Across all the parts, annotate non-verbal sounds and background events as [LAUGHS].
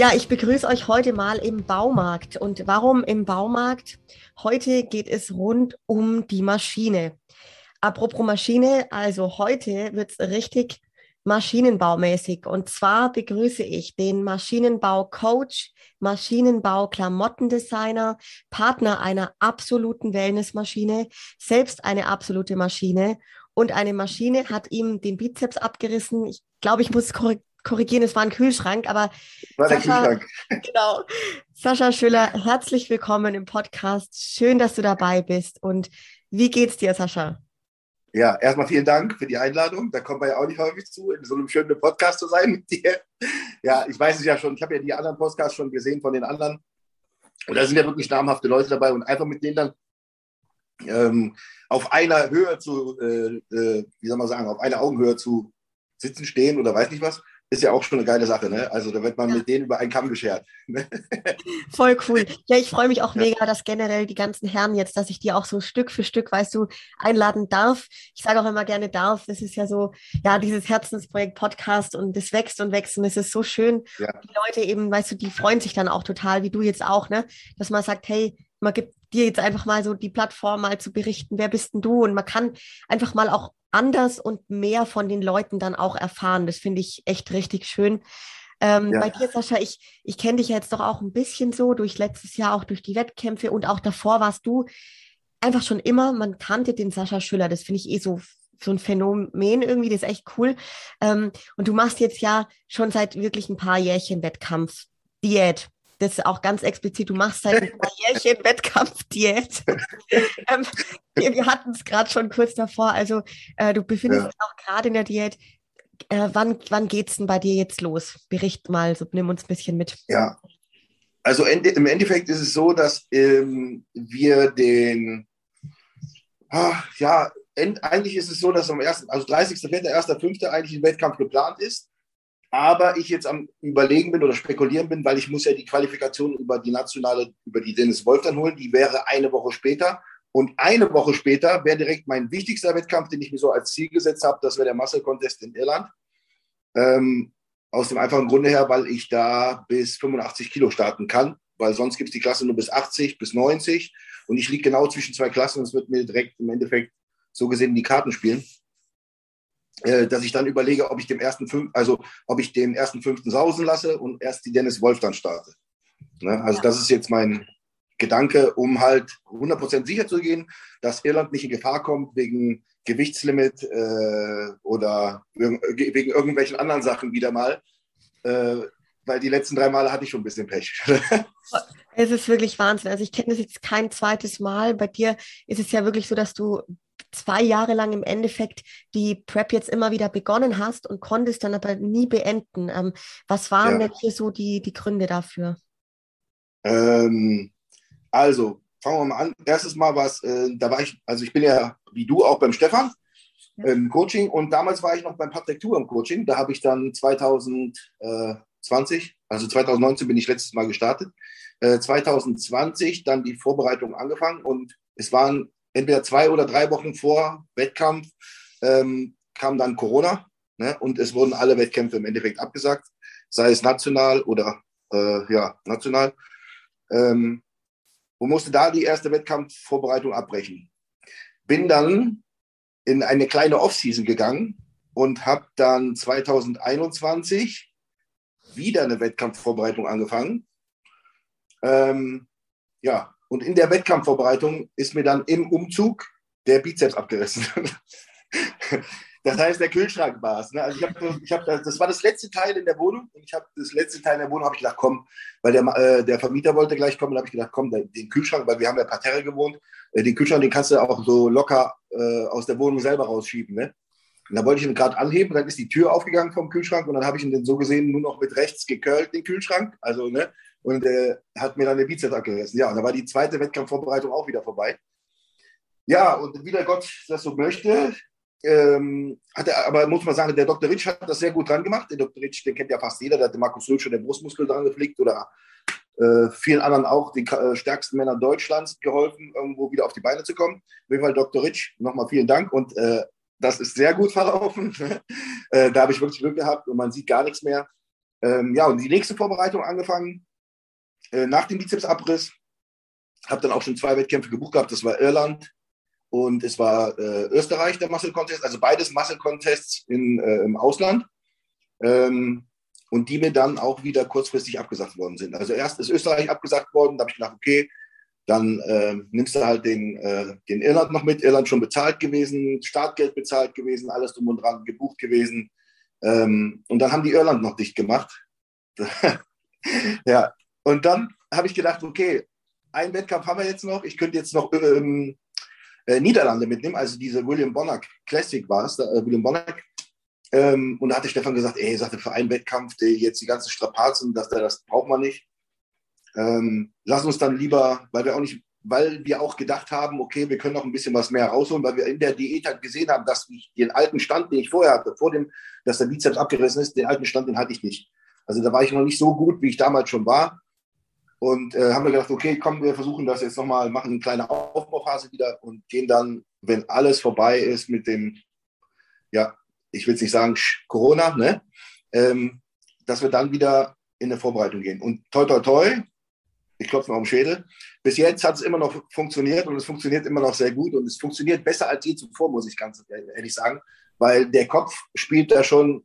Ja, ich begrüße euch heute mal im Baumarkt. Und warum im Baumarkt? Heute geht es rund um die Maschine. Apropos Maschine, also heute wird es richtig maschinenbaumäßig. Und zwar begrüße ich den Maschinenbau-Coach, Maschinenbau-Klamottendesigner, Partner einer absoluten Wellnessmaschine, selbst eine absolute Maschine. Und eine Maschine hat ihm den Bizeps abgerissen. Ich glaube, ich muss korrigieren, es war ein Kühlschrank, aber war der Sascha, Kühlschrank. [LAUGHS] genau. Sascha Schüller, herzlich willkommen im Podcast. Schön, dass du dabei bist. Und wie geht's dir, Sascha? Ja, erstmal vielen Dank für die Einladung. Da kommt man ja auch nicht häufig zu, in so einem schönen Podcast zu sein mit dir. Ja, ich weiß es ja schon. Ich habe ja die anderen Podcasts schon gesehen von den anderen. Und da sind ja wirklich namhafte Leute dabei. Und einfach mit denen dann ähm, auf einer Höhe zu, äh, äh, wie soll man sagen, auf einer Augenhöhe zu sitzen, stehen oder weiß nicht was, ist ja auch schon eine geile Sache, ne? Also da wird man ja. mit denen über einen Kamm geschert. [LAUGHS] Voll cool. Ja, ich freue mich auch mega, dass generell die ganzen Herren jetzt, dass ich die auch so Stück für Stück, weißt du, einladen darf. Ich sage auch immer gerne darf. Das ist ja so, ja, dieses Herzensprojekt Podcast und das wächst und wächst und es ist so schön. Ja. Die Leute eben, weißt du, die freuen sich dann auch total, wie du jetzt auch, ne? Dass man sagt, hey, man gibt dir jetzt einfach mal so die Plattform mal zu berichten, wer bist denn du? Und man kann einfach mal auch anders und mehr von den Leuten dann auch erfahren. Das finde ich echt richtig schön. Ähm, ja. Bei dir, Sascha, ich, ich kenne dich jetzt doch auch ein bisschen so durch letztes Jahr, auch durch die Wettkämpfe und auch davor warst du einfach schon immer, man kannte den Sascha Schüller, das finde ich eh so, so ein Phänomen irgendwie, das ist echt cool. Ähm, und du machst jetzt ja schon seit wirklich ein paar Jährchen Wettkampf, Diät das ist auch ganz explizit, du machst halt ein Jährchen Wettkampfdiät. [LAUGHS] ähm, wir, wir hatten es gerade schon kurz davor, also äh, du befindest ja. dich auch gerade in der Diät. Äh, wann wann geht es denn bei dir jetzt los? Bericht mal, so nimm uns ein bisschen mit. Ja, also im Endeffekt ist es so, dass ähm, wir den, ach, ja, eigentlich ist es so, dass am 1., also 30.04., 1.05. eigentlich ein Wettkampf geplant ist aber ich jetzt am Überlegen bin oder spekulieren bin, weil ich muss ja die Qualifikation über die nationale, über die Dennis Wolf dann holen, die wäre eine Woche später. Und eine Woche später wäre direkt mein wichtigster Wettkampf, den ich mir so als Ziel gesetzt habe, das wäre der Muscle Contest in Irland. Ähm, aus dem einfachen Grunde her, weil ich da bis 85 Kilo starten kann, weil sonst gibt es die Klasse nur bis 80, bis 90 und ich liege genau zwischen zwei Klassen und es wird mir direkt im Endeffekt so gesehen die Karten spielen. Äh, dass ich dann überlege, ob ich dem ersten fünf, also ob ich den ersten fünften sausen lasse und erst die Dennis Wolf dann starte. Ne? Also ja. das ist jetzt mein Gedanke, um halt 100% sicher zu gehen, dass Irland nicht in Gefahr kommt wegen Gewichtslimit äh, oder wegen irgendwelchen anderen Sachen wieder mal. Äh, weil die letzten drei Male hatte ich schon ein bisschen Pech. [LAUGHS] es ist wirklich Wahnsinn. Also ich kenne das jetzt kein zweites Mal. Bei dir ist es ja wirklich so, dass du zwei Jahre lang im Endeffekt die Prep jetzt immer wieder begonnen hast und konntest dann aber nie beenden. Ähm, was waren ja. denn hier so die, die Gründe dafür? Ähm, also, fangen wir mal an. Erstes Mal war es, äh, da war ich, also ich bin ja wie du auch beim Stefan ja. im Coaching und damals war ich noch beim Patrick Tour im Coaching. Da habe ich dann 2020, also 2019 bin ich letztes Mal gestartet. Äh, 2020 dann die Vorbereitung angefangen und es waren entweder zwei oder drei Wochen vor Wettkampf ähm, kam dann Corona ne? und es wurden alle Wettkämpfe im Endeffekt abgesagt, sei es national oder äh, ja, national. Ähm, und musste da die erste Wettkampfvorbereitung abbrechen. Bin dann in eine kleine Offseason gegangen und habe dann 2021 wieder eine Wettkampfvorbereitung angefangen. Ähm, ja, und in der Wettkampfvorbereitung ist mir dann im Umzug der Bizeps abgerissen. [LAUGHS] das heißt, der Kühlschrank war es. Ne? Also ich hab, ich hab, das war das letzte Teil in der Wohnung. Und ich habe das letzte Teil in der Wohnung, habe ich gedacht, komm, weil der, äh, der Vermieter wollte gleich kommen, habe ich gedacht, komm, den Kühlschrank, weil wir haben ja Parterre gewohnt, äh, den Kühlschrank, den kannst du auch so locker äh, aus der Wohnung selber rausschieben. Ne? Und da wollte ich ihn gerade anheben, dann ist die Tür aufgegangen vom Kühlschrank und dann habe ich ihn dann so gesehen nur noch mit rechts gekölt, den Kühlschrank. Also, ne? Und äh, hat mir dann den Bizeps abgerissen. Ja, und da war die zweite Wettkampfvorbereitung auch wieder vorbei. Ja, und wie der Gott das so möchte, ähm, hat er, aber muss man sagen, der Dr. Ritsch hat das sehr gut dran gemacht. Der Dr. Ritsch, den kennt ja fast jeder, der hat Markus Lutsch schon den Brustmuskel dran geflickt oder äh, vielen anderen auch, den äh, stärksten Männern Deutschlands geholfen, irgendwo wieder auf die Beine zu kommen. Auf jeden Fall Dr. Ritsch, nochmal vielen Dank und äh, das ist sehr gut verlaufen. [LAUGHS] Äh, da habe ich wirklich Glück gehabt und man sieht gar nichts mehr. Ähm, ja, und die nächste Vorbereitung angefangen äh, nach dem Bizepsabriss. Habe dann auch schon zwei Wettkämpfe gebucht gehabt. Das war Irland und es war äh, Österreich, der Muscle Contest, also beides Muscle Contests in, äh, im Ausland. Ähm, und die mir dann auch wieder kurzfristig abgesagt worden sind. Also erst ist Österreich abgesagt worden, da habe ich gedacht, okay, dann äh, nimmst du halt den, äh, den Irland noch mit. Irland schon bezahlt gewesen, Startgeld bezahlt gewesen, alles drum und dran gebucht gewesen. Ähm, und dann haben die Irland noch dicht gemacht. [LAUGHS] ja, und dann habe ich gedacht, okay, einen Wettkampf haben wir jetzt noch. Ich könnte jetzt noch ähm, äh, Niederlande mitnehmen, also diese William Bonnack Classic war es, äh, William Bonnack. Ähm, und da hatte Stefan gesagt, ey, sagte, für einen Wettkampf, der jetzt die ganzen Strapazen, das, das braucht man nicht. Ähm, lass uns dann lieber, weil wir auch nicht, weil wir auch gedacht haben, okay, wir können noch ein bisschen was mehr rausholen, weil wir in der Diät halt gesehen haben, dass ich den alten Stand, den ich vorher hatte, vor dem, dass der Bizeps abgerissen ist, den alten Stand, den hatte ich nicht. Also da war ich noch nicht so gut, wie ich damals schon war. Und äh, haben wir gedacht, okay, komm, wir versuchen das jetzt nochmal, machen eine kleine Aufbauphase wieder und gehen dann, wenn alles vorbei ist mit dem, ja, ich will es nicht sagen, Corona, ne? Ähm, dass wir dann wieder in eine Vorbereitung gehen. Und toi, toi, toi, ich klopfe mir auf den Schädel. Bis jetzt hat es immer noch funktioniert und es funktioniert immer noch sehr gut und es funktioniert besser als je zuvor, muss ich ganz ehrlich sagen, weil der Kopf spielt da schon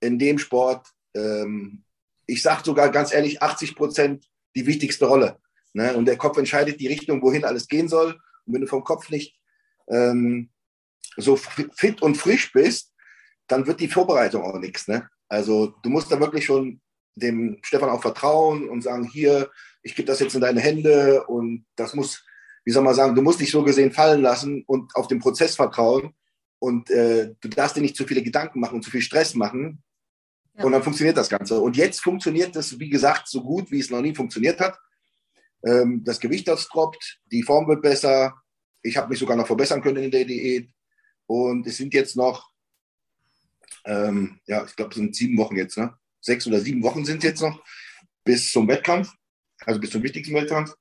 in dem Sport, ähm, ich sage sogar ganz ehrlich, 80 Prozent die wichtigste Rolle. Ne? Und der Kopf entscheidet die Richtung, wohin alles gehen soll. Und wenn du vom Kopf nicht ähm, so fit und frisch bist, dann wird die Vorbereitung auch nichts. Ne? Also du musst da wirklich schon dem Stefan auch vertrauen und sagen, hier, ich gebe das jetzt in deine Hände und das muss, wie soll man sagen, du musst dich so gesehen fallen lassen und auf den Prozess vertrauen und äh, du darfst dir nicht zu viele Gedanken machen und zu viel Stress machen, und dann funktioniert das Ganze. Und jetzt funktioniert das, wie gesagt, so gut, wie es noch nie funktioniert hat. Ähm, das Gewicht, das droppt, die Form wird besser. Ich habe mich sogar noch verbessern können in der Diät. Und es sind jetzt noch, ähm, ja, ich glaube, es sind sieben Wochen jetzt, ne? Sechs oder sieben Wochen sind es jetzt noch bis zum Wettkampf, also bis zum wichtigsten Wettkampf.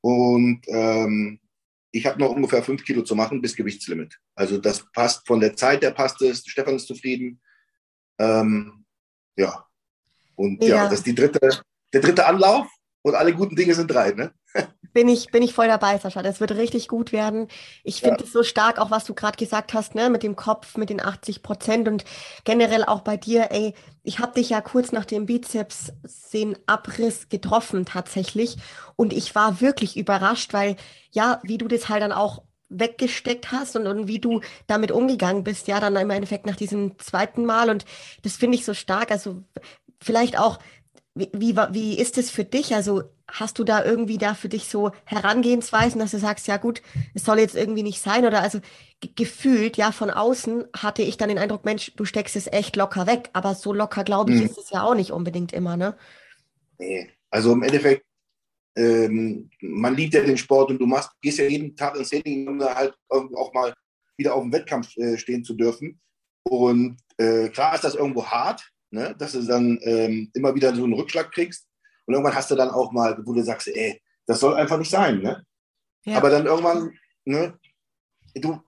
Und ähm, ich habe noch ungefähr fünf Kilo zu machen bis Gewichtslimit. Also das passt von der Zeit, der passt es. Stefan ist zufrieden. Ähm, ja. Und ja, ja das ist die dritte, der dritte Anlauf und alle guten Dinge sind drei, ne? Bin ich, bin ich voll dabei, Sascha. Das wird richtig gut werden. Ich finde es ja. so stark, auch was du gerade gesagt hast, ne, mit dem Kopf, mit den 80 Prozent und generell auch bei dir, ey, ich habe dich ja kurz nach dem Bizeps den Abriss getroffen tatsächlich und ich war wirklich überrascht, weil ja, wie du das halt dann auch weggesteckt hast und, und wie du damit umgegangen bist, ja, dann im Endeffekt nach diesem zweiten Mal. Und das finde ich so stark. Also vielleicht auch, wie, wie, wie ist es für dich? Also hast du da irgendwie da für dich so Herangehensweisen, dass du sagst, ja gut, es soll jetzt irgendwie nicht sein? Oder also gefühlt, ja, von außen hatte ich dann den Eindruck, Mensch, du steckst es echt locker weg. Aber so locker, glaube ich, hm. ist es ja auch nicht unbedingt immer, ne? Nee, also im Endeffekt ähm, man liebt ja den Sport und du machst, gehst ja jeden Tag ins Training, um da halt auch mal wieder auf dem Wettkampf äh, stehen zu dürfen. Und äh, klar ist das irgendwo hart, ne? dass du dann ähm, immer wieder so einen Rückschlag kriegst. Und irgendwann hast du dann auch mal, wo du sagst, ey, das soll einfach nicht sein. Ne? Ja. Aber dann irgendwann, ne, du,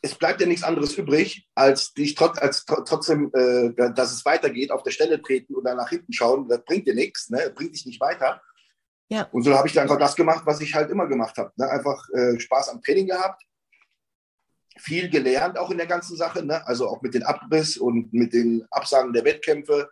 es bleibt ja nichts anderes übrig, als dich trot, als trotzdem, äh, dass es weitergeht, auf der Stelle treten oder nach hinten schauen. Das bringt dir nichts, ne? bringt dich nicht weiter. Ja. Und so habe ich dann einfach das gemacht, was ich halt immer gemacht habe. Ne? Einfach äh, Spaß am Training gehabt, viel gelernt auch in der ganzen Sache, ne? also auch mit den Abriss und mit den Absagen der Wettkämpfe.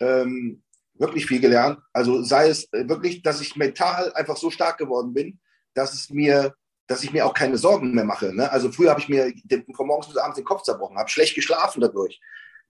Ähm, wirklich viel gelernt. Also sei es äh, wirklich, dass ich mental einfach so stark geworden bin, dass es mir, dass ich mir auch keine Sorgen mehr mache. Ne? Also früher habe ich mir von morgens bis abends den Kopf zerbrochen, habe schlecht geschlafen dadurch.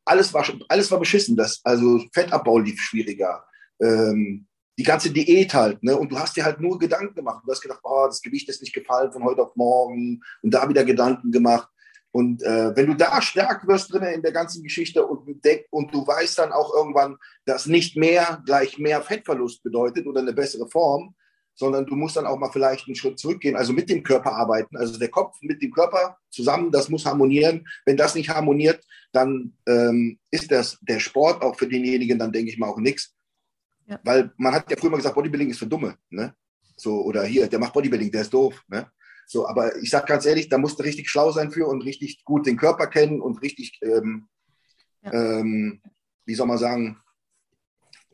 Alles war, alles war beschissen. Das, also Fettabbau lief schwieriger. Ähm, die ganze Diät halt, ne? Und du hast dir halt nur Gedanken gemacht. Du hast gedacht, oh, das Gewicht ist nicht gefallen von heute auf morgen und da wieder Gedanken gemacht. Und äh, wenn du da stark wirst drin in der ganzen Geschichte und, denk, und du weißt dann auch irgendwann, dass nicht mehr gleich mehr Fettverlust bedeutet oder eine bessere Form, sondern du musst dann auch mal vielleicht einen Schritt zurückgehen, also mit dem Körper arbeiten. Also der Kopf mit dem Körper zusammen, das muss harmonieren. Wenn das nicht harmoniert, dann ähm, ist das der Sport auch für denjenigen dann, denke ich mal, auch nichts. Ja. Weil man hat ja früher mal gesagt, Bodybuilding ist für Dumme. Ne? So, oder hier, der macht Bodybuilding, der ist doof. Ne? So, aber ich sage ganz ehrlich, da musst du richtig schlau sein für und richtig gut den Körper kennen und richtig, ähm, ja. ähm, wie soll man sagen,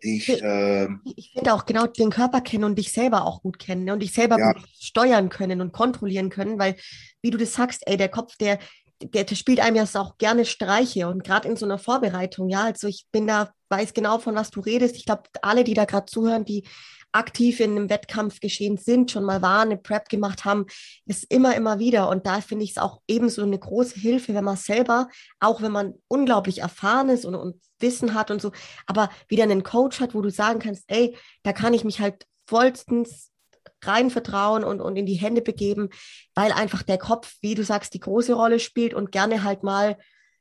ich, äh, ich finde auch genau den Körper kennen und dich selber auch gut kennen ne? und dich selber ja. steuern können und kontrollieren können, weil, wie du das sagst, ey, der Kopf, der, der, spielt einem ja auch gerne Streiche und gerade in so einer Vorbereitung, ja, also ich bin da, weiß genau, von was du redest. Ich glaube, alle, die da gerade zuhören, die aktiv in einem Wettkampf geschehen sind, schon mal waren, eine Prep gemacht haben, ist immer, immer wieder. Und da finde ich es auch ebenso eine große Hilfe, wenn man selber, auch wenn man unglaublich erfahren ist und, und Wissen hat und so, aber wieder einen Coach hat, wo du sagen kannst, ey, da kann ich mich halt vollstens rein vertrauen und, und in die Hände begeben, weil einfach der Kopf, wie du sagst, die große Rolle spielt und gerne halt mal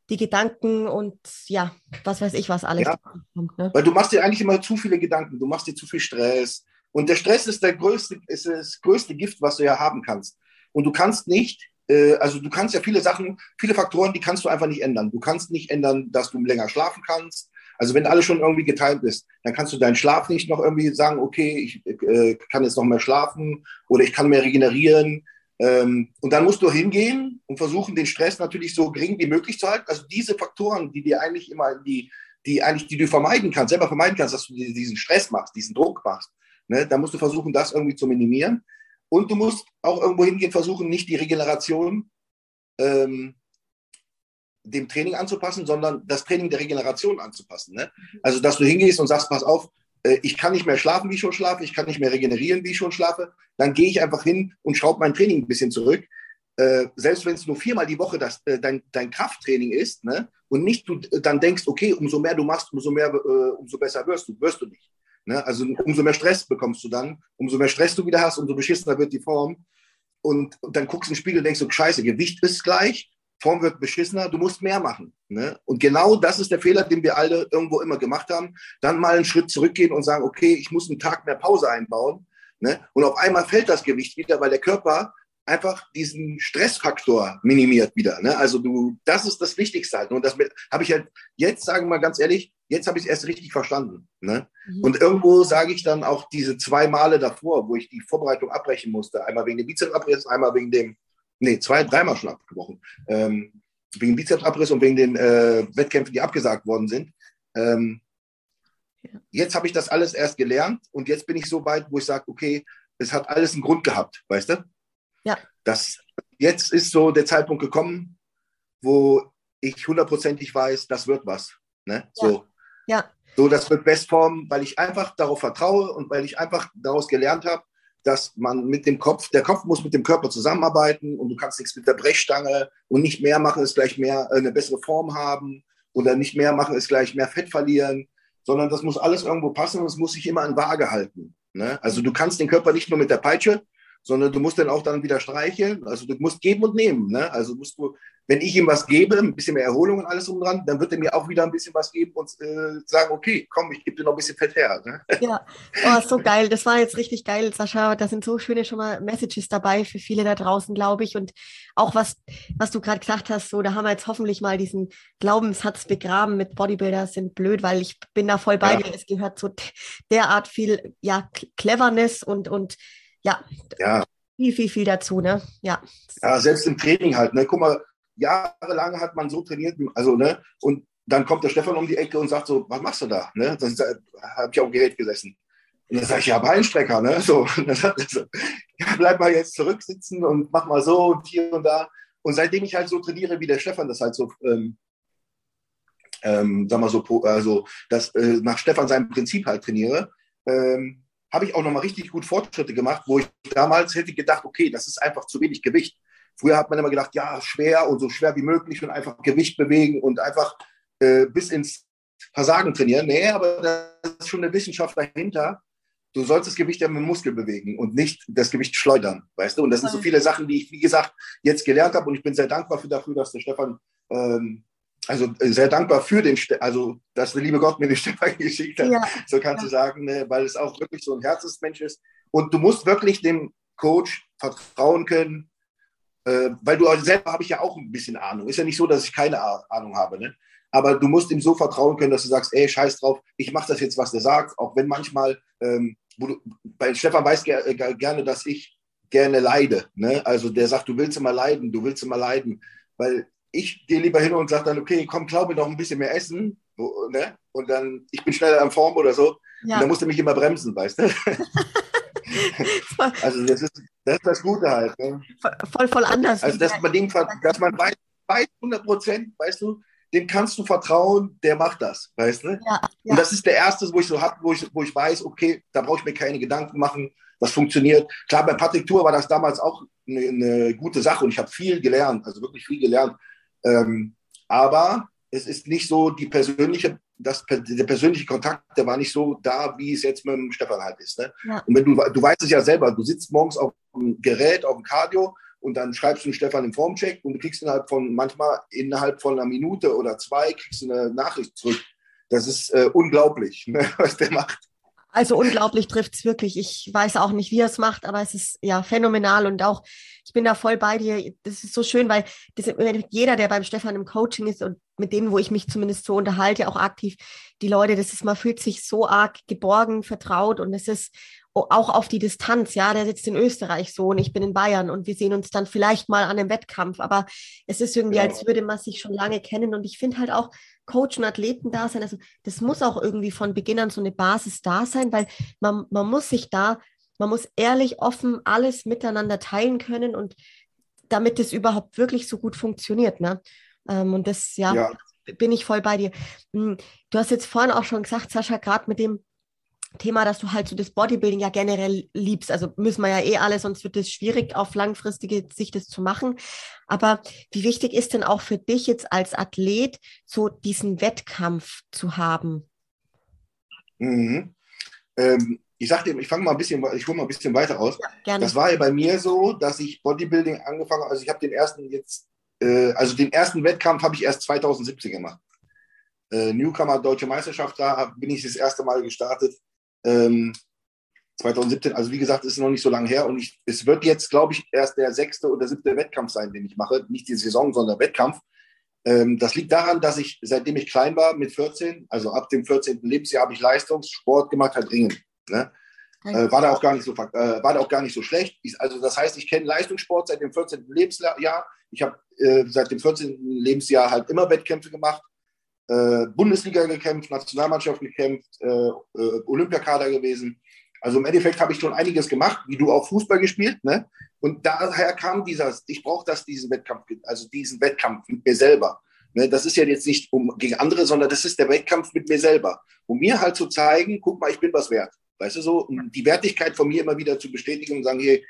die Gedanken und ja, was weiß ich, was alles ja, kommt. Ne? Weil du machst dir eigentlich immer zu viele Gedanken, du machst dir zu viel Stress. Und der Stress ist, der größte, ist das größte Gift, was du ja haben kannst. Und du kannst nicht, äh, also du kannst ja viele Sachen, viele Faktoren, die kannst du einfach nicht ändern. Du kannst nicht ändern, dass du länger schlafen kannst. Also wenn alles schon irgendwie geteilt ist, dann kannst du deinen Schlaf nicht noch irgendwie sagen, okay, ich äh, kann jetzt noch mehr schlafen oder ich kann mehr regenerieren. Ähm, und dann musst du hingehen und versuchen, den Stress natürlich so gering wie möglich zu halten. Also diese Faktoren, die dir eigentlich immer die, die eigentlich, die du vermeiden kannst, selber vermeiden kannst, dass du diesen Stress machst, diesen Druck machst. Ne? Da musst du versuchen, das irgendwie zu minimieren. Und du musst auch irgendwo hingehen, versuchen, nicht die Regeneration ähm, dem Training anzupassen, sondern das Training der Regeneration anzupassen. Ne? Also, dass du hingehst und sagst, pass auf, äh, ich kann nicht mehr schlafen, wie ich schon schlafe, ich kann nicht mehr regenerieren, wie ich schon schlafe, dann gehe ich einfach hin und schraube mein Training ein bisschen zurück. Äh, selbst wenn es nur viermal die Woche das, äh, dein, dein Krafttraining ist, ne? und nicht du dann denkst, okay, umso mehr du machst, umso mehr, äh, umso besser wirst du, wirst du nicht. Ne? Also umso mehr Stress bekommst du dann, umso mehr Stress du wieder hast, umso beschissener wird die Form. Und, und dann guckst du in den Spiegel und denkst so, scheiße, Gewicht ist gleich, Form wird beschissener, du musst mehr machen. Ne? Und genau das ist der Fehler, den wir alle irgendwo immer gemacht haben. Dann mal einen Schritt zurückgehen und sagen, okay, ich muss einen Tag mehr Pause einbauen. Ne? Und auf einmal fällt das Gewicht wieder, weil der Körper einfach diesen Stressfaktor minimiert wieder. Ne? Also du, das ist das Wichtigste halt. Und das habe ich halt jetzt, sagen wir mal ganz ehrlich, jetzt habe ich es erst richtig verstanden. Ne? Mhm. Und irgendwo sage ich dann auch diese zwei Male davor, wo ich die Vorbereitung abbrechen musste, einmal wegen dem Bizepsabriss, einmal wegen dem nee, zwei, dreimal schon abgebrochen. Ähm, wegen Bizepsabriss und wegen den äh, Wettkämpfen, die abgesagt worden sind. Ähm, ja. Jetzt habe ich das alles erst gelernt und jetzt bin ich so weit, wo ich sage, okay, es hat alles einen Grund gehabt, weißt du? Ja. Das, jetzt ist so der Zeitpunkt gekommen, wo ich hundertprozentig weiß, das wird was. Ne? Ja. So. ja. So, das wird Bestform, weil ich einfach darauf vertraue und weil ich einfach daraus gelernt habe, dass man mit dem Kopf, der Kopf muss mit dem Körper zusammenarbeiten und du kannst nichts mit der Brechstange und nicht mehr machen ist gleich mehr äh, eine bessere Form haben oder nicht mehr machen ist gleich mehr Fett verlieren, sondern das muss alles irgendwo passen und es muss sich immer an Waage halten. Ne? Also du kannst den Körper nicht nur mit der Peitsche, sondern du musst dann auch dann wieder streicheln. Also du musst geben und nehmen. Ne? Also musst du wenn ich ihm was gebe, ein bisschen mehr Erholung und alles drum dran, dann wird er mir auch wieder ein bisschen was geben und äh, sagen, okay, komm, ich gebe dir noch ein bisschen Fett her. Ne? [LAUGHS] Ja, oh, so geil. Das war jetzt richtig geil, Sascha. Da sind so schöne schon mal Messages dabei für viele da draußen, glaube ich. Und auch was, was du gerade gesagt hast, so, da haben wir jetzt hoffentlich mal diesen Glaubenssatz begraben mit Bodybuilder sind blöd, weil ich bin da voll bei ja. dir. Es gehört so derart viel, ja, Cleverness und, und ja, ja. viel, viel, viel dazu, ne? Ja. Ja, selbst im Training halt, ne? Guck mal, jahrelang hat man so trainiert, also, ne, und dann kommt der Stefan um die Ecke und sagt so, was machst du da? Ne? Da habe ich auf dem Gerät gesessen. Und dann sage ich, ja, Beinstrecker, ne? So, [LAUGHS] dann so, ja, bleib mal jetzt zurücksitzen und mach mal so und hier und da. Und seitdem ich halt so trainiere, wie der Stefan das halt so, ähm, ähm, sag mal so, also das äh, nach Stefan seinem Prinzip halt trainiere, ähm, habe ich auch nochmal richtig gut Fortschritte gemacht, wo ich damals hätte gedacht, okay, das ist einfach zu wenig Gewicht. Früher hat man immer gedacht, ja, schwer und so schwer wie möglich und einfach Gewicht bewegen und einfach äh, bis ins Versagen trainieren. Nee, aber da ist schon eine Wissenschaft dahinter. du sollst das Gewicht ja mit dem Muskel bewegen und nicht das Gewicht schleudern, weißt du? Und das sind so viele Sachen, die ich, wie gesagt, jetzt gelernt habe und ich bin sehr dankbar für dafür, dass der Stefan, ähm, also äh, sehr dankbar für den, Ste also dass der liebe Gott mir den Stefan [LAUGHS] geschickt hat, ja. so kannst ja. du sagen, ne? weil es auch wirklich so ein Herzensmensch ist. Und du musst wirklich dem Coach vertrauen können, äh, weil du selber habe ich ja auch ein bisschen Ahnung. Ist ja nicht so, dass ich keine Ahnung habe, ne? Aber du musst ihm so vertrauen können, dass du sagst, ey, scheiß drauf, ich mache das jetzt, was der sagt, auch wenn manchmal, ähm, du, bei Stefan weiß ger äh, gerne, dass ich gerne leide. Ne? Also der sagt, du willst immer leiden, du willst immer leiden. Weil ich gehe lieber hin und sage dann, okay, komm, glaube noch ein bisschen mehr essen. Ne? Und dann, ich bin schneller in Form oder so. Ja. Und dann musst du mich immer bremsen, weißt du? [LAUGHS] also das ist, das ist das Gute halt. Ne? Voll, voll anders. Also dass man, dem, dass man weiß, weiß 100 Prozent, weißt du, dem kannst du vertrauen, der macht das, weißt du? Ja, ja. Und das ist der erste, wo ich so habe, wo ich, wo ich weiß, okay, da brauche ich mir keine Gedanken machen, das funktioniert. Klar, bei Patrick Tour war das damals auch eine, eine gute Sache und ich habe viel gelernt, also wirklich viel gelernt. Ähm, aber es ist nicht so die persönliche, das, der persönliche Kontakt, der war nicht so da, wie es jetzt mit dem Stefan halt ist. Ne? Ja. Und wenn du, du weißt es ja selber, du sitzt morgens auf dem Gerät, auf dem Cardio und dann schreibst du Stefan im Formcheck und du kriegst innerhalb von, manchmal innerhalb von einer Minute oder zwei, kriegst du eine Nachricht zurück. Das ist äh, unglaublich, [LAUGHS] ne, was der macht. Also unglaublich trifft es wirklich. Ich weiß auch nicht, wie er es macht, aber es ist ja phänomenal und auch, ich bin da voll bei dir. Das ist so schön, weil das, jeder, der beim Stefan im Coaching ist und mit denen, wo ich mich zumindest so unterhalte, auch aktiv, die Leute, das ist, man fühlt sich so arg geborgen, vertraut und es ist auch auf die Distanz, ja, der sitzt in Österreich so und ich bin in Bayern und wir sehen uns dann vielleicht mal an einem Wettkampf, aber es ist irgendwie, ja. als würde man sich schon lange kennen und ich finde halt auch Coach und Athleten da sein, also das muss auch irgendwie von Beginn an so eine Basis da sein, weil man, man muss sich da, man muss ehrlich, offen alles miteinander teilen können und damit es überhaupt wirklich so gut funktioniert, ne? Ähm, und das, ja, ja, bin ich voll bei dir. Hm, du hast jetzt vorhin auch schon gesagt, Sascha, gerade mit dem Thema, dass du halt so das Bodybuilding ja generell liebst. Also müssen wir ja eh alle, sonst wird es schwierig, auf langfristige Sicht das zu machen. Aber wie wichtig ist denn auch für dich jetzt als Athlet, so diesen Wettkampf zu haben? Mhm. Ähm, ich sagte, ich fange mal ein bisschen, ich hole mal ein bisschen weiter aus. Ja, das war ja bei mir so, dass ich Bodybuilding angefangen habe. Also ich habe den ersten jetzt, äh, also den ersten Wettkampf habe ich erst 2017 gemacht. Äh, Newcomer Deutsche Meisterschaft, da bin ich das erste Mal gestartet. Ähm, 2017, also wie gesagt, ist noch nicht so lange her und ich, es wird jetzt, glaube ich, erst der sechste oder siebte Wettkampf sein, den ich mache. Nicht die Saison, sondern Wettkampf. Ähm, das liegt daran, dass ich, seitdem ich klein war, mit 14, also ab dem 14. Lebensjahr, habe ich Leistungssport gemacht, halt Ringen. Ne? Äh, war da auch gar nicht so, äh, war da auch gar nicht so schlecht. Ich, also das heißt, ich kenne Leistungssport seit dem 14. Lebensjahr. Ich habe äh, seit dem 14. Lebensjahr halt immer Wettkämpfe gemacht äh, Bundesliga gekämpft, Nationalmannschaft gekämpft, äh, äh, Olympiakader gewesen. Also im Endeffekt habe ich schon einiges gemacht, wie du auch Fußball gespielt. Ne? Und daher kam dieser, ich brauche das, diesen Wettkampf, also diesen Wettkampf mit mir selber. Ne? Das ist ja jetzt nicht um, gegen andere, sondern das ist der Wettkampf mit mir selber. Um mir halt zu zeigen, guck mal, ich bin was wert. Weißt du so, um die Wertigkeit von mir immer wieder zu bestätigen und sagen, hey,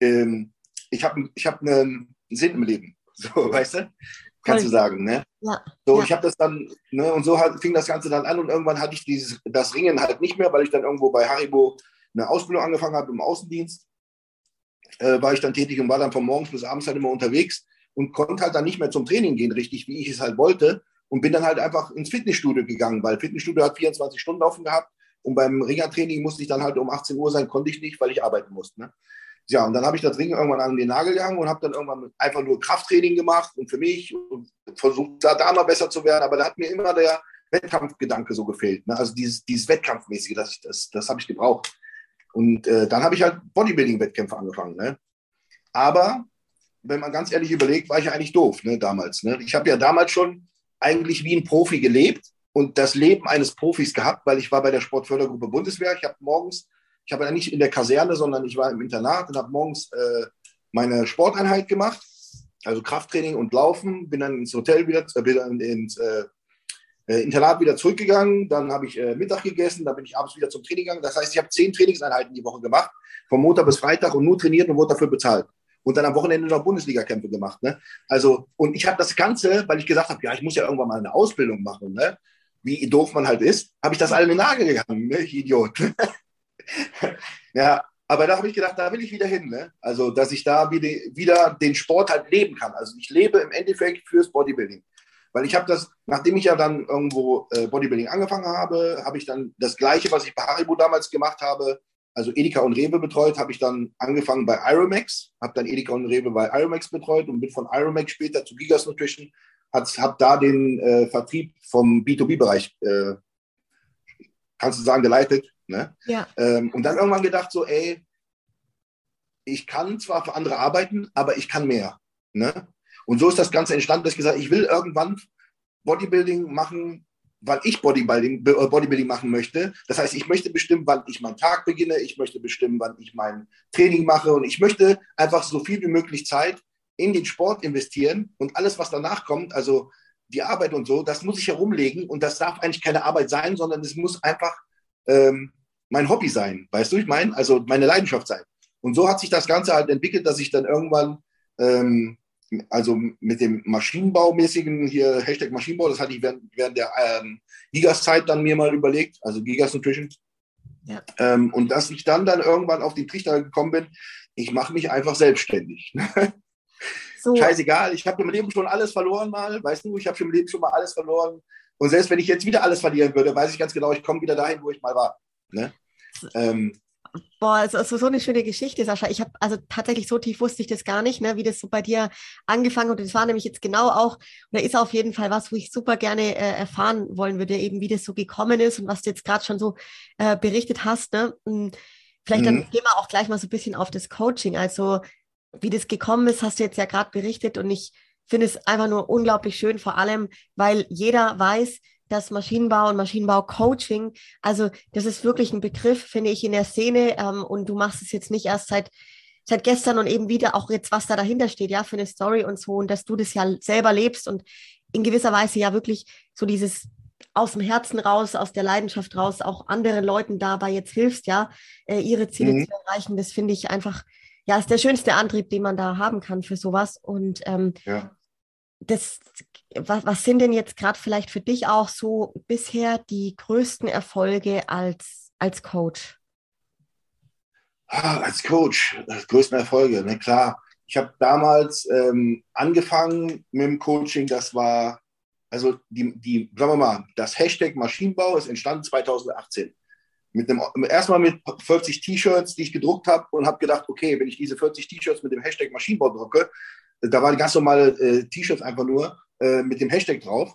ähm, ich habe ich hab einen Sinn im Leben. [LAUGHS] So, weißt du? kannst du sagen. Ne? Ja. So, ja. ich habe das dann, ne, und so hat, fing das Ganze dann an und irgendwann hatte ich dieses, das Ringen halt nicht mehr, weil ich dann irgendwo bei Haribo eine Ausbildung angefangen habe im Außendienst. Äh, war ich dann tätig und war dann von morgens bis abends halt immer unterwegs und konnte halt dann nicht mehr zum Training gehen, richtig, wie ich es halt wollte. Und bin dann halt einfach ins Fitnessstudio gegangen, weil Fitnessstudio hat 24 Stunden offen gehabt. Und beim Ringertraining musste ich dann halt um 18 Uhr sein, konnte ich nicht, weil ich arbeiten musste. Ne? Ja, und dann habe ich das Ringen irgendwann an den Nagel gehangen und habe dann irgendwann einfach nur Krafttraining gemacht und für mich und versucht, da, da mal besser zu werden. Aber da hat mir immer der Wettkampfgedanke so gefehlt. Ne? Also dieses, dieses Wettkampfmäßige, das, das, das habe ich gebraucht. Und äh, dann habe ich halt Bodybuilding-Wettkämpfe angefangen. Ne? Aber wenn man ganz ehrlich überlegt, war ich ja eigentlich doof ne, damals. Ne? Ich habe ja damals schon eigentlich wie ein Profi gelebt und das Leben eines Profis gehabt, weil ich war bei der Sportfördergruppe Bundeswehr. Ich habe morgens ich habe ja nicht in der Kaserne, sondern ich war im Internat und habe morgens äh, meine Sporteinheit gemacht, also Krafttraining und Laufen, bin dann ins Hotel wieder, äh, bin ins äh, äh, Internat wieder zurückgegangen, dann habe ich äh, Mittag gegessen, dann bin ich abends wieder zum Training gegangen. Das heißt, ich habe zehn Trainingseinheiten die Woche gemacht, vom Montag bis Freitag und nur trainiert und wurde dafür bezahlt. Und dann am Wochenende noch Bundesliga-Kämpfe gemacht. Ne? Also, und ich habe das Ganze, weil ich gesagt habe, ja, ich muss ja irgendwann mal eine Ausbildung machen, ne? Wie doof man halt ist, habe ich das alle in den Nagel gegangen, ne? ich Idiot. [LAUGHS] ja, aber da habe ich gedacht, da will ich wieder hin. Ne? Also, dass ich da wieder, den Sport halt leben kann. Also, ich lebe im Endeffekt fürs Bodybuilding. Weil ich habe das, nachdem ich ja dann irgendwo äh, Bodybuilding angefangen habe, habe ich dann das Gleiche, was ich bei Haribo damals gemacht habe, also Edeka und Rewe betreut, habe ich dann angefangen bei Iromax, habe dann Edeka und Rewe bei Iromax betreut und bin von Iromax später zu Gigas Nutrition, habe da den äh, Vertrieb vom B2B-Bereich, äh, kannst du sagen, geleitet. Ne? Ja. Ähm, und dann irgendwann gedacht so, ey, ich kann zwar für andere arbeiten, aber ich kann mehr. Ne? Und so ist das Ganze entstanden, dass ich gesagt habe, ich will irgendwann Bodybuilding machen, weil ich Bodybuilding, äh, Bodybuilding machen möchte. Das heißt, ich möchte bestimmen, wann ich meinen Tag beginne, ich möchte bestimmen, wann ich mein Training mache und ich möchte einfach so viel wie möglich Zeit in den Sport investieren und alles, was danach kommt, also die Arbeit und so, das muss ich herumlegen und das darf eigentlich keine Arbeit sein, sondern es muss einfach ähm, mein Hobby sein. Weißt du, ich meine? Also meine Leidenschaft sein. Und so hat sich das Ganze halt entwickelt, dass ich dann irgendwann ähm, also mit dem Maschinenbaumäßigen hier, Hashtag Maschinenbau, das hatte ich während, während der ähm, Gigas-Zeit dann mir mal überlegt, also Gigas Nutrition. Ja. Ähm, und dass ich dann dann irgendwann auf den Trichter gekommen bin, ich mache mich einfach selbstständig. [LAUGHS] So. Scheißegal, ich habe im Leben schon alles verloren mal, weißt du, ich habe im Leben schon mal alles verloren. Und selbst wenn ich jetzt wieder alles verlieren würde, weiß ich ganz genau, ich komme wieder dahin, wo ich mal war. Ne? Ähm, Boah, es ist so eine schöne Geschichte, Sascha. Ich habe also tatsächlich so tief wusste ich das gar nicht, ne, wie das so bei dir angefangen hat. Und das war nämlich jetzt genau auch, oder ist auf jeden Fall was, wo ich super gerne äh, erfahren wollen würde, eben wie das so gekommen ist und was du jetzt gerade schon so äh, berichtet hast. Ne? Hm, vielleicht mhm. dann gehen wir auch gleich mal so ein bisschen auf das Coaching. Also wie das gekommen ist, hast du jetzt ja gerade berichtet und ich finde es einfach nur unglaublich schön, vor allem, weil jeder weiß, das Maschinenbau und Maschinenbau-Coaching, also das ist wirklich ein Begriff, finde ich, in der Szene. Ähm, und du machst es jetzt nicht erst seit, seit gestern und eben wieder auch jetzt, was da dahinter steht, ja, für eine Story und so. Und dass du das ja selber lebst und in gewisser Weise ja wirklich so dieses aus dem Herzen raus, aus der Leidenschaft raus, auch anderen Leuten dabei jetzt hilfst, ja, äh, ihre Ziele mhm. zu erreichen. Das finde ich einfach, ja, ist der schönste Antrieb, den man da haben kann für sowas. Und ähm, ja das, was, was sind denn jetzt gerade vielleicht für dich auch so bisher die größten Erfolge als, als Coach? Ah, als Coach, die größten Erfolge, ne, klar. Ich habe damals ähm, angefangen mit dem Coaching, das war, also die, die, sagen wir mal, das Hashtag Maschinenbau ist entstanden 2018. Mit dem, erstmal mit 40 T-Shirts, die ich gedruckt habe und habe gedacht, okay, wenn ich diese 40 T-Shirts mit dem Hashtag Maschinenbau drucke, da waren ganz normale äh, T-Shirts einfach nur äh, mit dem Hashtag drauf.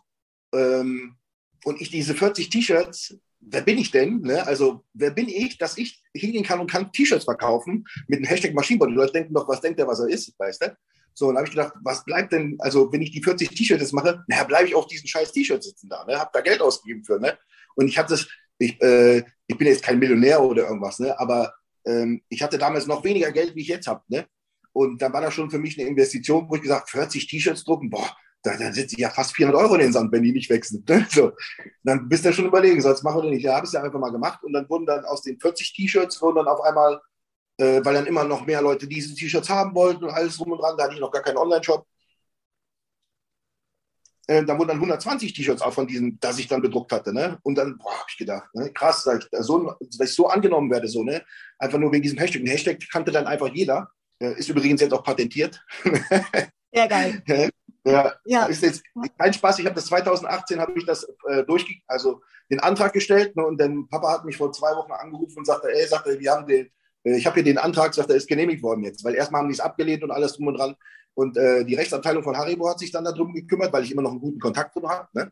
Ähm, und ich diese 40 T-Shirts, wer bin ich denn? Ne? Also, wer bin ich, dass ich hingehen kann und kann T-Shirts verkaufen mit dem Hashtag Maschinenbau? Die Leute denken doch, was denkt der, was er ist, weißt du? So, dann habe ich gedacht, was bleibt denn, also wenn ich die 40 T-Shirts mache, naja, bleibe ich auf diesen scheiß T-Shirt sitzen da, ne? Habe da Geld ausgegeben für, ne? Und ich habe das, ich, äh, ich bin jetzt kein Millionär oder irgendwas, ne? Aber ähm, ich hatte damals noch weniger Geld, wie ich jetzt habe, ne? Und da war das schon für mich eine Investition, wo ich gesagt 40 T-Shirts drucken, boah, da, da sitze ich ja fast 400 Euro in den Sand, wenn die nicht wechseln. Ne? [LAUGHS] So. Dann bist du schon überlegen, soll es machen oder nicht. Ja, habe ich ja einfach mal gemacht. Und dann wurden dann aus den 40 T-Shirts, wurden dann auf einmal, äh, weil dann immer noch mehr Leute diese T-Shirts haben wollten und alles rum und dran, da hatte ich noch gar keinen Online-Shop. Äh, da wurden dann 120 T-Shirts auch von diesen, das ich dann bedruckt hatte. Ne? Und dann habe ich gedacht, ne? krass, dass ich, so, dass ich so angenommen werde, so, ne? einfach nur wegen diesem Hashtag. Ein Hashtag kannte dann einfach jeder. Ist übrigens jetzt auch patentiert. [LAUGHS] Ja, geil. Ja, ja. Ist jetzt kein Spaß. Ich habe das 2018 habe ich das äh, durchge also den Antrag gestellt ne, und dann Papa hat mich vor zwei Wochen angerufen und sagte, ey, sagte, wir haben den, äh, ich habe hier den Antrag, sagt er, ist genehmigt worden jetzt, weil erstmal haben die es abgelehnt und alles drum und dran. Und äh, die Rechtsabteilung von Haribo hat sich dann darum gekümmert, weil ich immer noch einen guten Kontakt drin habe. Ne?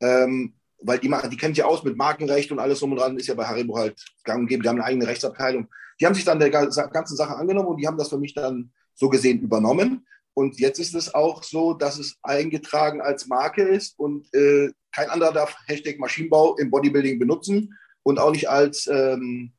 Ähm, weil die, die kennt ja aus mit Markenrecht und alles drum und dran, ist ja bei Haribo halt gang und gäbe, die haben eine eigene Rechtsabteilung. Die haben sich dann der ganzen Sache angenommen und die haben das für mich dann so gesehen übernommen. Und jetzt ist es auch so, dass es eingetragen als Marke ist und äh, kein anderer darf Hashtag Maschinenbau im Bodybuilding benutzen und auch nicht als ähm,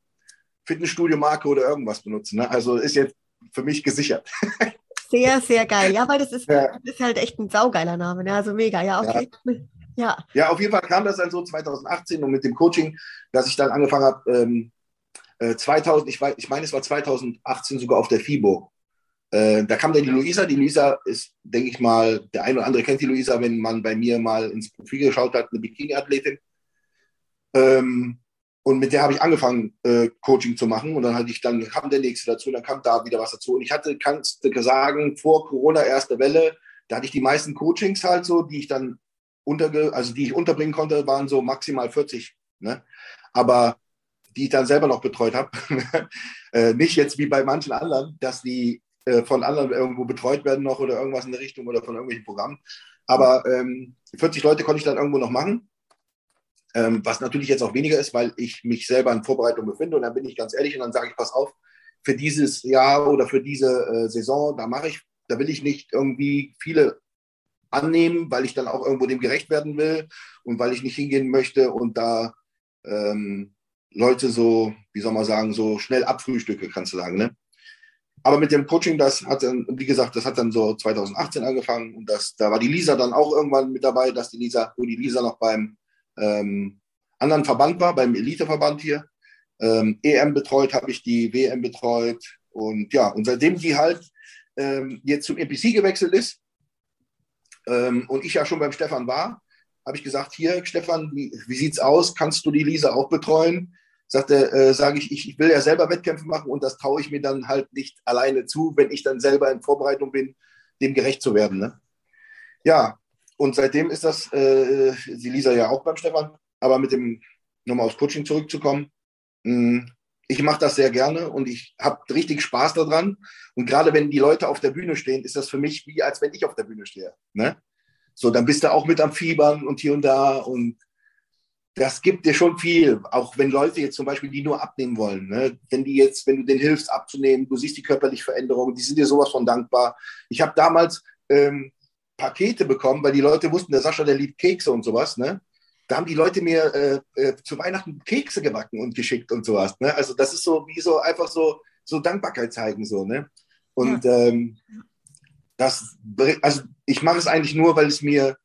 Fitnessstudio-Marke oder irgendwas benutzen. Ne? Also ist jetzt für mich gesichert. [LAUGHS] Sehr, sehr geil. Ja, weil das ist, ja. das ist halt echt ein saugeiler Name. Ne? Also mega, ja, okay. Ja. ja. Ja, auf jeden Fall kam das dann so 2018 und mit dem Coaching, dass ich dann angefangen habe, ähm, 2000, äh, ich, weiß, ich meine, es war 2018 sogar auf der FIBO. Äh, da kam dann die Luisa. Die Luisa ist, denke ich mal, der eine oder andere kennt die Luisa, wenn man bei mir mal ins Profil geschaut hat, eine Bikini-Athletin. Ähm, Und mit der habe ich angefangen, äh, Coaching zu machen. Und dann hatte ich, dann kam der nächste dazu, dann kam da wieder was dazu. Und ich hatte, kannst du sagen, vor Corona, erste Welle, da hatte ich die meisten Coachings halt so, die ich dann unterge, also die ich unterbringen konnte, waren so maximal 40. Ne? Aber die ich dann selber noch betreut habe, [LAUGHS] äh, nicht jetzt wie bei manchen anderen, dass die äh, von anderen irgendwo betreut werden noch oder irgendwas in der Richtung oder von irgendwelchen Programmen. Aber ähm, 40 Leute konnte ich dann irgendwo noch machen ähm, was natürlich jetzt auch weniger ist, weil ich mich selber in Vorbereitung befinde. Und dann bin ich ganz ehrlich und dann sage ich, pass auf, für dieses Jahr oder für diese äh, Saison, da mache ich, da will ich nicht irgendwie viele annehmen, weil ich dann auch irgendwo dem gerecht werden will und weil ich nicht hingehen möchte und da ähm, Leute so, wie soll man sagen, so schnell abfrühstücke, kannst du sagen. Ne? Aber mit dem Coaching, das hat dann, wie gesagt, das hat dann so 2018 angefangen und das, da war die Lisa dann auch irgendwann mit dabei, dass die Lisa, wo die Lisa noch beim ähm, anderen Verband war, beim Eliteverband hier. Ähm, EM betreut habe ich die, WM betreut und ja, und seitdem die halt ähm, jetzt zum NPC gewechselt ist ähm, und ich ja schon beim Stefan war, habe ich gesagt, hier Stefan, wie, wie sieht's aus? Kannst du die Lisa auch betreuen? Sagte, äh, sage ich, ich, ich will ja selber Wettkämpfe machen und das traue ich mir dann halt nicht alleine zu, wenn ich dann selber in Vorbereitung bin, dem gerecht zu werden. Ne? Ja, und seitdem ist das, äh, die Lisa ja auch beim Stefan, aber mit dem, nochmal aufs Coaching zurückzukommen, mh, hm, ich mache das sehr gerne und ich habe richtig Spaß daran. Und gerade wenn die Leute auf der Bühne stehen, ist das für mich wie, als wenn ich auf der Bühne stehe. Ne? So, dann bist du auch mit am Fiebern und hier und da und das gibt dir schon viel, auch wenn Leute jetzt zum Beispiel die nur abnehmen wollen. Ne? Wenn die jetzt, wenn du denen hilfst abzunehmen, du siehst die körperliche Veränderung, die sind dir sowas von dankbar. Ich habe damals ähm, Pakete bekommen, weil die Leute wussten, der Sascha, der liebt Kekse und sowas, ne? Da haben die Leute mir äh, äh, zu Weihnachten Kekse gebacken und geschickt und sowas. Ne? Also das ist so wie so einfach so, so Dankbarkeit zeigen, so, ne? Und ja. ähm, das, also ich mache es eigentlich nur, weil es mir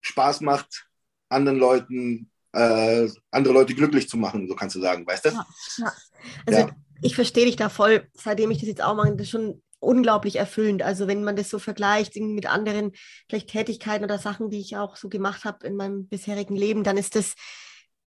Spaß macht, anderen Leuten, äh, andere Leute glücklich zu machen, so kannst du sagen, weißt du? Ja, ja. Also ja. ich verstehe dich da voll, seitdem ich das jetzt auch mache, das ist schon unglaublich erfüllend. Also wenn man das so vergleicht mit anderen vielleicht Tätigkeiten oder Sachen, die ich auch so gemacht habe in meinem bisherigen Leben, dann ist das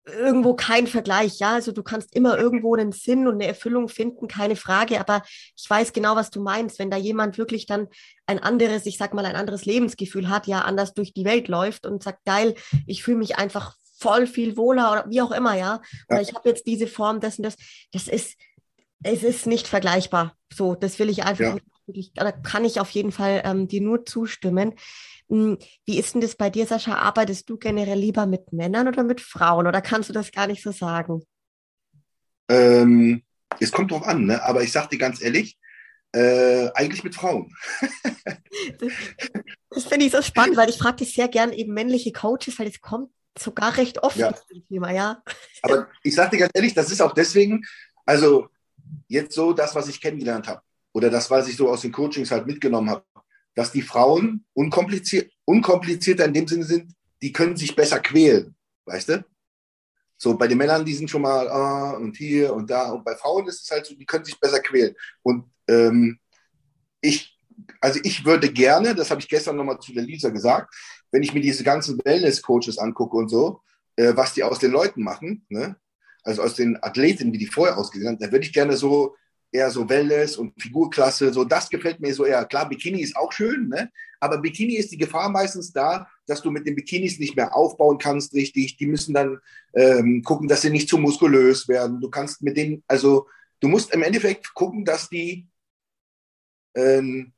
irgendwo kein Vergleich. Ja, also du kannst immer [LAUGHS] irgendwo einen Sinn und eine Erfüllung finden, keine Frage. Aber ich weiß genau, was du meinst. Wenn da jemand wirklich dann ein anderes, ich sag mal, ein anderes Lebensgefühl hat, ja, anders durch die Welt läuft und sagt, geil, ich fühle mich einfach voll viel wohler oder wie auch immer, ja. Oder ich habe jetzt diese Form dessen, das, das ist, es ist nicht vergleichbar. So, das will ich einfach ja. wirklich, da kann ich auf jeden Fall ähm, dir nur zustimmen. Hm, wie ist denn das bei dir, Sascha? Arbeitest du generell lieber mit Männern oder mit Frauen oder kannst du das gar nicht so sagen? Ähm, es kommt drauf an, ne? aber ich sag dir ganz ehrlich, äh, eigentlich mit Frauen. [LAUGHS] das, das finde ich so spannend, weil ich frage dich sehr gern eben männliche Coaches, weil es kommt sogar recht oft ja. Thema, ja. Aber ich sage dir ganz ehrlich, das ist auch deswegen, also jetzt so das, was ich kennengelernt habe oder das, was ich so aus den Coachings halt mitgenommen habe, dass die Frauen unkompliziert, unkomplizierter in dem Sinne sind, die können sich besser quälen, weißt du? So, bei den Männern, die sind schon mal ah, und hier und da. Und bei Frauen ist es halt so, die können sich besser quälen. Und ähm, ich, also ich würde gerne, das habe ich gestern nochmal zu der Lisa gesagt, wenn ich mir diese ganzen Wellness-Coaches angucke und so, äh, was die aus den Leuten machen, ne? Also aus den Athleten, wie die vorher ausgesehen haben, da würde ich gerne so eher so Wellness und Figurklasse, so das gefällt mir so eher. Klar, Bikini ist auch schön, ne? aber Bikini ist die Gefahr meistens da, dass du mit den Bikinis nicht mehr aufbauen kannst richtig. Die müssen dann ähm, gucken, dass sie nicht zu muskulös werden. Du kannst mit denen, also du musst im Endeffekt gucken, dass die ähm,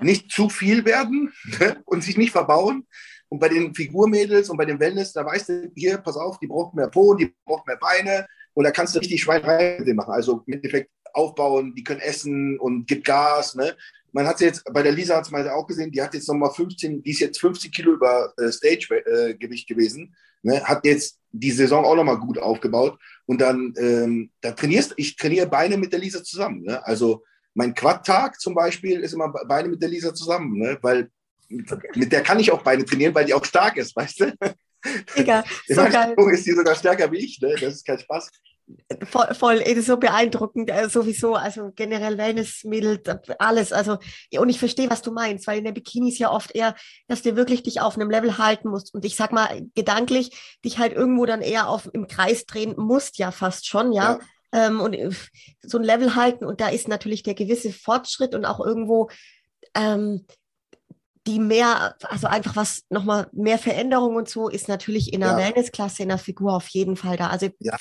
nicht zu viel werden [LAUGHS] ne? und sich nicht verbauen. Und bei den Figurmädels und bei den Wellness, da weißt du, hier, pass auf, die braucht mehr Po, die braucht mehr Beine. Und da kannst du richtig Schweinerei mit denen machen. Also im Endeffekt aufbauen, die können essen und gibt Gas. Ne? Man hat jetzt, bei der Lisa hat es mal auch gesehen, die hat jetzt nochmal 15, die ist jetzt 50 Kilo über äh, Stage-Gewicht äh, gewesen. Ne? Hat jetzt die Saison auch nochmal gut aufgebaut. Und dann, ähm, da trainierst ich trainiere Beine mit der Lisa zusammen. Ne? Also mein Quad-Tag zum Beispiel ist immer Beine mit der Lisa zusammen, ne? weil mit der kann ich auch Beine trainieren, weil die auch stark ist, weißt du? Mega, [LAUGHS] so geil. ist die sogar stärker wie ich, ne? Das ist kein Spaß. Voll, voll, das ist so beeindruckend, äh, sowieso, also generell Wellnessmittel, alles, also, und ich verstehe, was du meinst, weil in der Bikini ist ja oft eher, dass du wirklich dich auf einem Level halten musst und ich sag mal, gedanklich, dich halt irgendwo dann eher auf, im Kreis drehen musst, ja, fast schon, ja, ja. Ähm, und äh, so ein Level halten und da ist natürlich der gewisse Fortschritt und auch irgendwo, ähm, die mehr, also einfach was nochmal mehr Veränderung und so ist natürlich in der ja. Wellnessklasse, in der Figur auf jeden Fall da. Also ja.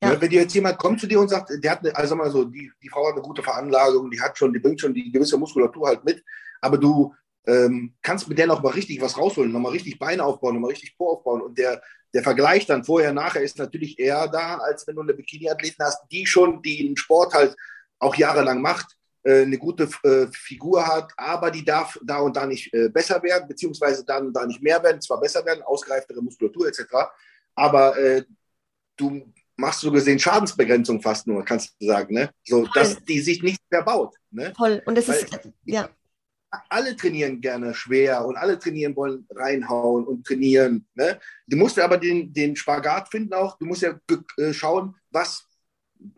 Ja. Wenn dir jetzt jemand kommt zu dir und sagt, der hat eine, also mal so, die, die Frau hat eine gute Veranlagung, die hat schon, die bringt schon die gewisse Muskulatur halt mit, aber du ähm, kannst mit der noch mal richtig was rausholen, noch mal richtig Beine aufbauen, noch mal richtig Po aufbauen und der, der Vergleich dann vorher, nachher ist natürlich eher da, als wenn du eine Bikini-Athletin hast, die schon den Sport halt auch jahrelang macht, eine gute äh, Figur hat, aber die darf da und da nicht äh, besser werden, beziehungsweise dann und da nicht mehr werden, zwar besser werden, ausgereiftere Muskulatur etc., aber äh, du machst du gesehen Schadensbegrenzung fast nur, kannst du sagen, ne? So, Voll. dass die sich nicht verbaut. Ne? Voll. Und das Weil, ist, ja. Alle trainieren gerne schwer und alle trainieren wollen reinhauen und trainieren. Ne? Du musst aber den, den Spagat finden auch. Du musst ja äh, schauen, was,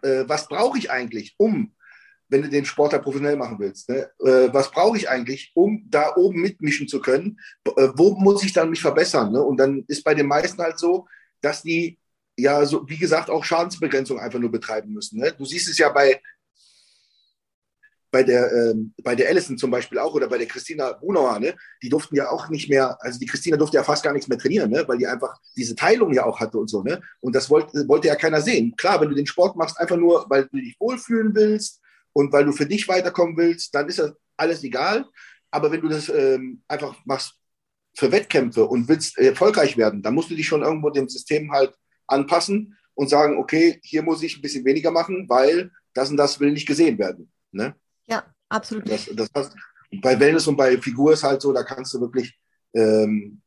äh, was brauche ich eigentlich, um, wenn du den Sportler professionell machen willst, ne? Äh, was brauche ich eigentlich, um da oben mitmischen zu können? Äh, wo muss ich dann mich verbessern? Ne? Und dann ist bei den meisten halt so, dass die ja, so, wie gesagt, auch Schadensbegrenzung einfach nur betreiben müssen. Ne? Du siehst es ja bei, bei der, ähm, bei der Allison zum Beispiel auch oder bei der Christina Brunauer, ne? die durften ja auch nicht mehr, also die Christina durfte ja fast gar nichts mehr trainieren, ne? weil die einfach diese Teilung ja auch hatte und so. Ne? Und das wollte, wollte ja keiner sehen. Klar, wenn du den Sport machst, einfach nur, weil du dich wohlfühlen willst und weil du für dich weiterkommen willst, dann ist das alles egal. Aber wenn du das ähm, einfach machst für Wettkämpfe und willst erfolgreich werden, dann musst du dich schon irgendwo dem System halt anpassen und sagen, okay, hier muss ich ein bisschen weniger machen, weil das und das will nicht gesehen werden. Ne? Ja, absolut. Das, das heißt, bei Wellness und bei Figur ist halt so, da kannst du wirklich, ähm,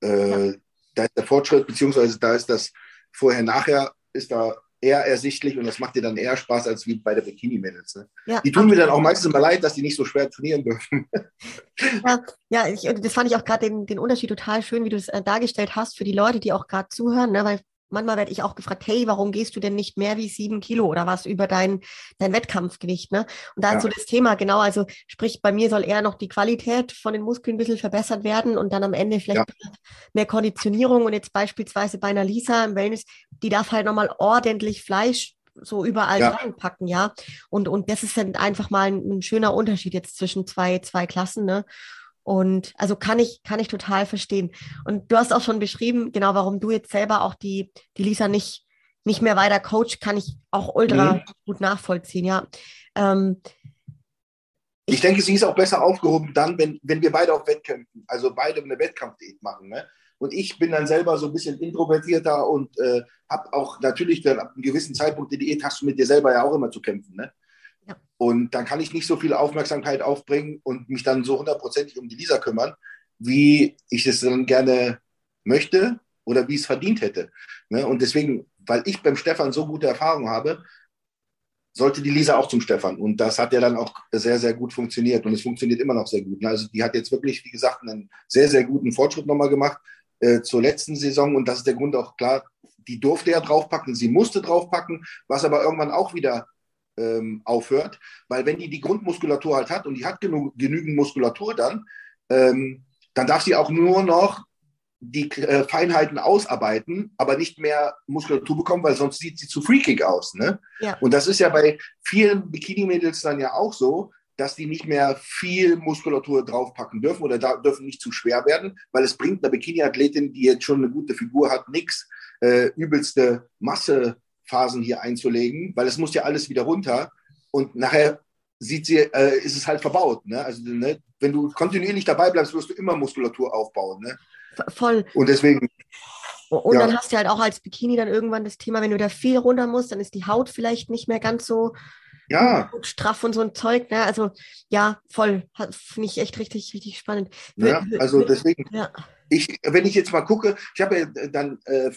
äh, ja. da ist der Fortschritt, beziehungsweise da ist das vorher-nachher, ist da eher ersichtlich und das macht dir dann eher Spaß als wie bei der Bikini-Mädels. Ne? Ja, die tun mir dann auch meistens immer leid, dass die nicht so schwer trainieren dürfen. ja, ja ich, das fand ich auch gerade den, den Unterschied total schön, wie du es äh, dargestellt hast für die Leute, die auch gerade zuhören, ne? weil manchmal werde ich auch gefragt, hey, warum gehst du denn nicht mehr wie sieben Kilo oder was über dein, dein Wettkampfgewicht? Ne? Und da ja. ist so das Thema, genau, also sprich, bei mir soll eher noch die Qualität von den Muskeln ein bisschen verbessert werden und dann am Ende vielleicht ja. mehr Konditionierung und jetzt beispielsweise bei einer Lisa im Wellness, die darf halt nochmal ordentlich Fleisch so überall ja. reinpacken, ja. Und, und das ist dann einfach mal ein, ein schöner Unterschied jetzt zwischen zwei, zwei Klassen, ne? Und also kann ich, kann ich total verstehen. Und du hast auch schon beschrieben, genau, warum du jetzt selber auch die, die Lisa nicht, nicht mehr weiter coach, kann ich auch ultra mhm. gut nachvollziehen, ja. Ähm, ich, ich, denke, sie ist auch besser aufgehoben dann, wenn, wenn wir beide auf Wettkämpfen, also beide eine Wettkampfdiät machen. Ne? Und ich bin dann selber so ein bisschen introvertierter und äh, habe auch natürlich dann ab einem gewissen Zeitpunkt der Diät hast du mit dir selber ja auch immer zu kämpfen. Ne? Und dann kann ich nicht so viel Aufmerksamkeit aufbringen und mich dann so hundertprozentig um die Lisa kümmern, wie ich es dann gerne möchte oder wie es verdient hätte. Ne? Und deswegen, weil ich beim Stefan so gute Erfahrungen habe, sollte die Lisa auch zum Stefan. Und das hat ja dann auch sehr, sehr gut funktioniert. Und es funktioniert immer noch sehr gut. Ne? Also die hat jetzt wirklich, wie gesagt, einen sehr, sehr guten Fortschritt nochmal gemacht äh, zur letzten Saison. Und das ist der Grund auch klar, die durfte ja draufpacken, sie musste draufpacken, was aber irgendwann auch wieder ähm, aufhört. Weil wenn die die Grundmuskulatur halt hat und die hat genug, genügend Muskulatur dann, ähm, dann darf sie auch nur noch die äh, Feinheiten ausarbeiten, aber nicht mehr Muskulatur bekommen, weil sonst sieht sie zu freakig aus. Ne? Ja. Und das ist ja bei vielen Bikini-Mädels dann ja auch so, dass die nicht mehr viel Muskulatur draufpacken dürfen oder da, dürfen nicht zu schwer werden, weil es bringt einer Bikini-Athletin, die jetzt schon eine gute Figur hat, nichts, äh, übelste Masse Phasen hier einzulegen, weil es muss ja alles wieder runter und nachher sieht sie, äh, ist es halt verbaut. Ne? Also ne, wenn du kontinuierlich dabei bleibst, wirst du immer Muskulatur aufbauen. Ne? Voll. Und deswegen. Und ja. dann hast du halt auch als Bikini dann irgendwann das Thema, wenn du da viel runter musst, dann ist die Haut vielleicht nicht mehr ganz so ja. straff und so ein Zeug. Ne? Also ja, voll. Finde ich echt richtig, richtig spannend. Ja, also deswegen. Ja. Ich, wenn ich jetzt mal gucke, ich habe ja dann äh,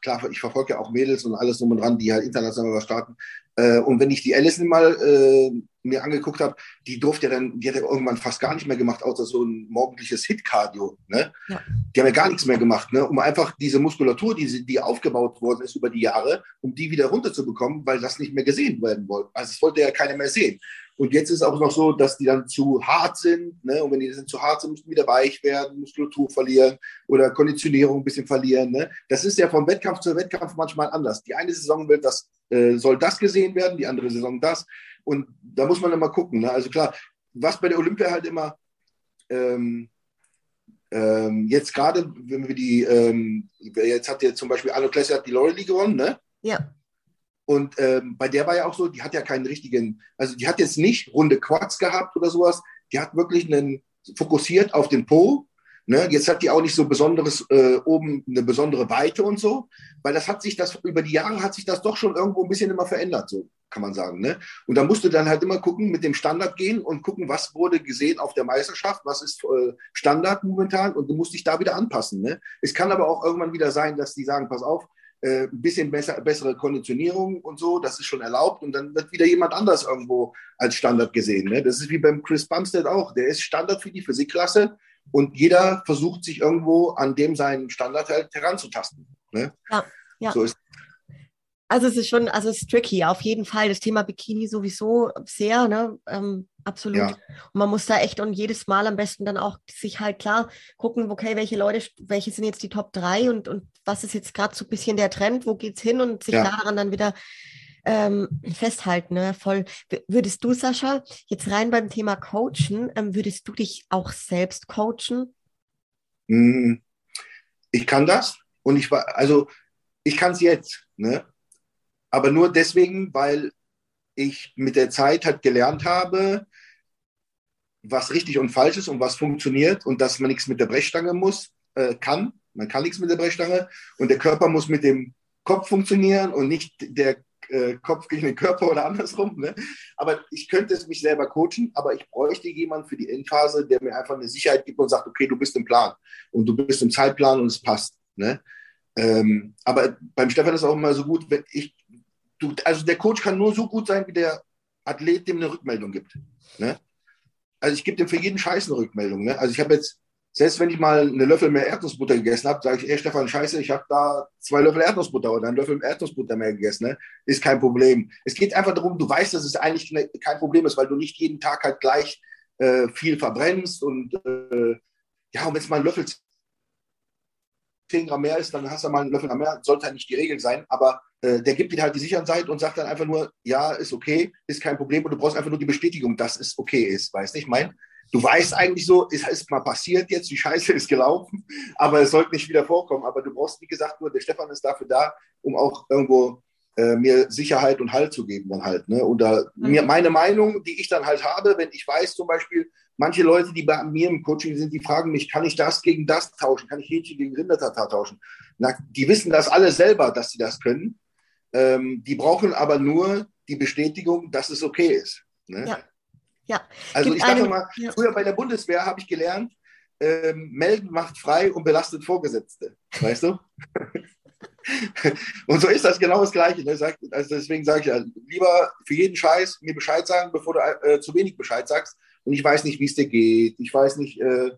klar, ich verfolge ja auch Mädels und alles drum und dran, die halt international was starten. Äh, und wenn ich die Alison mal äh, mir angeguckt habe, die durfte ja dann, die hat ja irgendwann fast gar nicht mehr gemacht, außer so ein morgendliches Hit-Cardio. Ne? Ja. Die haben ja gar nichts mehr gemacht, ne? um einfach diese Muskulatur, die, die aufgebaut worden ist über die Jahre, um die wieder runterzubekommen, weil das nicht mehr gesehen werden wollte. Also es wollte ja keiner mehr sehen. Und jetzt ist es auch noch so, dass die dann zu hart sind. Ne? Und wenn die sind zu hart sind, müssen wieder weich werden, Muskulatur verlieren oder Konditionierung ein bisschen verlieren. Ne? Das ist ja von Wettkampf zu Wettkampf manchmal anders. Die eine Saison wird das, äh, soll das gesehen werden, die andere Saison das. Und da muss man immer gucken. Ne? Also klar, was bei der Olympia halt immer ähm, ähm, jetzt gerade, wenn wir die, ähm, jetzt hat ja zum Beispiel Arno Klesse hat die Loreley gewonnen, ne? Ja. Und ähm, bei der war ja auch so, die hat ja keinen richtigen, also die hat jetzt nicht runde Quads gehabt oder sowas, die hat wirklich einen fokussiert auf den Po. Ne? Jetzt hat die auch nicht so besonderes äh, oben eine besondere Weite und so, weil das hat sich das über die Jahre hat sich das doch schon irgendwo ein bisschen immer verändert, so kann man sagen. Ne? Und da musst du dann halt immer gucken, mit dem Standard gehen und gucken, was wurde gesehen auf der Meisterschaft, was ist äh, Standard momentan und du musst dich da wieder anpassen. Ne? Es kann aber auch irgendwann wieder sein, dass die sagen, pass auf, äh, ein bisschen besser, bessere Konditionierung und so, das ist schon erlaubt und dann wird wieder jemand anders irgendwo als Standard gesehen. Ne? Das ist wie beim Chris Bumstead auch, der ist Standard für die Physikklasse und jeder versucht sich irgendwo an dem seinen Standard halt heranzutasten. Ne? Ja, ja. So ist also es ist schon, also es ist tricky, auf jeden Fall. Das Thema Bikini sowieso sehr, ne? Ähm, absolut. Ja. Und man muss da echt und jedes Mal am besten dann auch sich halt klar gucken, okay, welche Leute, welche sind jetzt die Top 3 und, und was ist jetzt gerade so ein bisschen der Trend, wo geht's hin und sich ja. daran dann wieder ähm, festhalten, ne? Voll. Würdest du, Sascha, jetzt rein beim Thema Coachen, ähm, würdest du dich auch selbst coachen? Hm, ich kann das und ich war, also ich kann es jetzt, ne? Aber nur deswegen, weil ich mit der Zeit halt gelernt habe, was richtig und falsch ist und was funktioniert und dass man nichts mit der Brechstange muss, äh, kann. Man kann nichts mit der Brechstange und der Körper muss mit dem Kopf funktionieren und nicht der äh, Kopf gegen den Körper oder andersrum. Ne? Aber ich könnte es mich selber coachen, aber ich bräuchte jemanden für die Endphase, der mir einfach eine Sicherheit gibt und sagt, okay, du bist im Plan und du bist im Zeitplan und es passt. Ne? Ähm, aber beim Stefan ist auch immer so gut, wenn ich du, also der Coach kann nur so gut sein, wie der Athlet dem eine Rückmeldung gibt. Ne? Also ich gebe dem für jeden Scheiß eine Rückmeldung. Ne? Also ich habe jetzt, selbst wenn ich mal eine Löffel mehr Erdnussbutter gegessen habe, sage ich, ey Stefan, scheiße, ich habe da zwei Löffel Erdnussbutter oder einen Löffel Erdnussbutter mehr gegessen. Ne? Ist kein Problem. Es geht einfach darum, du weißt, dass es eigentlich kein Problem ist, weil du nicht jeden Tag halt gleich äh, viel verbrennst und äh, ja, und wenn es mal ein Löffel 10 Gramm mehr ist, dann hast du mal einen Löffel mehr. Sollte halt nicht die Regel sein, aber äh, der gibt dir halt die Sicherheit und sagt dann einfach nur, ja, ist okay, ist kein Problem und du brauchst einfach nur die Bestätigung, dass es okay ist. Weißt du, ich meine, du weißt eigentlich so, es ist mal passiert jetzt, die Scheiße ist gelaufen, [LAUGHS] aber es sollte nicht wieder vorkommen. Aber du brauchst, wie gesagt, nur, der Stefan ist dafür da, um auch irgendwo äh, mir Sicherheit und Halt zu geben dann halt. Ne? Oder mhm. mir meine Meinung, die ich dann halt habe, wenn ich weiß zum Beispiel, manche Leute, die bei mir im Coaching sind, die fragen mich, kann ich das gegen das tauschen? Kann ich Hähnchen gegen Rindertatar tauschen? Na, die wissen das alle selber, dass sie das können. Ähm, die brauchen aber nur die Bestätigung, dass es okay ist. Ne? Ja. ja. Also Gibt ich sage mal, ja. früher bei der Bundeswehr habe ich gelernt, ähm, melden macht frei und belastet Vorgesetzte. Weißt du? [LAUGHS] und so ist das genau das Gleiche. Ne? Also deswegen sage ich ja, lieber für jeden Scheiß mir Bescheid sagen, bevor du äh, zu wenig Bescheid sagst. Und ich weiß nicht, wie es dir geht. Ich weiß nicht, äh,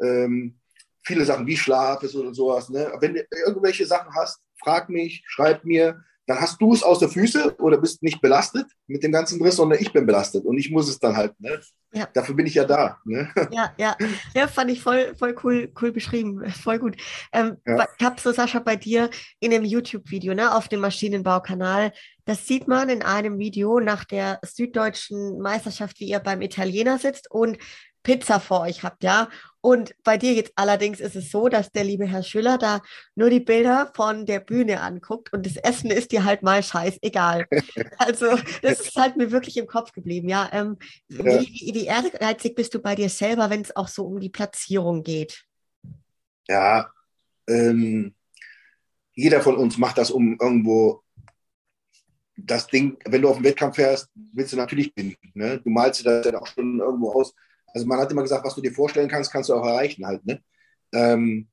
ähm, viele Sachen wie Schlaf ist oder sowas. Ne? Wenn du irgendwelche Sachen hast, frag mich, schreib mir dann hast du es aus der Füße oder bist nicht belastet mit dem ganzen Riss, sondern ich bin belastet und ich muss es dann halt. Ne? Ja. Dafür bin ich ja da. Ne? [LAUGHS] Ja, ja, ja, fand ich voll, voll cool, cool beschrieben, voll gut. Ähm, ja. Ich habe so, Sascha, bei dir in dem YouTube-Video ne, auf dem Maschinenbaukanal, das sieht man in einem Video nach der süddeutschen Meisterschaft, wie ihr beim Italiener sitzt und Pizza vor euch habt, ja. Und bei dir jetzt allerdings ist es so, dass der liebe Herr Schüller da nur die Bilder von der Bühne anguckt und das Essen ist dir halt mal scheißegal. [LAUGHS] also das ist halt mir wirklich im Kopf geblieben, ja. Ähm, ja. Wie, wie ehrgeizig bist du bei dir selber, wenn es auch so um die Platzierung geht? Ja, ähm, jeder von uns macht das, um irgendwo das Ding, wenn du auf den Wettkampf fährst, willst du natürlich gewinnen. Ne? Du malst dir das dann auch schon irgendwo aus also man hat immer gesagt, was du dir vorstellen kannst, kannst du auch erreichen halt. Ne? Ähm,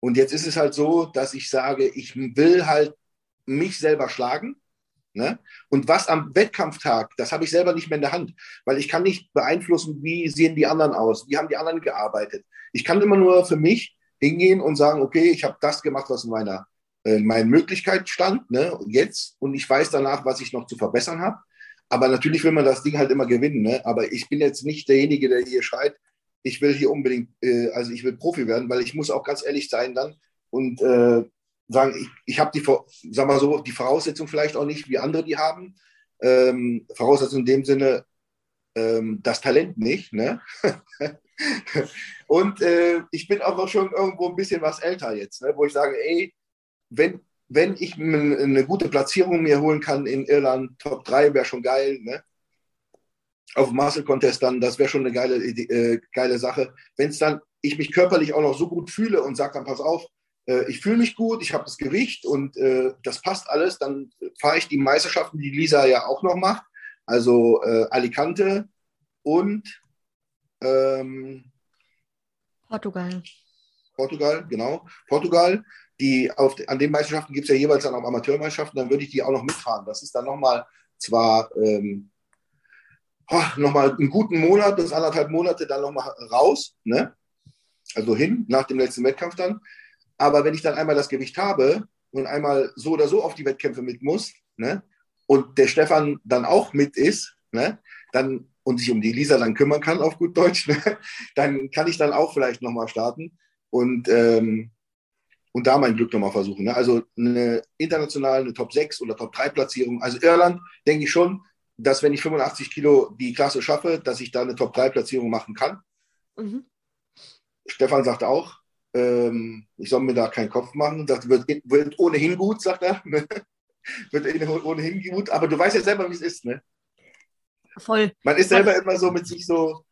und jetzt ist es halt so, dass ich sage, ich will halt mich selber schlagen. Ne? Und was am Wettkampftag, das habe ich selber nicht mehr in der Hand, weil ich kann nicht beeinflussen, wie sehen die anderen aus, wie haben die anderen gearbeitet. Ich kann immer nur für mich hingehen und sagen, okay, ich habe das gemacht, was in meiner äh, meinen Möglichkeit stand, ne, jetzt, und ich weiß danach, was ich noch zu verbessern habe. Aber natürlich will man das Ding halt immer gewinnen. Ne? Aber ich bin jetzt nicht derjenige, der hier schreit, ich will hier unbedingt, äh, also ich will Profi werden, weil ich muss auch ganz ehrlich sein dann und äh, sagen, ich, ich habe die, sag mal so, die Voraussetzung vielleicht auch nicht, wie andere die haben. Ähm, Voraussetzung in dem Sinne, ähm, das Talent nicht. Ne? [LAUGHS] und äh, ich bin auch noch schon irgendwo ein bisschen was älter jetzt, ne? wo ich sage, ey, wenn, wenn ich eine gute Platzierung mir holen kann in Irland, Top 3 wäre schon geil. Ne? Auf dem Muscle Contest dann, das wäre schon eine geile, äh, geile Sache. Wenn es dann, ich mich körperlich auch noch so gut fühle und sage dann, pass auf, äh, ich fühle mich gut, ich habe das Gewicht und äh, das passt alles, dann fahre ich die Meisterschaften, die Lisa ja auch noch macht, also äh, Alicante und ähm, Portugal. Portugal, genau. Portugal. Die auf, an den Meisterschaften gibt es ja jeweils dann auch Amateurmeisterschaften, dann würde ich die auch noch mitfahren. Das ist dann nochmal zwar ähm, nochmal einen guten Monat bis anderthalb Monate dann nochmal raus, ne? also hin, nach dem letzten Wettkampf dann. Aber wenn ich dann einmal das Gewicht habe und einmal so oder so auf die Wettkämpfe mit muss, ne, und der Stefan dann auch mit ist, ne, dann und sich um die Lisa dann kümmern kann, auf gut Deutsch, [LAUGHS] ne, dann kann ich dann auch vielleicht nochmal starten und, ähm, und da mein Glück nochmal versuchen. Ne? Also eine internationale, eine Top 6 oder Top 3 Platzierung. Also Irland denke ich schon, dass wenn ich 85 Kilo die Klasse schaffe, dass ich da eine Top 3 Platzierung machen kann. Mhm. Stefan sagt auch, ähm, ich soll mir da keinen Kopf machen. Das wird, wird ohnehin gut, sagt er. [LAUGHS] wird ohnehin gut. Aber du weißt ja selber, wie es ist, ne? Voll. Man ist selber immer so mit sich so,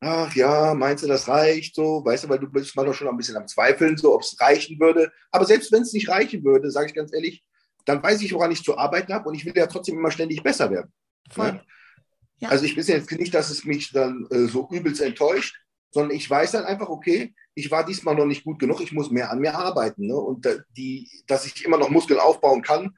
ach ja, meinst du, das reicht so? Weißt du, weil du bist mal doch schon ein bisschen am Zweifeln, so ob es reichen würde. Aber selbst wenn es nicht reichen würde, sage ich ganz ehrlich, dann weiß ich, woran ich zu arbeiten habe und ich will ja trotzdem immer ständig besser werden. Ne? Ja. Also ich bin jetzt nicht, dass es mich dann äh, so übelst enttäuscht, sondern ich weiß dann einfach, okay, ich war diesmal noch nicht gut genug, ich muss mehr an mir arbeiten. Ne? Und die, dass ich immer noch Muskeln aufbauen kann,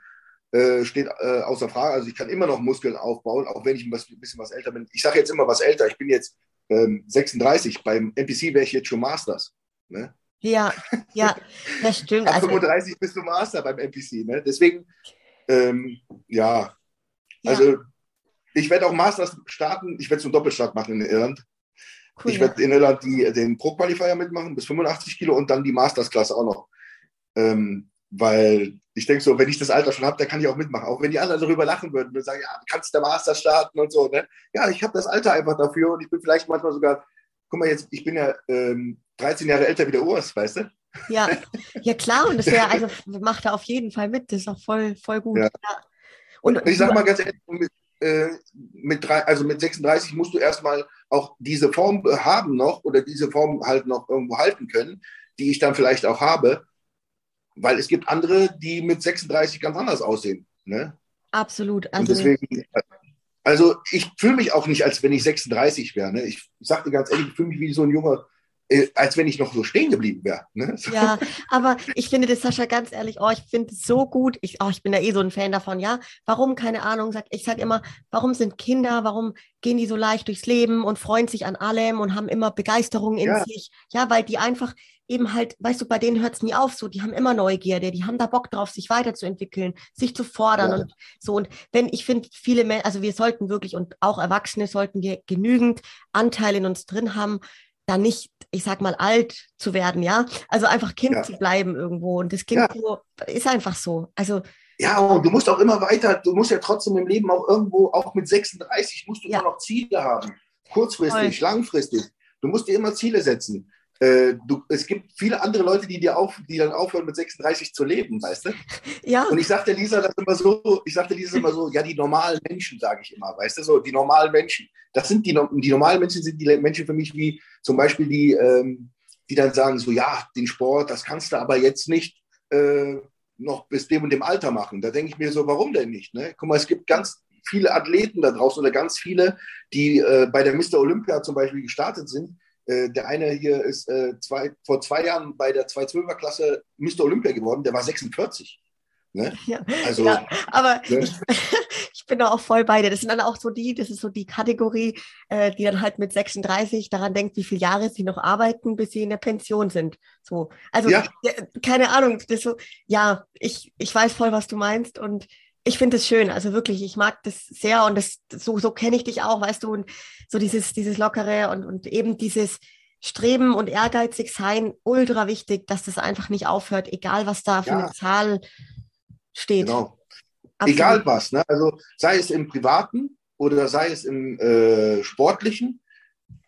äh, steht äh, außer Frage. Also ich kann immer noch Muskeln aufbauen, auch wenn ich ein bisschen was älter bin. Ich sage jetzt immer was älter, ich bin jetzt ähm, 36, beim NPC wäre ich jetzt schon Masters. Ne? Ja, ja, das stimmt. Ab 35 also, bist du Master beim NPC. Ne? Deswegen, ähm, ja, also ja. ich werde auch Masters starten, ich werde es einen Doppelstart machen in Irland. Cool, ich werde ja. in Irland die, den Pro-Qualifier mitmachen bis 85 Kilo und dann die Masters-Klasse auch noch. Ähm, weil ich denke so, wenn ich das Alter schon habe, dann kann ich auch mitmachen. Auch wenn die anderen darüber lachen würden und sagen, ja, du kannst der Master starten und so. Ne? Ja, ich habe das Alter einfach dafür und ich bin vielleicht manchmal sogar, guck mal jetzt, ich bin ja ähm, 13 Jahre älter wie der Urs, weißt du? Ja, [LAUGHS] ja klar, und das wäre, also macht er auf jeden Fall mit, das ist auch voll, voll gut. Ja. Ja. Und, und ich sage mal ganz ehrlich, mit, äh, mit, drei, also mit 36 musst du erstmal auch diese Form haben noch oder diese Form halt noch irgendwo halten können, die ich dann vielleicht auch habe, weil es gibt andere, die mit 36 ganz anders aussehen. Ne? Absolut. Also, deswegen, also ich fühle mich auch nicht, als wenn ich 36 wäre. Ne? Ich sage dir ganz ehrlich, ich fühle mich wie so ein junger äh, als wenn ich noch so stehen geblieben wäre. Ne? [LAUGHS] Ja, aber ich finde das, Sascha, ganz ehrlich, oh, ich finde es so gut. Ich, oh, ich bin ja eh so ein Fan davon, ja. Warum, keine Ahnung, sag, ich sage immer, warum sind Kinder, warum gehen die so leicht durchs Leben und freuen sich an allem und haben immer Begeisterung in ja. sich? Ja, weil die einfach eben halt, weißt du, bei denen hört es nie auf so, die haben immer Neugierde, die haben da Bock drauf, sich weiterzuentwickeln, sich zu fordern ja. und so. Und wenn, ich finde, viele Menschen, also wir sollten wirklich und auch Erwachsene sollten wir genügend Anteil in uns drin haben, da nicht, ich sag mal, alt zu werden, ja. Also einfach Kind ja. zu bleiben irgendwo. Und das Kind ja. so, ist einfach so. Also ja, und du musst auch immer weiter, du musst ja trotzdem im Leben auch irgendwo, auch mit 36, musst du ja. immer noch Ziele haben. Kurzfristig, Voll. langfristig. Du musst dir immer Ziele setzen. Äh, du, es gibt viele andere Leute, die dir auf, die dann aufhören, mit 36 zu leben, weißt du? [LAUGHS] Ja. Und ich sagte Lisa das immer so, ich sagte Lisa immer so, ja, die normalen Menschen, sage ich immer, weißt du, so, die normalen Menschen. Das sind die, die normalen Menschen sind die Menschen für mich wie zum Beispiel die, ähm, die dann sagen so, ja, den Sport, das kannst du aber jetzt nicht äh, noch bis dem und dem Alter machen. Da denke ich mir so, warum denn nicht? Ne? Guck mal, es gibt ganz viele Athleten da draußen oder ganz viele, die äh, bei der Mr. Olympia zum Beispiel gestartet sind, äh, der eine hier ist äh, zwei, vor zwei Jahren bei der 212er Klasse Mr. Olympia geworden, der war 46. Ne? [LAUGHS] Ja, also, ja, aber ne? ich, [LAUGHS] ich, bin da auch voll bei dir. Das sind dann auch so die, das ist so die Kategorie, äh, die dann halt mit 36 daran denkt, wie viele Jahre sie noch arbeiten, bis sie in der Pension sind. So, also ja. keine Ahnung. Das so, ja, ich, ich weiß voll, was du meinst und ich finde es schön. Also wirklich, ich mag das sehr und das so, so kenne ich dich auch, weißt du, und so dieses, dieses Lockere und, und eben dieses Streben und ehrgeizig sein, ultra wichtig, dass das einfach nicht aufhört, egal was da für ja. eine Zahl steht. Genau. Absolut. Egal was, ne? also sei es im Privaten oder sei es im äh, Sportlichen,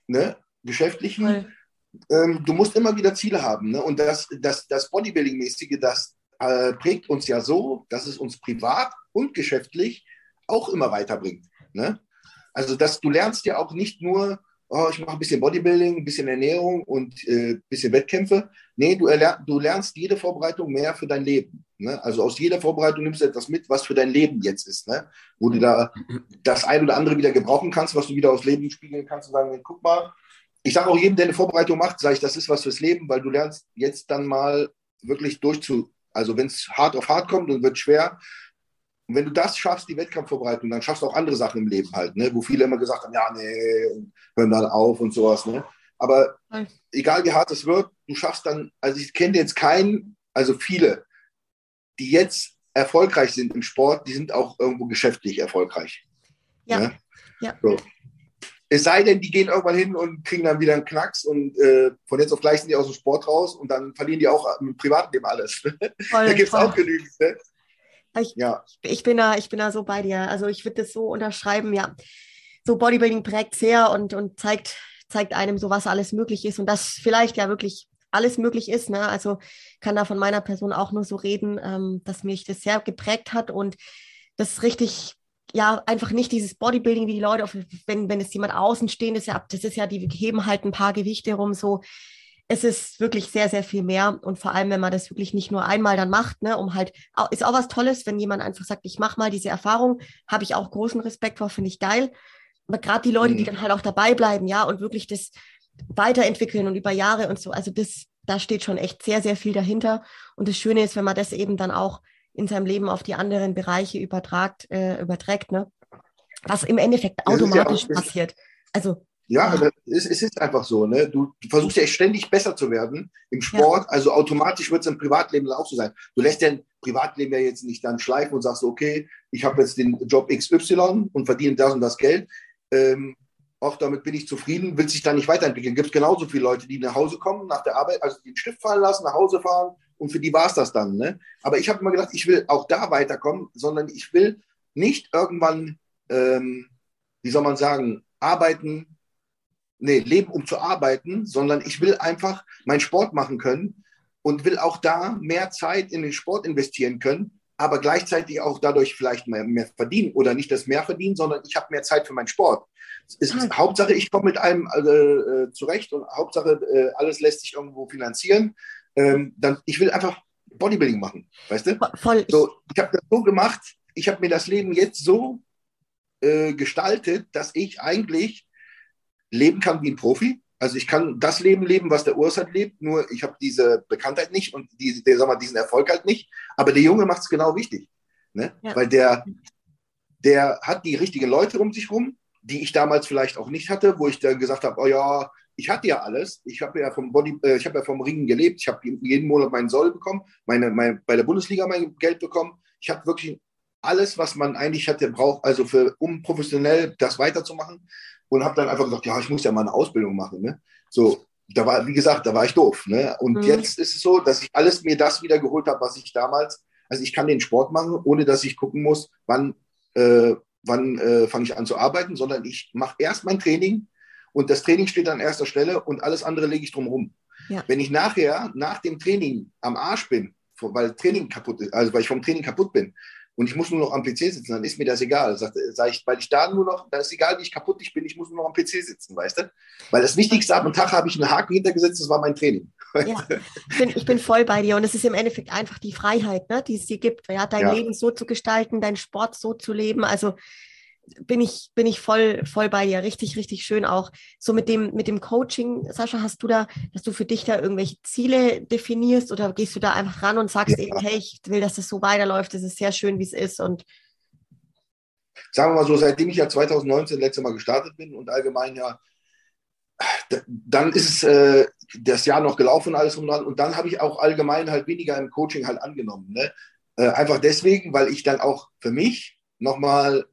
ne? Geschäftlichen. Ähm, du musst immer wieder Ziele haben. Ne? Und das, das, das Bodybuilding-mäßige, das äh, prägt uns ja so, dass es uns privat und geschäftlich auch immer weiterbringt. Ne? Also dass du lernst ja auch nicht nur oh, ich mache ein bisschen Bodybuilding, ein bisschen Ernährung und ein äh, bisschen Wettkämpfe. Nee, du, du, lernst jede Vorbereitung mehr für dein Leben. Ne? Also aus jeder Vorbereitung nimmst du etwas mit, was für dein Leben jetzt ist. Ne? Wo du da das ein oder andere wieder gebrauchen kannst, was du wieder aufs Leben spiegeln kannst und sagen, guck mal, ich sage auch jedem, der eine Vorbereitung macht, sage ich, das ist was fürs Leben, weil du lernst jetzt dann mal wirklich durchzu, also wenn es hart auf hart kommt und wird schwer, und wenn du das schaffst, die Wettkampfvorbereitung, dann schaffst du auch andere Sachen im Leben halt, ne? wo viele immer gesagt haben, ja, nee, hören dann auf und sowas. Ne? Aber egal wie hart es wird, du schaffst dann, also ich kenne jetzt keinen, also viele, die jetzt erfolgreich sind im Sport, die sind auch irgendwo geschäftlich erfolgreich. Ja. Ne? ja. So. Es sei denn, die gehen irgendwann hin und kriegen dann wieder einen Knacks und äh, von jetzt auf gleich sind die aus dem Sport raus und dann verlieren die auch im Privatleben alles. [LAUGHS] Voll, da gibt es auch genügend. Ne? Ich, ja. ich, bin da, ich bin da so bei dir. Also ich würde das so unterschreiben, ja. So Bodybuilding prägt sehr und, und zeigt, zeigt einem so, was alles möglich ist und dass vielleicht ja wirklich alles möglich ist. Ne? Also kann da von meiner Person auch nur so reden, ähm, dass mich das sehr geprägt hat und das richtig, ja, einfach nicht dieses Bodybuilding, wie die Leute, auf, wenn, wenn es jemand außenstehend ist, ja, das ist ja, die heben halt ein paar Gewichte rum, so es ist wirklich sehr, sehr viel mehr. Und vor allem, wenn man das wirklich nicht nur einmal dann macht, ne, um halt, ist auch was Tolles, wenn jemand einfach sagt, ich mache mal diese Erfahrung, habe ich auch großen Respekt vor, finde ich geil. Aber gerade die Leute, mhm. die dann halt auch dabei bleiben, ja, und wirklich das weiterentwickeln und über Jahre und so, also das, da steht schon echt sehr, sehr viel dahinter. Und das Schöne ist, wenn man das eben dann auch in seinem Leben auf die anderen Bereiche übertragt, äh, überträgt, ne? Was im Endeffekt automatisch ja passiert. Also ja. Es, es, ist einfach so. Ne? Du, du, versuchst ja ständig besser zu werden im Sport, ja. also automatisch wird es im Privatleben auch so sein. Du lässt dein Privatleben ja jetzt nicht dann schleifen und sagst, okay, ich habe jetzt den Job XY und verdiene das und das Geld. Ähm, auch damit bin ich zufrieden, will sich da nicht weiterentwickeln. Gibt es genauso viele Leute, die nach Hause kommen, nach der Arbeit, also den Stift fallen lassen, nach Hause fahren und für die war es das dann. Ne? Aber ich habe immer gedacht, ich will auch da weiterkommen, sondern ich will nicht irgendwann, ähm, wie soll man sagen, arbeiten, nee, leben, um zu arbeiten, sondern ich will einfach meinen Sport machen können und will auch da mehr Zeit in den Sport investieren können, aber gleichzeitig auch dadurch vielleicht mehr, mehr verdienen oder nicht das mehr verdienen, sondern ich habe mehr Zeit für meinen Sport. Ist, mhm. Hauptsache, ich komme mit allem äh, äh, zurecht und Hauptsache, äh, alles lässt sich irgendwo finanzieren. Ähm, dann, ich will einfach Bodybuilding machen, weißt du? Voll. So, ich habe das so gemacht, ich habe mir das Leben jetzt so äh, gestaltet, dass ich eigentlich leben kann wie ein Profi. Also ich kann das Leben leben, was der Urs hat lebt, nur ich habe diese Bekanntheit nicht und diese, der, sag mal, diesen Erfolg halt nicht. Aber der Junge macht es genau wichtig. Ne? Ja. Weil der, der hat die richtigen Leute um sich rum, die ich damals vielleicht auch nicht hatte, wo ich dann gesagt habe, oh ja, ich hatte ja alles. Ich habe ja vom Body, äh, ich habe ja vom Ringen gelebt. Ich habe jeden Monat meinen Soll bekommen, meine, meine, bei der Bundesliga mein Geld bekommen. Ich habe wirklich alles, was man eigentlich hatte, braucht, also für, um professionell das weiterzumachen und habe dann einfach gesagt, ja, ich muss ja mal eine Ausbildung machen. Ne? So, da war, wie gesagt, da war ich doof. Ne? Und mhm. jetzt ist es so, dass ich alles mir das wieder geholt habe, was ich damals, also ich kann den Sport machen, ohne dass ich gucken muss, wann, äh, wann äh, fange ich an zu arbeiten, sondern ich mache erst mein Training und das Training steht an erster Stelle und alles andere lege ich drum rum. Ja. Wenn ich nachher, nach dem Training am Arsch bin, weil Training kaputt ist, also weil ich vom Training kaputt bin, und ich muss nur noch am PC sitzen, dann ist mir das egal. Sag, sag ich, weil ich da nur noch, da ist egal, wie ich kaputt ich bin, ich muss nur noch am PC sitzen, weißt du? Weil das Wichtigste am Tag habe ich einen Haken hintergesetzt, das war mein Training. Ja, ich bin, ich bin voll bei dir und es ist im Endeffekt einfach die Freiheit, ne, die es dir gibt, ja, dein ja. Leben so zu gestalten, deinen Sport so zu leben. Also bin ich, bin ich voll, voll bei dir. Richtig, richtig schön auch. So mit dem, mit dem Coaching, Sascha, hast du da, dass du für dich da irgendwelche Ziele definierst oder gehst du da einfach ran und sagst ja. eben, hey, ich will, dass das so weiterläuft, es ist sehr schön, wie es ist und sagen wir mal so, seitdem ich ja 2019 letzte Mal gestartet bin und allgemein ja, dann ist äh, das Jahr noch gelaufen alles und dann, und dann habe ich auch allgemein halt weniger im Coaching halt angenommen. Ne? Äh, einfach deswegen, weil ich dann auch für mich nochmal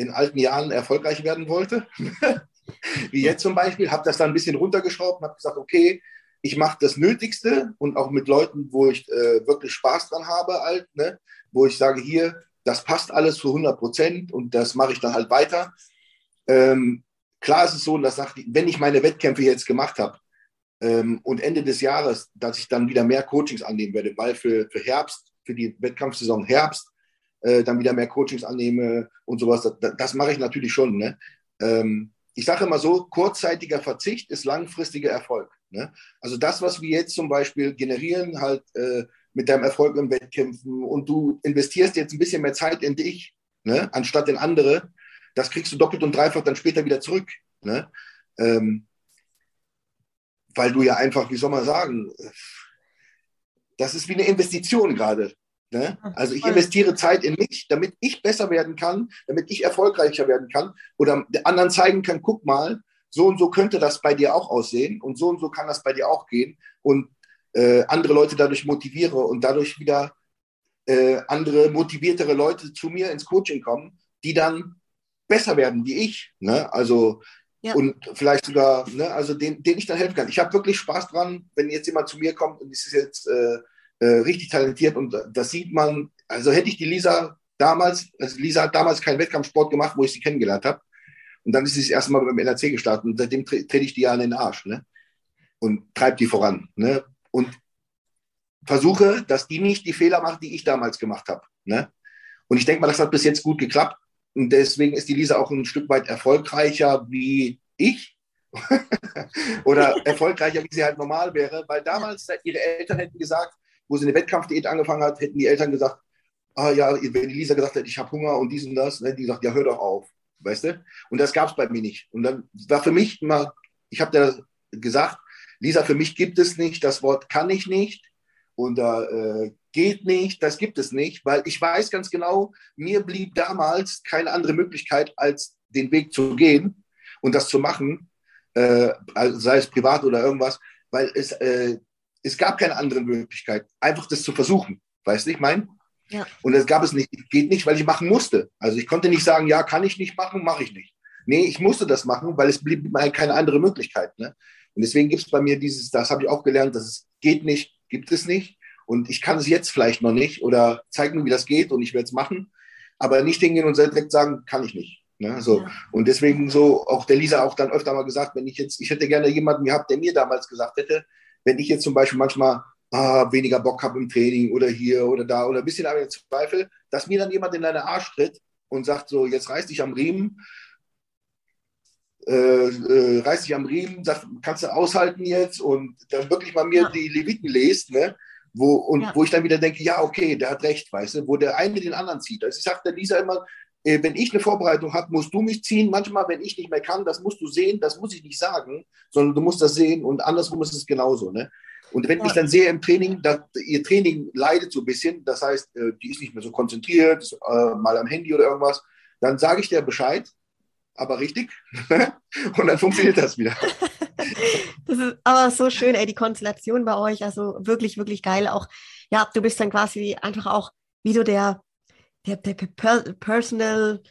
in alten Jahren erfolgreich werden wollte. [LAUGHS] Wie jetzt zum Beispiel, habe das dann ein bisschen runtergeschraubt und habe gesagt, okay, ich mache das Nötigste und auch mit Leuten, wo ich äh, wirklich Spaß dran habe, halt, ne? wo ich sage, hier, das passt alles zu 100 Prozent und das mache ich dann halt weiter. Ähm, klar ist es so, dass nach, wenn ich meine Wettkämpfe jetzt gemacht habe ähm, und Ende des Jahres, dass ich dann wieder mehr Coachings annehmen werde, weil für, für Herbst, für die Wettkampfsaison Herbst, äh, dann wieder mehr Coachings annehme und sowas, das, das mache ich natürlich schon. Ne? Ähm, ich sage immer so, kurzzeitiger Verzicht ist langfristiger Erfolg. Ne? Also das, was wir jetzt zum Beispiel generieren, halt äh, mit deinem Erfolg im Wettkämpfen und du investierst jetzt ein bisschen mehr Zeit in dich, ne, anstatt in andere, das kriegst du doppelt und dreifach dann später wieder zurück. Ne? Ähm, weil du ja einfach, wie soll man sagen, das ist wie eine Investition gerade. Ne? Also ich investiere Zeit in mich, damit ich besser werden kann, damit ich erfolgreicher werden kann oder anderen zeigen kann, guck mal, so und so könnte das bei dir auch aussehen und so und so kann das bei dir auch gehen. Und äh, andere Leute dadurch motiviere und dadurch wieder äh, andere motiviertere Leute zu mir ins Coaching kommen, die dann besser werden wie ich. Ne? Also ja. und vielleicht sogar, ne, also den, den ich dann helfen kann. Ich habe wirklich Spaß dran, wenn jetzt jemand zu mir kommt und ist jetzt äh, äh, richtig talentiert und das sieht man. Also hätte ich die Lisa damals, also Lisa hat damals keinen Wettkampfsport gemacht, wo ich sie kennengelernt habe. Und dann ist sie das erste Mal beim NRC gestartet und seitdem trete ich die ja an den Arsch ne? und treibe die voran. Ne? und versuche, dass die nicht die Fehler macht, die ich damals gemacht habe. Ne? Und ich denke mal, das hat bis jetzt gut geklappt. Und deswegen ist die Lisa auch ein Stück weit erfolgreicher wie ich. [LAUGHS] Oder erfolgreicher, wie sie halt normal wäre. Weil damals ihre Eltern hätten gesagt, wo sie eine Wettkampfdiät angefangen hat, hätten die Eltern gesagt, ah ja, wenn die Lisa gesagt hätte, ich habe Hunger und dies und das, ne, die gesagt, ja, hör doch auf. Weißt du? Und das gab es bei mir nicht. Und dann war für mich immer, ich habe da gesagt, Lisa, für mich gibt es nicht, das Wort kann ich nicht und äh, geht nicht, das gibt es nicht, weil ich weiß ganz genau, mir blieb damals keine andere Möglichkeit, als den Weg zu gehen und das zu machen, äh, sei es privat oder irgendwas, weil es, äh, es gab keine andere Möglichkeit, einfach das zu versuchen. Weißt du, ich meine? Ja. Und es gab es nicht, geht nicht, weil ich machen musste. Also ich konnte nicht sagen, ja, kann ich nicht machen, mache ich nicht. Nee, ich musste das machen, weil es blieb mir keine andere Möglichkeit. Ne? Und deswegen gibt es bei mir dieses, das habe ich auch gelernt, dass es geht nicht, gibt es nicht. Und ich kann es jetzt vielleicht noch nicht oder zeig mir, wie das geht und ich werde es machen. Aber nicht hingehen und direkt sagen, kann ich nicht. Ne? So. Ja. Und deswegen so, auch der Lisa auch dann öfter mal gesagt, wenn ich jetzt, ich hätte gerne jemanden gehabt, der mir damals gesagt hätte, wenn ich jetzt zum Beispiel manchmal ah, weniger Bock habe im Training oder hier oder da oder ein bisschen aber Zweifel, dass mir dann jemand in deine Arsch tritt und sagt so, jetzt reiß dich am Riemen äh, äh, reißt sich am Riemen, sagt, kannst du aushalten jetzt und dann wirklich mal mir ja. die Leviten lest, ne? Wo, und ja. wo ich dann wieder denke, ja, okay, der hat recht, weißt du, wo der eine den anderen zieht. Also ich sage der Lisa immer, äh, wenn ich eine Vorbereitung habe, musst du mich ziehen. Manchmal, wenn ich nicht mehr kann, das musst du sehen, das muss ich nicht sagen, sondern du musst das sehen und andersrum ist es genauso. Ne? Und wenn ja. ich dann sehe im Training, dass ihr Training leidet so ein bisschen, das heißt, äh, die ist nicht mehr so konzentriert, ist, äh, mal am Handy oder irgendwas, dann sage ich dir Bescheid aber richtig. [LAUGHS] und dann funktioniert das wieder. [LAUGHS] das ist aber so schön, ey, die Konstellation bei euch. Also wirklich, wirklich geil. Auch, ja, du bist dann quasi einfach auch wie so der, der, der Personal,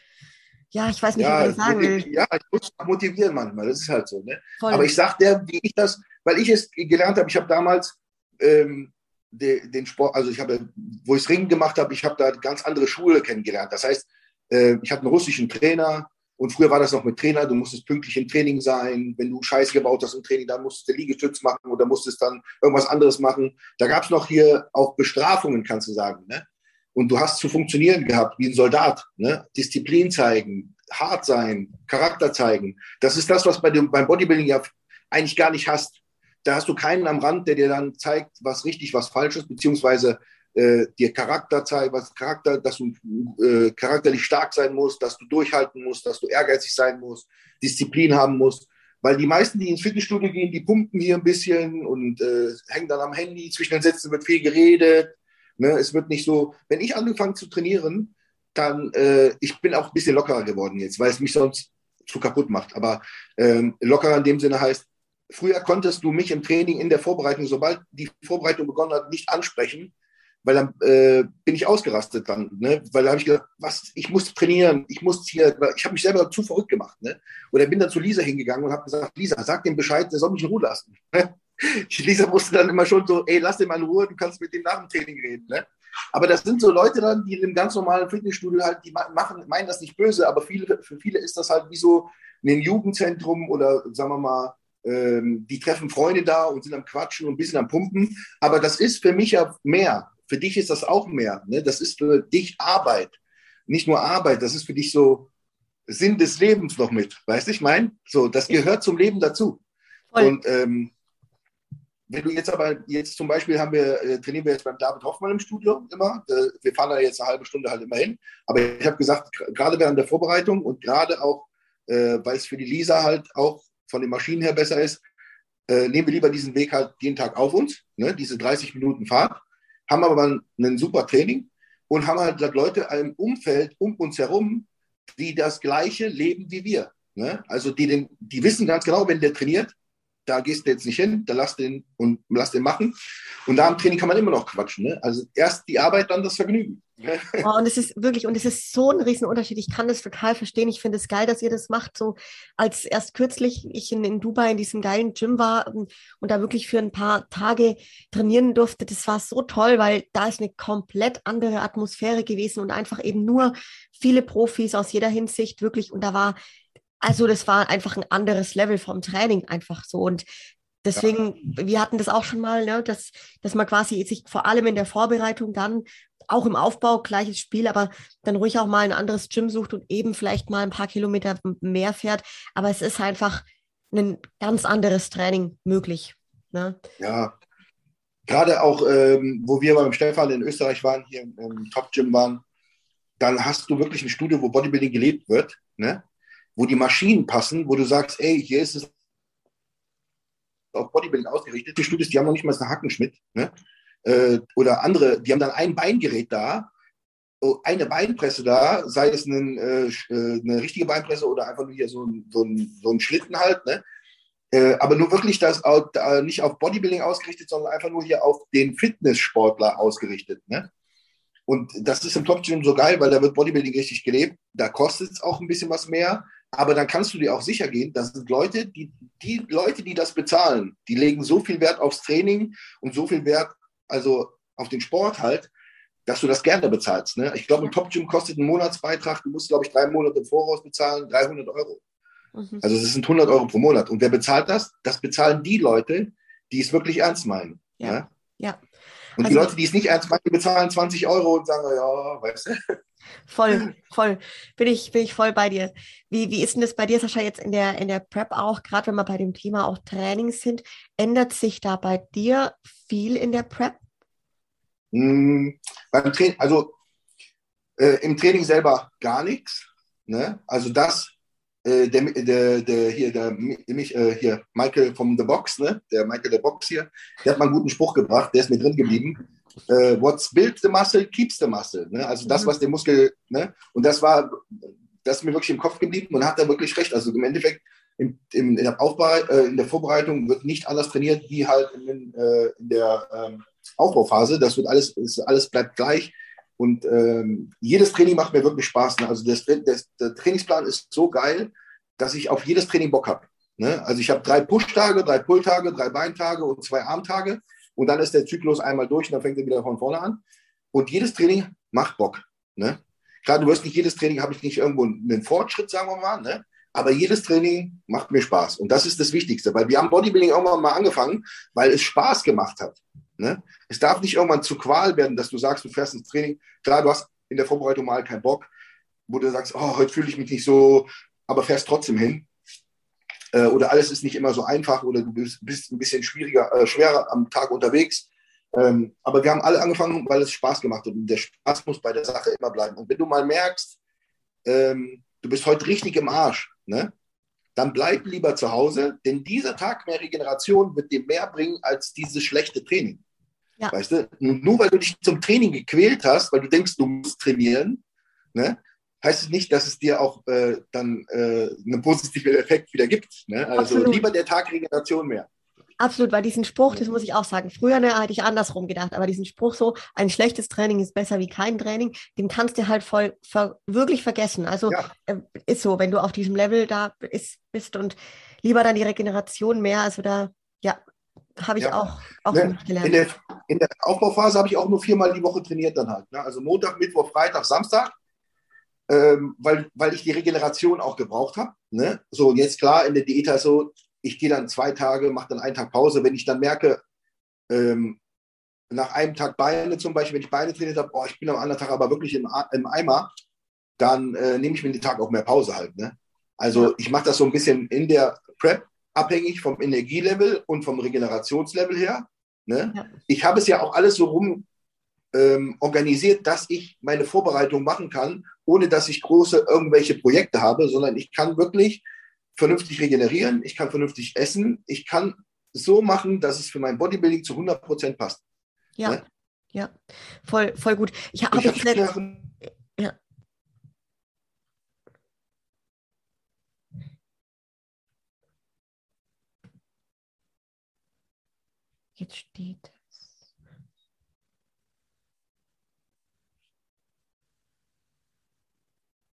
ja, ich weiß nicht, ja, wie man sagen will. Ja, ich muss motivieren manchmal, das ist halt so. Ne? Aber ich sag dir, wie ich das, weil ich es gelernt habe, ich habe damals ähm, den, den Sport, also ich habe, wo ich das Ringen gemacht habe, ich habe da ganz andere Schule kennengelernt. Das heißt, äh, ich hatte einen russischen Trainer, und früher war das noch mit Trainer, du musstest pünktlich im Training sein. Wenn du Scheiße gebaut hast im Training, dann musstest du Liegestütz machen oder musstest dann irgendwas anderes machen. Da gab es noch hier auch Bestrafungen, kannst du sagen. Ne? Und du hast zu funktionieren gehabt wie ein Soldat. Ne? Disziplin zeigen, hart sein, Charakter zeigen. Das ist das, was bei dem, beim Bodybuilding ja eigentlich gar nicht hast. Da hast du keinen am Rand, der dir dann zeigt, was richtig, was falsch ist, beziehungsweise äh, dir Charakter zeigen, was Charakter, dass du äh, charakterlich stark sein musst, dass du durchhalten musst, dass du ehrgeizig sein musst, Disziplin haben musst. Weil die meisten, die ins Fitnessstudio gehen, die pumpen hier ein bisschen und äh, hängen dann am Handy. Zwischen den Sätzen wird viel geredet. Ne? Es wird nicht so. Wenn ich angefangen zu trainieren, dann, äh, ich bin auch ein bisschen lockerer geworden jetzt, weil es mich sonst zu kaputt macht. Aber ähm, lockerer in dem Sinne heißt, früher konntest du mich im Training in der Vorbereitung, sobald die Vorbereitung begonnen hat, nicht ansprechen, weil dann äh, bin ich ausgerastet dann, ne? weil da habe ich gedacht, was, ich muss trainieren, ich muss hier, ich habe mich selber zu verrückt gemacht. Ne? Oder bin dann zu Lisa hingegangen und habe gesagt, Lisa, sag dem Bescheid, der soll mich in Ruhe lassen. Lisa wusste dann immer schon so, ey, lass den mal in Ruhe, du kannst mit dem nach dem Training reden. Ne? Aber das sind so Leute dann, die in einem ganz normalen Fitnessstudio halt, die machen, meinen das nicht böse, aber viele, für viele ist das halt wie so ein Jugendzentrum oder sagen wir mal, ähm, die treffen Freunde da und sind am Quatschen und ein bisschen am Pumpen. Aber das ist für mich ja mehr. Für dich ist das auch mehr. Ne? Das ist für dich Arbeit. Nicht nur Arbeit, das ist für dich so Sinn des Lebens noch mit. Weißt du, ich meine? So, das gehört zum Leben dazu. Voll. Und ähm, wenn du jetzt aber, jetzt zum Beispiel haben wir, äh, trainieren wir jetzt beim David Hoffmann im Studio immer. Äh, wir fahren da jetzt eine halbe Stunde halt immer hin. Aber ich habe gesagt, gerade während der Vorbereitung und gerade auch, äh, weil es für die Lisa halt auch von den Maschinen her besser ist, nehmen wir lieber diesen Weg halt jeden Tag auf uns, ne, diese 30 Minuten Fahrt, haben aber ein super Training und haben halt Leute im Umfeld um uns herum, die das gleiche leben wie wir. Ne? Also die, den, die wissen ganz genau, wenn der trainiert, da gehst du jetzt nicht hin, da lass den und lass den machen. Und da im Training kann man immer noch quatschen. Ne? Also erst die Arbeit, dann das Vergnügen. [LAUGHS] Oh, und es ist wirklich, und es ist so ein Riesenunterschied. Ich kann das total verstehen. Ich finde es geil, dass ihr das macht. So als erst kürzlich ich in, in Dubai in diesem geilen Gym war und, ähm, und da wirklich für ein paar Tage trainieren durfte, das war so toll, weil da ist eine komplett andere Atmosphäre gewesen und einfach eben nur viele Profis aus jeder Hinsicht wirklich. Und da war also das war einfach ein anderes Level vom Training einfach so. Und deswegen, ja. wir hatten das auch schon mal, ne, dass, dass man quasi sich vor allem in der Vorbereitung dann, auch im Aufbau, gleiches Spiel, aber dann ruhig auch mal ein anderes Gym sucht und eben vielleicht mal ein paar Kilometer mehr fährt. Aber es ist einfach ein ganz anderes Training möglich. Ne? Ja, gerade auch, ähm, wo wir beim Stefan in Österreich waren, hier im, im Top Gym waren, dann hast du wirklich ein Studio, wo Bodybuilding gelebt wird. Ne? Wo die Maschinen passen, wo du sagst, ey, hier ist es auf Bodybuilding ausgerichtet. Die Studios, die haben noch nicht mal eine Hackenschmidt. Ne? Äh, oder andere, die haben dann ein Beingerät da, eine Beinpresse da, sei es ein, äh, äh, eine richtige Beinpresse oder einfach nur hier so ein, so ein, so ein Schlitten halt. Ne? Aber nur wirklich das nicht auf Bodybuilding ausgerichtet, sondern einfach nur hier auf den Fitnesssportler ausgerichtet. Ne? Und das ist im Top Gym so geil, weil da wird Bodybuilding richtig gelebt. Da kostet es auch ein bisschen was mehr. Aber dann kannst du dir auch sicher gehen, das sind Leute, die, die Leute, die das bezahlen, die legen so viel Wert aufs Training und so viel Wert, also auf den Sport halt, dass du das gerne bezahlst. Ne? Ich glaube, ein Top Gym kostet einen Monatsbeitrag, du musst, glaube ich, drei Monate im Voraus bezahlen, 300 Euro. Mhm. Also das sind 100 Euro pro Monat. Und wer bezahlt das? Das bezahlen die Leute, die es wirklich ernst meinen. Ja. ja? ja. Und also, die Leute, die es nicht ernst meinen, die bezahlen 20 Euro und sagen, ja, weißt du. Voll, voll. Bin ich, bin ich voll bei dir. Wie, wie ist denn das bei dir, Sascha, jetzt in der, in der Prep auch, gerade wenn wir bei dem Thema auch Trainings sind, ändert sich da bei dir viel in der Prep? Mm, beim Training, also äh, im Training selber gar nichts. Ne? Also das, äh, der, der, der, hier, der, mich, äh, hier, Michael vom The Box, ne? der Michael der Box hier, der hat mal einen guten Spruch gebracht, der ist mir drin geblieben äh, what's built the muscle keeps the muscle. Ne? Also das, mhm. was der Muskel, ne? und das war, das ist mir wirklich im Kopf geblieben und hat da wirklich recht. Also im Endeffekt in, in, in, der, äh, in der Vorbereitung wird nicht anders trainiert wie halt in, äh, in der ähm, Aufbauphase. Das wird alles, ist, alles bleibt gleich. Und ähm, jedes Training macht mir wirklich Spaß. Ne? Also das, das, der Trainingsplan ist so geil, dass ich auf jedes Training Bock habe. Ne? Also ich habe drei Push-Tage, drei Pull-Tage, drei Beintage und zwei Armtage. Und dann ist der Zyklus einmal durch und dann fängt er wieder von vorne an. Und jedes Training macht Bock. Ne? Klar, du wirst nicht jedes Training, habe ich nicht irgendwo einen Fortschritt, sagen wir mal, ne? aber jedes Training macht mir Spaß. Und das ist das Wichtigste, weil wir haben Bodybuilding irgendwann mal angefangen, weil es Spaß gemacht hat. Ne? Es darf nicht irgendwann zu Qual werden, dass du sagst, du fährst ins Training. Klar, du hast in der Vorbereitung mal keinen Bock, wo du sagst, oh, heute fühle ich mich nicht so, aber fährst trotzdem hin äh, oder alles ist nicht immer so einfach oder du bist, bist ein bisschen schwieriger, äh, schwerer am Tag unterwegs, Ähm, aber wir haben alle angefangen, weil es Spaß gemacht hat. Und der Spaß muss bei der Sache immer bleiben. Und wenn du mal merkst, ähm, du bist heute richtig im Arsch, ne? dann bleib lieber zu Hause, denn dieser Tag mehr Regeneration wird dir mehr bringen als dieses schlechte Training. Ja. Weißt du, nur weil du dich zum Training gequält hast, weil du denkst, du musst trainieren, ne, heißt es nicht, dass es dir auch äh, dann äh, einen positiven Effekt wieder gibt. Ne? Also Absolut. lieber der Tag Regeneration mehr. Absolut, weil diesen Spruch, das muss ich auch sagen, früher ne, hatte ich andersrum gedacht, aber diesen Spruch so, ein schlechtes Training ist besser wie kein Training, den kannst du halt voll ver, wirklich vergessen. Also ja. äh, ist so, wenn du auf diesem Level da ist, bist und lieber dann die Regeneration mehr, also da, ja, habe ich ja. auch, auch ne, gelernt. In der, in der Aufbauphase habe ich auch nur viermal die Woche trainiert dann halt. Ne? Also Montag, Mittwoch, Freitag, Samstag, ähm, weil, weil ich die Regeneration auch gebraucht habe. Ne? So, und jetzt klar, in der Diät ist so, ich gehe dann zwei Tage, mache dann einen Tag Pause. Wenn ich dann merke, ähm, nach einem Tag Beine zum Beispiel, wenn ich Beine trainiert habe, oh, ich bin am anderen Tag aber wirklich im, im Eimer, dann äh, nehme ich mir den Tag auch mehr Pause halt. Ne? Also ich mache das so ein bisschen in der Prep, abhängig vom Energielevel und vom Regenerationslevel her. Ne? Ja. Ich habe es ja auch alles so rum ähm, organisiert, dass ich meine Vorbereitung machen kann, ohne dass ich große irgendwelche Projekte habe, sondern ich kann wirklich vernünftig regenerieren, ich kann vernünftig essen, ich kann so machen, dass es für mein Bodybuilding zu 100 Prozent passt. Ja, ne? ja, voll, voll gut. Ich habe hab jetzt Jetzt steht es.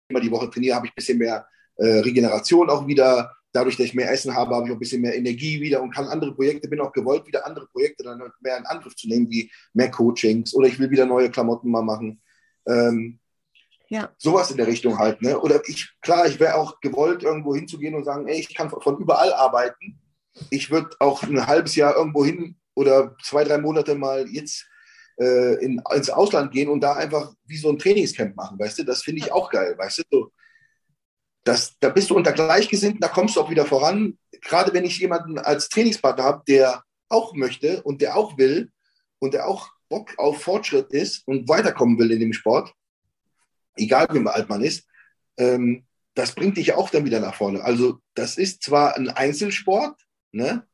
Immer die Woche trainiere, habe ich ein bisschen mehr äh, Regeneration auch wieder. Dadurch, dass ich mehr Essen habe, habe ich auch ein bisschen mehr Energie wieder und kann andere Projekte, bin auch gewollt, wieder andere Projekte dann mehr in Angriff zu nehmen, wie mehr Coachings oder ich will wieder neue Klamotten mal machen. Ähm, ja. Sowas in der Richtung halt. Ne? Oder ich, klar, ich wäre auch gewollt, irgendwo hinzugehen und sagen, ey, ich kann von überall arbeiten. Ich würde auch ein halbes Jahr irgendwo hin oder zwei, drei Monate mal jetzt äh, in, ins Ausland gehen und da einfach wie so ein Trainingscamp machen, weißt du? Das finde ich auch geil, weißt du? So, das, da bist du unter Gleichgesinnten, da kommst du auch wieder voran. Gerade wenn ich jemanden als Trainingspartner habe, der auch möchte und der auch will und der auch Bock auf Fortschritt ist und weiterkommen will in dem Sport, egal wie alt man ist, ähm, das bringt dich auch dann wieder nach vorne. Also das ist zwar ein Einzelsport, ne?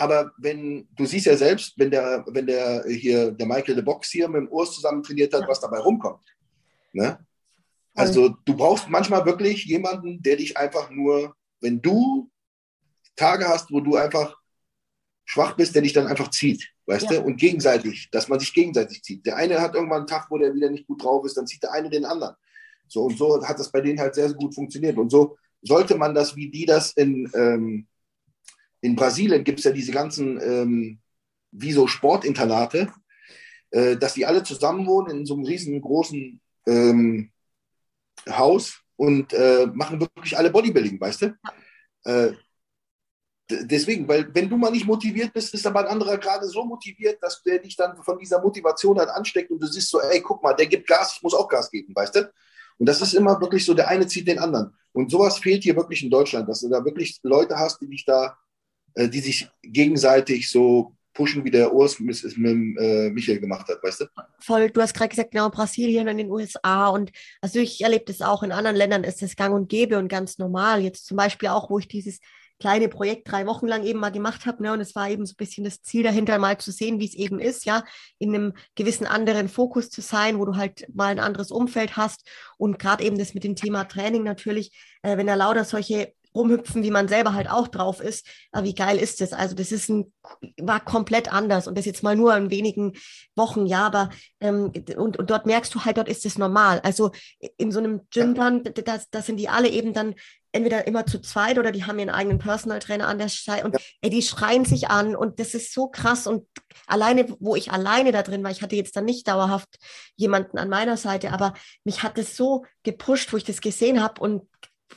Aber wenn du siehst ja selbst, wenn der, wenn der hier der Michael de Box hier mit dem Urs zusammen trainiert hat, was dabei rumkommt. Ne? Also du brauchst manchmal wirklich jemanden, der dich einfach nur, wenn du Tage hast, wo du einfach schwach bist, der dich dann einfach zieht, weißt ja. du? Und gegenseitig, dass man sich gegenseitig zieht. Der eine hat irgendwann einen Tag, wo der wieder nicht gut drauf ist, dann zieht der eine den anderen. So und so hat das bei denen halt sehr, sehr gut funktioniert. Und so sollte man das, wie die das in, ähm, in Brasilien gibt es ja diese ganzen, ähm, wie so Sportinternate, äh, dass die alle zusammen wohnen in so einem riesengroßen ähm, Haus und äh, machen wirklich alle Bodybuilding, weißt du? Äh, deswegen, weil wenn du mal nicht motiviert bist, ist aber ein anderer gerade so motiviert, dass der dich dann von dieser Motivation halt ansteckt und du siehst so, ey, guck mal, der gibt Gas, ich muss auch Gas geben, weißt du? Und das ist immer wirklich so, der eine zieht den anderen. Und sowas fehlt hier wirklich in Deutschland, dass du da wirklich Leute hast, die dich da, die sich gegenseitig so pushen, wie der Urs mit, mit äh, Michael gemacht hat, weißt du? Voll, du hast gerade gesagt, genau, Brasilien und den USA und also ich erlebe das auch, in anderen Ländern ist das gang und gäbe und ganz normal. Jetzt zum Beispiel auch, wo ich dieses kleine Projekt drei Wochen lang eben mal gemacht habe. Ne? Und es war eben so ein bisschen das Ziel dahinter, mal zu sehen, wie es eben ist, ja, in einem gewissen anderen Fokus zu sein, wo du halt mal ein anderes Umfeld hast. Und gerade eben das mit dem Thema Training natürlich, äh, wenn da lauter solche rumhüpfen, wie man selber halt auch drauf ist. Aber wie geil ist das? Also das ist ein, war komplett anders und das jetzt mal nur in wenigen Wochen, ja, aber ähm, und, und dort merkst du halt, dort ist es normal. Also in so einem Gym dann, das, das sind die alle eben dann entweder immer zu zweit oder die haben ihren eigenen Personal Trainer an der Seite und ey, die schreien sich an und das ist so krass und alleine, wo ich alleine da drin war, ich hatte jetzt dann nicht dauerhaft jemanden an meiner Seite, aber mich hat es so gepusht, wo ich das gesehen habe und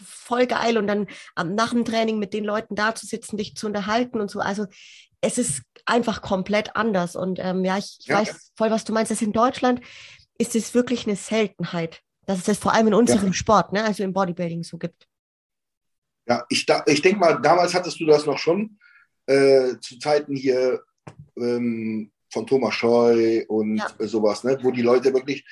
voll geil und dann ähm, nach dem Training mit den Leuten da zu sitzen, dich zu unterhalten und so. Also es ist einfach komplett anders. Und ähm, ja, ich, ich ja. weiß voll, was du meinst. Das in Deutschland ist es wirklich eine Seltenheit, dass es das vor allem in unserem ja. Sport, ne, also im Bodybuilding so gibt. Ja, ich, ich denke mal, damals hattest du das noch schon äh, zu Zeiten hier ähm, von Thomas Scheu und ja. sowas, ne? wo die Leute wirklich,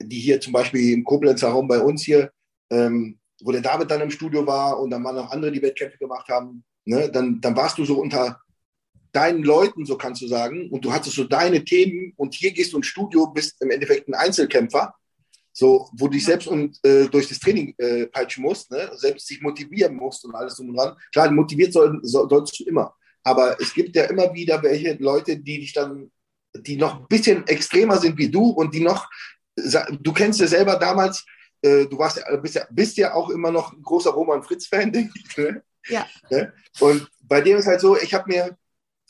die hier zum Beispiel im Koblenzer Raum bei uns hier, ähm, wo der David dann im Studio war und dann waren noch andere, die Wettkämpfe gemacht haben, ne? dann, dann warst du so unter deinen Leuten, so kannst du sagen, und du hattest so deine Themen und hier gehst du ins Studio, bist im Endeffekt ein Einzelkämpfer, so, wo du dich selbst und, äh, durch das Training äh, peitschen musst, ne? selbst dich motivieren musst und alles drum und dran. Klar, motiviert soll, soll, sollst du immer. Aber es gibt ja immer wieder welche Leute, die dich dann, die noch ein bisschen extremer sind wie du und die noch, du kennst ja selber damals, äh, du warst ja, bist, ja, bist ja auch immer noch ein großer Roman Fritz-Fan, [LAUGHS] denke ich. Ne? Ja. Ne? Und bei dem ist halt so, ich habe mir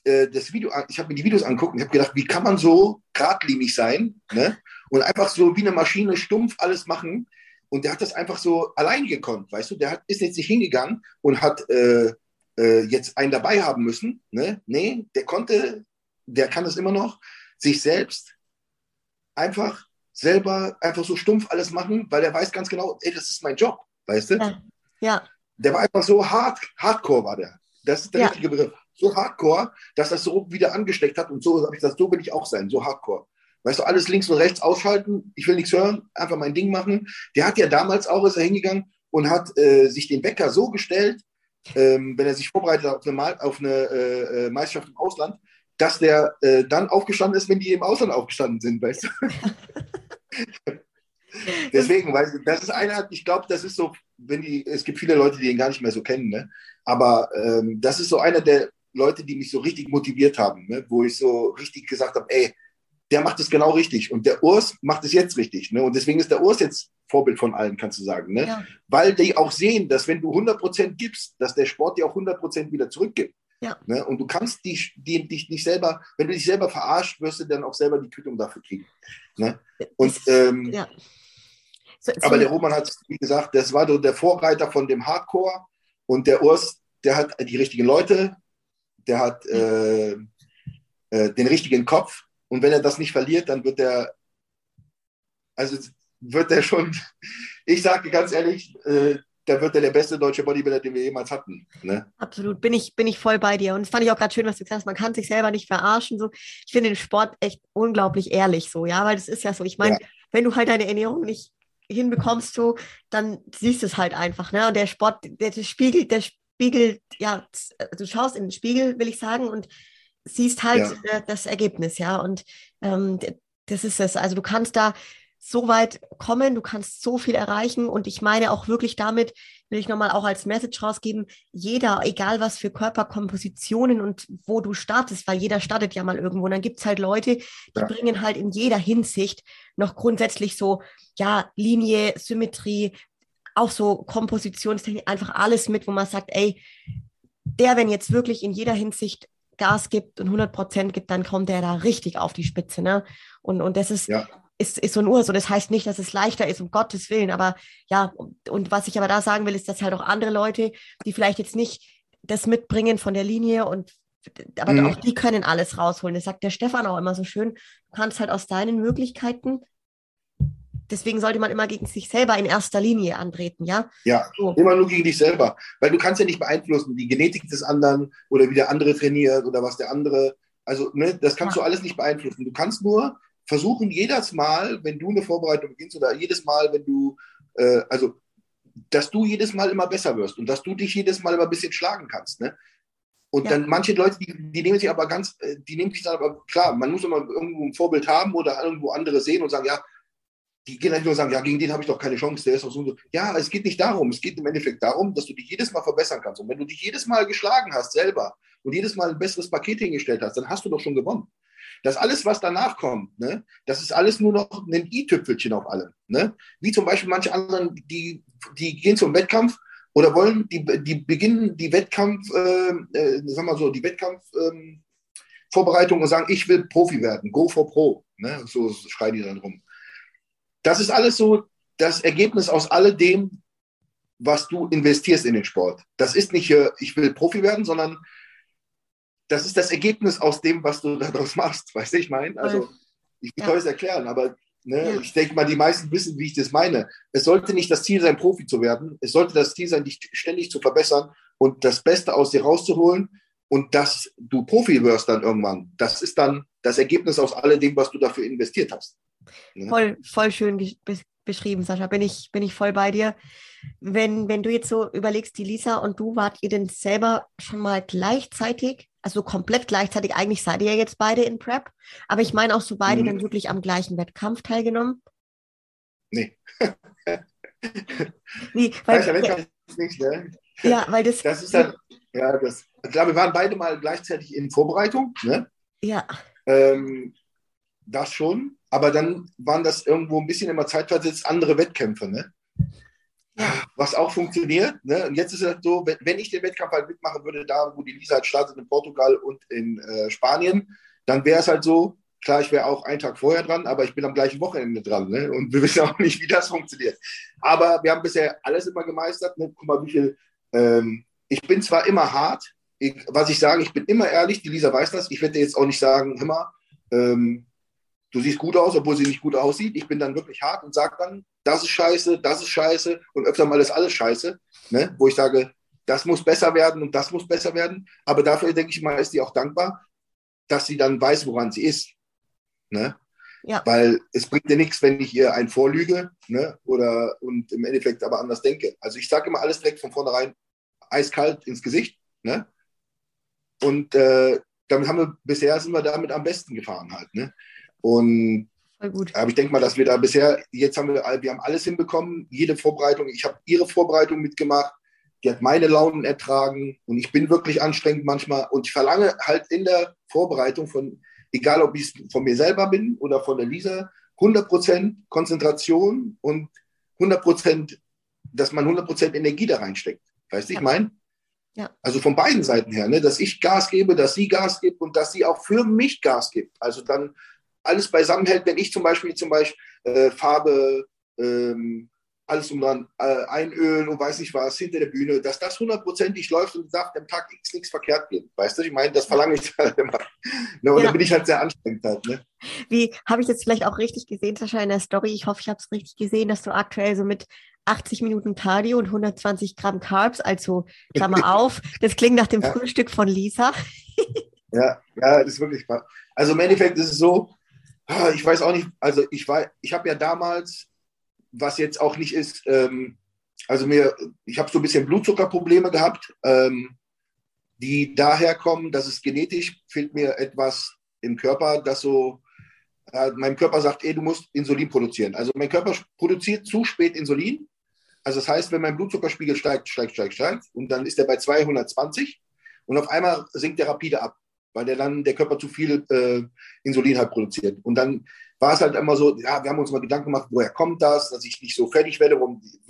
äh, das Video, ich habe mir die Videos angeguckt und habe gedacht, wie kann man so geradlinig sein ne? und einfach so wie eine Maschine stumpf alles machen. Und der hat das einfach so allein gekonnt, weißt du? Der hat, ist jetzt nicht hingegangen und hat äh, äh, jetzt einen dabei haben müssen. Ne? Nee, der konnte, der kann es immer noch, sich selbst einfach selber einfach so stumpf alles machen, weil er weiß ganz genau, ey, das ist mein Job, weißt du? Ja. ja. Der war einfach so hart, hardcore war der. Das ist der ja. richtige Begriff. So hardcore, dass das so wieder angesteckt hat und so habe ich das, so will ich auch sein, so hardcore. Weißt du, alles links und rechts ausschalten, ich will nichts hören, einfach mein Ding machen. Der hat ja damals auch, ist er hingegangen und hat äh, sich den Wecker so gestellt, ähm, wenn er sich vorbereitet auf eine, auf eine äh, äh, Meisterschaft im Ausland, dass der äh, dann aufgestanden ist, wenn die im Ausland aufgestanden sind, weißt du? [LAUGHS] [LAUGHS] Deswegen, weil das ist einer, ich glaube, das ist so, wenn die, es gibt viele Leute, die ihn gar nicht mehr so kennen, ne? aber ähm, das ist so einer der Leute, die mich so richtig motiviert haben, ne? wo ich so richtig gesagt habe, ey, der macht es genau richtig und der Urs macht es jetzt richtig. Ne? Und deswegen ist der Urs jetzt Vorbild von allen, kannst du sagen. Ne? Ja. Weil die auch sehen, dass wenn du 100% gibst, dass der Sport dir auch 100% wieder zurückgibt. Ja. Ne? Und du kannst dich, die, dich nicht selber, wenn du dich selber verarscht, wirst du dann auch selber die Quittung dafür kriegen. Ne? Und, ähm, ja. so, so aber der Roman hat, wie gesagt, das war so der Vorreiter von dem Hardcore und der Urs, der hat die richtigen Leute, der hat äh, äh, den richtigen Kopf und wenn er das nicht verliert, dann wird er, also wird er schon, [LAUGHS] ich sage ganz ehrlich, äh, da wird er der beste deutsche Bodybuilder, den wir jemals hatten. Ne? Absolut, bin ich, bin ich voll bei dir. Und das fand ich auch gerade schön, was du gesagt hast. Man kann sich selber nicht verarschen. So. Ich finde den Sport echt unglaublich ehrlich so, ja, weil das ist ja so. Ich meine, ja. wenn du halt deine Ernährung nicht hinbekommst, so, dann siehst du es halt einfach. Ne? Und der Sport, der, der spiegelt, der spiegelt, ja, du schaust in den Spiegel, will ich sagen, und siehst halt ja. das Ergebnis, ja. Und ähm, das ist es. Also du kannst da so weit kommen, du kannst so viel erreichen. Und ich meine auch wirklich damit, will ich nochmal auch als Message rausgeben, jeder, egal was für Körperkompositionen und wo du startest, weil jeder startet ja mal irgendwo. Und dann gibt es halt Leute, die ja. bringen halt in jeder Hinsicht noch grundsätzlich so, ja, Linie, Symmetrie, auch so Kompositionstechnik, einfach alles mit, wo man sagt, ey, der, wenn jetzt wirklich in jeder Hinsicht Gas gibt und 100 Prozent gibt, dann kommt der da richtig auf die Spitze. Ne? Und, und das ist, ja. Ist, ist so ein Urs. Und das heißt nicht, dass es leichter ist, um Gottes Willen. Aber ja, und was ich aber da sagen will, ist, dass halt auch andere Leute, die vielleicht jetzt nicht das mitbringen von der Linie und aber mhm. auch die können alles rausholen. Das sagt der Stefan auch immer so schön. Du kannst halt aus deinen Möglichkeiten deswegen sollte man immer gegen sich selber in erster Linie antreten, ja? Ja, so. immer nur gegen dich selber. Weil du kannst ja nicht beeinflussen, die Genetik des anderen oder wie der andere trainiert oder was der andere. Also, ne, das kannst ja. du alles nicht beeinflussen. Du kannst nur versuchen, jedes Mal, wenn du eine Vorbereitung beginnst oder jedes Mal, wenn du, äh, also, dass du jedes Mal immer besser wirst und dass du dich jedes Mal immer ein bisschen schlagen kannst, ne? Und ja. dann manche Leute, die, die, nehmen sich aber ganz, äh, die nehmen sich dann aber, klar, man muss immer irgendwo ein Vorbild haben oder irgendwo andere sehen und sagen, ja, die gehen nicht nur sagen, ja, gegen den habe ich doch keine Chance, der ist doch so und so. Ja, es geht nicht darum. Es geht im Endeffekt darum, dass du dich jedes Mal verbessern kannst. Und wenn du dich jedes Mal geschlagen hast selber und jedes Mal ein besseres Paket hingestellt hast, dann hast du doch schon gewonnen. Das alles, was danach kommt, ne, das ist alles nur noch ein i-Tüpfelchen auf allem. Ne? Wie zum Beispiel manche anderen, die, die gehen zum Wettkampf oder wollen, die, die beginnen die Wettkampf, äh, äh, sag mal so, die Wettkampfvorbereitung ähm, und sagen, ich will Profi werden, go for pro. Ne? So schreien die dann rum. Das ist alles so das Ergebnis aus alledem, was du investierst in den Sport. Das ist nicht, ich will Profi werden, sondern das ist das Ergebnis aus dem, was du daraus machst. Weißt du, ich meine? Also, ich ja. kann es erklären, aber ne, ja. ich denke mal, die meisten wissen, wie ich das meine. Es sollte nicht das Ziel sein, Profi zu werden. Es sollte das Ziel sein, dich ständig zu verbessern und das Beste aus dir rauszuholen und dass du Profi wirst dann irgendwann, das ist dann das Ergebnis aus alledem, was du dafür investiert hast. Ne? Voll, voll schön beschrieben, Sascha. Bin ich, bin ich voll bei dir. Wenn, wenn du jetzt so überlegst, die Lisa und du, wart ihr denn selber schon mal gleichzeitig, also komplett gleichzeitig, eigentlich seid ihr ja jetzt beide in Prep, aber ich meine auch so beide mhm. dann wirklich am gleichen Wettkampf teilgenommen? Nee. [LAUGHS] nee weil, ja, nicht, ne? ja, weil das. Das ist dann, ja, das. Ich glaube, wir waren beide mal gleichzeitig in Vorbereitung, ne? Ja. Ähm, das schon, aber dann waren das irgendwo ein bisschen immer zeitversetzt andere Wettkämpfe, ne? Was auch funktioniert. Ne? Und jetzt ist es so, wenn ich den Wettkampf halt mitmachen würde, da wo die Lisa halt startet in Portugal und in äh, Spanien, dann wäre es halt so, klar, ich wäre auch einen Tag vorher dran, aber ich bin am gleichen Wochenende dran. Ne? Und wir [LAUGHS] wissen auch nicht, wie das funktioniert. Aber wir haben bisher alles immer gemeistert. Ne? Guck mal, wie viel. Ähm, ich bin zwar immer hart, ich, was ich sage, ich bin immer ehrlich, die Lisa weiß das. Ich werde jetzt auch nicht sagen, immer, ähm, du siehst gut aus, obwohl sie nicht gut aussieht. Ich bin dann wirklich hart und sage dann, das ist scheiße, das ist scheiße und öfter mal ist alles scheiße, ne? wo ich sage, das muss besser werden und das muss besser werden. Aber dafür, denke ich mal, ist die auch dankbar, dass sie dann weiß, woran sie ist. Ne? Ja. Weil es bringt dir nichts, wenn ich ihr ein vorlüge ne? oder und im Endeffekt aber anders denke. Also ich sage immer alles direkt von vornherein eiskalt ins Gesicht. Ne? Und äh, damit haben wir bisher sind wir damit am besten gefahren halt. Ne? Und aber ich denke mal, dass wir da bisher, jetzt haben wir, wir haben alles hinbekommen, jede Vorbereitung. Ich habe ihre Vorbereitung mitgemacht, die hat meine Launen ertragen und ich bin wirklich anstrengend manchmal und ich verlange halt in der Vorbereitung von, egal ob ich von mir selber bin oder von der Lisa, 100% Konzentration und 100%, dass man 100% Energie da reinsteckt. Weißt du, ja. ich meine? Ja. Also von beiden Seiten her, ne? dass ich Gas gebe, dass sie Gas gibt und dass sie auch für mich Gas gibt. Also dann alles beisammen hält, wenn ich zum Beispiel zum Beispiel äh, Farbe, ähm, alles um dann äh, einölen und weiß nicht was hinter der Bühne, dass das hundertprozentig läuft und sagt, am Tag X nichts verkehrt geht. Weißt du, ich meine, das verlange ich [LAUGHS] halt immer. Ne, und ja. dann bin ich halt sehr anstrengend halt. Ne? Wie habe ich jetzt vielleicht auch richtig gesehen, Sascha, in der Story? Ich hoffe, ich habe es richtig gesehen, dass du aktuell so mit 80 Minuten Cardio und 120 Gramm Carbs, also Klammer [LAUGHS] auf, das klingt nach dem ja. Frühstück von Lisa. [LAUGHS] ja, ja, das ist wirklich. Also im Endeffekt ist es so, ich weiß auch nicht, also ich war, ich habe ja damals, was jetzt auch nicht ist, ähm, also mir, ich habe so ein bisschen Blutzuckerprobleme gehabt, ähm, die daher kommen, dass es genetisch fehlt mir etwas im Körper, das so, äh, mein Körper sagt, ey, du musst Insulin produzieren. Also mein Körper produziert zu spät Insulin. Also das heißt, wenn mein Blutzuckerspiegel steigt, steigt, steigt, steigt und dann ist er bei 220 und auf einmal sinkt er rapide ab weil der dann der Körper zu viel äh, Insulin halt produziert. Und dann war es halt immer so, ja, wir haben uns mal Gedanken gemacht, woher kommt das, dass ich nicht so fertig werde,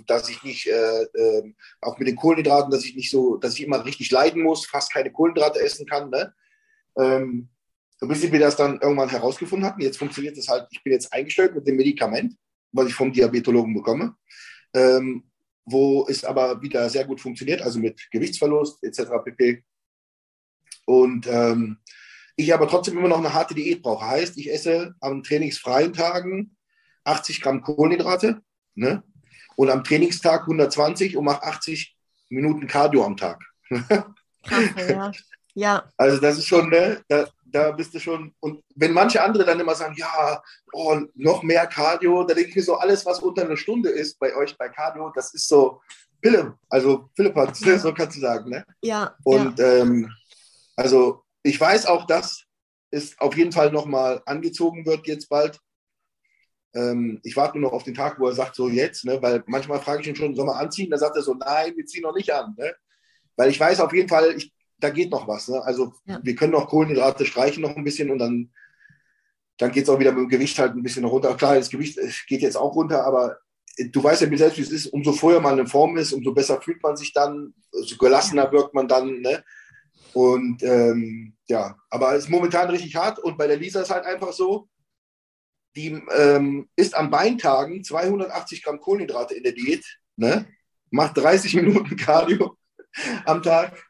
dass ich nicht, äh, äh, auch mit den Kohlenhydraten, dass ich nicht so, dass ich immer richtig leiden muss, fast keine Kohlenhydrate essen kann. Ne? Ähm, bis wir das dann irgendwann herausgefunden hatten, jetzt funktioniert das halt, ich bin jetzt eingestellt mit dem Medikament, was ich vom Diabetologen bekomme, ähm, wo es aber wieder sehr gut funktioniert, also mit Gewichtsverlust etc. pp. Und ähm, ich aber trotzdem immer noch eine harte Diät brauche. Heißt, ich esse am trainingsfreien Tagen 80 Gramm Kohlenhydrate ne? und am Trainingstag 120 und mache 80 Minuten Cardio am Tag. Krass, ja. ja. Also das ist schon, ne, da, da bist du schon. Und wenn manche andere dann immer sagen, ja, oh, noch mehr Cardio, da denke ich mir so, alles, was unter einer Stunde ist bei euch bei Cardio, das ist so Pille. Also Philipp hat ja. so kannst du sagen. Ne? Ja. Und ja. Ähm, also ich weiß auch, dass es auf jeden Fall nochmal angezogen wird jetzt bald. Ähm, ich warte nur noch auf den Tag, wo er sagt, so jetzt, ne? weil manchmal frage ich ihn schon, soll man anziehen? Da sagt er so, nein, wir ziehen noch nicht an. Ne? Weil ich weiß auf jeden Fall, ich, da geht noch was. Ne? Also ja. wir können noch Kohlenhydrate streichen noch ein bisschen und dann, dann geht es auch wieder mit dem Gewicht halt ein bisschen runter. Klar, das Gewicht geht jetzt auch runter, aber du weißt ja selbst, wie es ist, umso vorher man in Form ist, umso besser fühlt man sich dann, umso gelassener wirkt man dann. Ne? Und ähm, ja, aber es ist momentan richtig hart. Und bei der Lisa ist halt einfach so, die ähm, isst an Beintagen 280 Gramm Kohlenhydrate in der Diät, ne? macht 30 [LAUGHS] Minuten Cardio am Tag.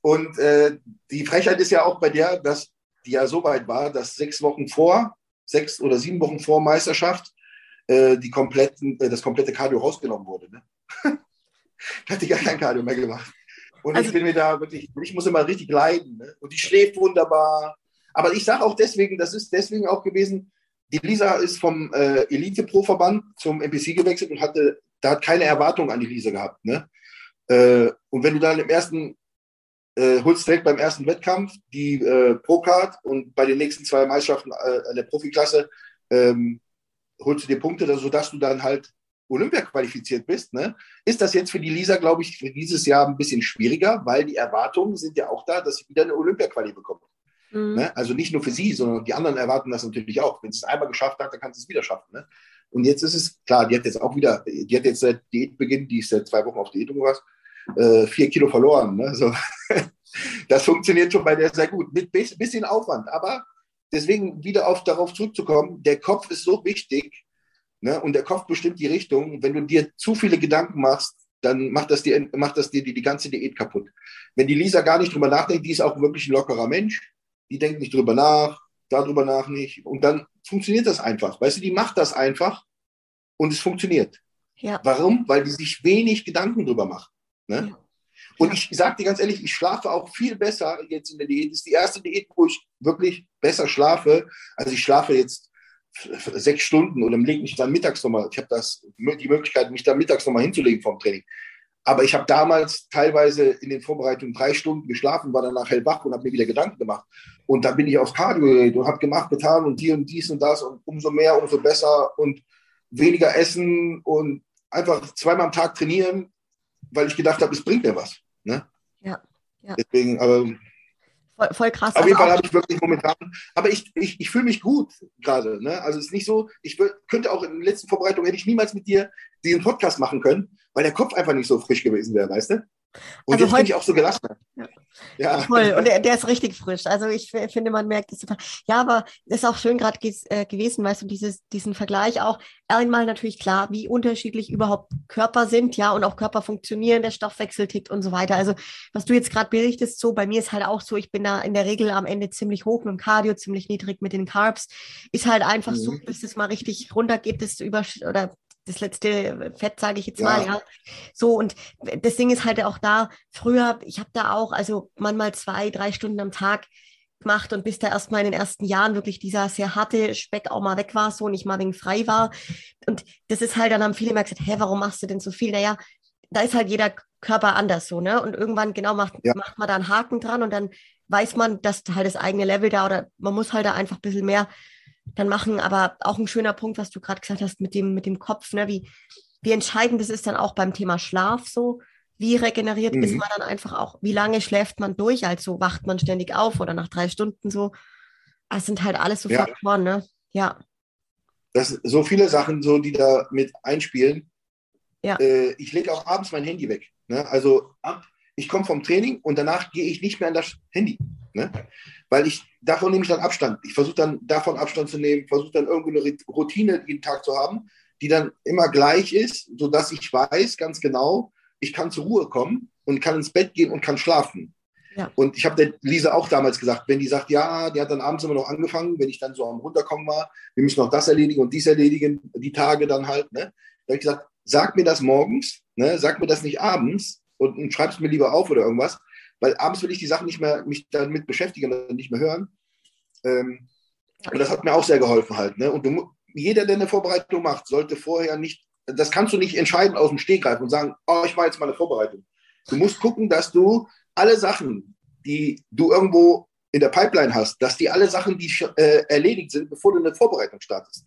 Und äh, die Frechheit ist ja auch bei der, dass die ja so weit war, dass sechs Wochen vor, sechs oder sieben Wochen vor Meisterschaft, äh, die kompletten, äh, das komplette Cardio rausgenommen wurde. Ne? [LAUGHS] hat die gar kein Cardio mehr gemacht. Und also, ich bin mir da wirklich, ich muss immer richtig leiden. Ne? Und die schläft wunderbar. Aber ich sage auch deswegen, das ist deswegen auch gewesen, die Lisa ist vom äh, Elite-Pro-Verband zum NPC gewechselt und hatte, da hat keine Erwartung an die Lisa gehabt. Ne? Äh, und wenn du dann im ersten, äh, holst direkt beim ersten Wettkampf die äh, Pro-Card und bei den nächsten zwei Meisterschaften äh, der Profiklasse ähm, holst du dir Punkte, sodass du dann halt Olympia qualifiziert bist, ne? ist das jetzt für die Lisa, glaube ich, für dieses Jahr ein bisschen schwieriger, weil die Erwartungen sind ja auch da, dass sie wieder eine Olympia-Quali bekommt. Mhm. Ne? Also nicht nur für sie, sondern die anderen erwarten das natürlich auch. Wenn sie es einmal geschafft hat, dann kann sie es wieder schaffen. Ne? Und jetzt ist es, klar, die hat jetzt auch wieder, die hat jetzt seit Diätbeginn, die ist seit zwei Wochen auf Diät und was, äh, vier Kilo verloren. Ne? So. [LAUGHS] das funktioniert schon bei der sehr gut. Mit bisschen Aufwand. Aber deswegen wieder auf, darauf zurückzukommen, der Kopf ist so wichtig, Ne? Und der Kopf bestimmt die Richtung. Wenn du dir zu viele Gedanken machst, dann macht das, dir, macht das dir die, die ganze Diät kaputt. Wenn die Lisa gar nicht drüber nachdenkt, die ist auch wirklich ein lockerer Mensch, die denkt nicht drüber nach, darüber nach nicht. Und dann funktioniert das einfach. Weißt du, die macht das einfach und es funktioniert. Ja. Warum? Weil die sich wenig Gedanken drüber macht. Ne? Ja. Und ich sage dir ganz ehrlich, ich schlafe auch viel besser jetzt in der Diät. Das ist die erste Diät, wo ich wirklich besser schlafe. Also ich schlafe jetzt sechs Stunden oder lege mich dann mittags nochmal, ich habe das die Möglichkeit, mich dann mittags nochmal hinzulegen vom Training. Aber ich habe damals teilweise in den Vorbereitungen drei Stunden geschlafen, war danach hellwach und habe mir wieder Gedanken gemacht. Und dann bin ich aufs Cardio und habe gemacht, getan und hier und dies und das und umso mehr, umso besser und weniger essen und einfach zweimal am Tag trainieren, weil ich gedacht habe, es bringt mir was. Ne? Ja, ja. Deswegen, aber Voll, voll krass. Auf jeden also Fall habe ich wirklich momentan, aber ich, ich, ich fühle mich gut gerade. Ne? Also es ist nicht so, ich könnte auch in den letzten Vorbereitungen, hätte ich niemals mit dir diesen Podcast machen können, weil der Kopf einfach nicht so frisch gewesen wäre, weißt du? Und also jetzt heute, bin ich auch so gelassen. Ja. ja. Voll. Und der, der, ist richtig frisch. Also ich finde, man merkt es super. Ja, aber es ist auch schön gerade äh, gewesen, weißt du, dieses, diesen Vergleich auch. Einmal natürlich klar, wie unterschiedlich überhaupt Körper sind, ja, und auch Körper funktionieren, der Stoffwechsel tickt und so weiter. Also was du jetzt gerade berichtest, so bei mir ist halt auch so, ich bin da in der Regel am Ende ziemlich hoch mit dem Cardio, ziemlich niedrig mit den Carbs. Ist halt einfach mhm. so, bis es mal richtig runtergeht, das über oder das letzte Fett, sage ich jetzt ja. mal, ja. So, und das Ding ist halt auch da, früher, ich habe da auch, also manchmal zwei, drei Stunden am Tag gemacht und bis da erstmal in den ersten Jahren wirklich dieser sehr harte Speck auch mal weg war, so und ich mal wegen frei war. Und das ist halt, dann haben viele immer gesagt, hä, warum machst du denn so viel? Naja, da ist halt jeder Körper anders so, ne? Und irgendwann genau macht, ja. macht man da einen Haken dran und dann weiß man, dass halt das eigene Level da oder man muss halt da einfach ein bisschen mehr dann machen. Aber auch ein schöner Punkt, was du gerade gesagt hast mit dem, mit dem Kopf, ne? wie, wie entscheidend das ist dann auch beim Thema Schlaf so. Wie regeneriert mhm. ist man dann einfach auch? Wie lange schläft man durch? Also wacht man ständig auf oder nach drei Stunden so? Das sind halt alles so ja. Faktoren, ne? Ja. Das sind so viele Sachen, so, die da mit einspielen. Ja. Äh, ich lege auch abends mein Handy weg. Ne? Also ab, ich komme vom Training und danach gehe ich nicht mehr an das Handy. Ne? Weil ich davon nehme ich dann Abstand. Ich versuche dann davon Abstand zu nehmen, versuche dann irgendwie eine Routine jeden Tag zu haben, die dann immer gleich ist, sodass ich weiß ganz genau, ich kann zur Ruhe kommen und kann ins Bett gehen und kann schlafen. Ja. Und ich habe der Lisa auch damals gesagt, wenn die sagt, ja, die hat dann abends immer noch angefangen, wenn ich dann so am Runterkommen war, wir müssen noch das erledigen und dies erledigen, die Tage dann halt, ne? Da habe ich gesagt, sag mir das morgens, ne? sag mir das nicht abends und, und schreib es mir lieber auf oder irgendwas, weil abends will ich die Sachen nicht mehr mich damit beschäftigen und nicht mehr hören. Ähm, und das hat mir auch sehr geholfen halt. Ne? Und du, jeder, der eine Vorbereitung macht, sollte vorher nicht, das kannst du nicht entscheiden aus dem Stegreif und sagen, oh, ich mache jetzt mal eine Vorbereitung. Du musst gucken, dass du alle Sachen, die du irgendwo in der Pipeline hast, dass die alle Sachen, die äh, erledigt sind, bevor du eine Vorbereitung startest.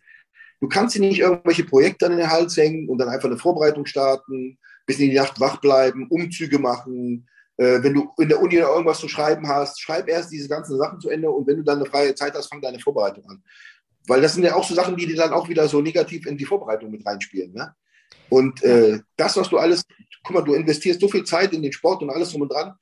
Du kannst dir nicht irgendwelche Projekte an den Hals hängen und dann einfach eine Vorbereitung starten, bis in die Nacht wach bleiben, Umzüge machen, äh, wenn du in der Uni irgendwas zu schreiben hast, schreib erst diese ganzen Sachen zu Ende und wenn du dann eine freie Zeit hast, fang deine Vorbereitung an. Weil das sind ja auch so Sachen, die dir dann auch wieder so negativ in die Vorbereitung mit reinspielen. Ne? Und äh, das, was du alles, guck mal, du investierst so viel Zeit in den Sport und alles drum und dran,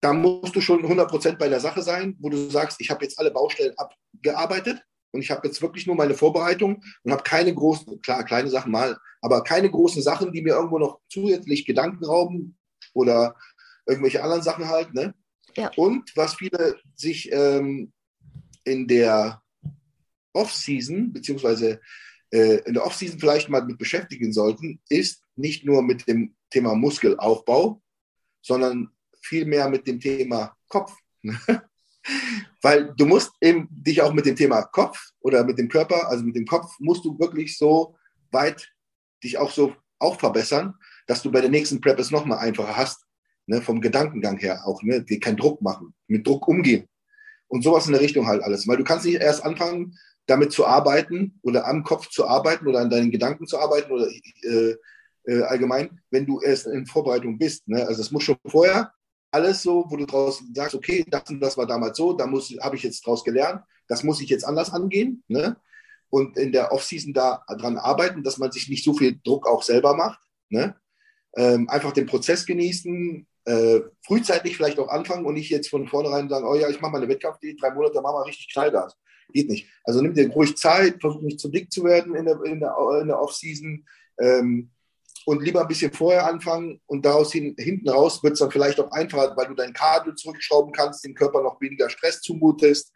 da musst du schon 100% bei der Sache sein, wo du sagst, ich habe jetzt alle Baustellen abgearbeitet und ich habe jetzt wirklich nur meine Vorbereitung und habe keine großen, klar, kleine Sachen mal, aber keine großen Sachen, die mir irgendwo noch zusätzlich Gedanken rauben oder irgendwelche anderen Sachen halt. Ne? Ja. Und was viele sich ähm, in der Off-Season, beziehungsweise äh, in der Off-Season vielleicht mal mit beschäftigen sollten, ist nicht nur mit dem Thema Muskelaufbau, sondern viel mehr mit dem Thema Kopf. [LAUGHS] Weil du musst eben dich auch mit dem Thema Kopf oder mit dem Körper, also mit dem Kopf, musst du wirklich so weit dich auch so auch verbessern, dass du bei der nächsten Prep es nochmal einfacher hast, ne, vom Gedankengang her auch, ne, dir keinen Druck machen, mit Druck umgehen und sowas in der Richtung halt alles. Weil du kannst nicht erst anfangen, damit zu arbeiten oder am Kopf zu arbeiten oder an deinen Gedanken zu arbeiten oder äh, äh, allgemein, wenn du erst in Vorbereitung bist. Ne? Also es muss schon vorher alles so, wo du draus sagst, okay, das und das war damals so, da habe ich jetzt draus gelernt, das muss ich jetzt anders angehen. Ne? Und in der Offseason da dran arbeiten, dass man sich nicht so viel Druck auch selber macht. Ne? Ähm, einfach den Prozess genießen, äh, frühzeitig vielleicht auch anfangen und nicht jetzt von vornherein sagen, oh ja, ich mache mal eine Wettkampfdiät, drei Monate machen wir richtig Knallgas. Geht nicht. Also nimm dir ruhig Zeit, versuch nicht zu dick zu werden in der, in der, in der Offseason. Ähm, und lieber ein bisschen vorher anfangen und daraus hin, hinten raus wird es dann vielleicht auch einfacher, weil du dein Cardio zurückschrauben kannst, dem Körper noch weniger Stress zumutest,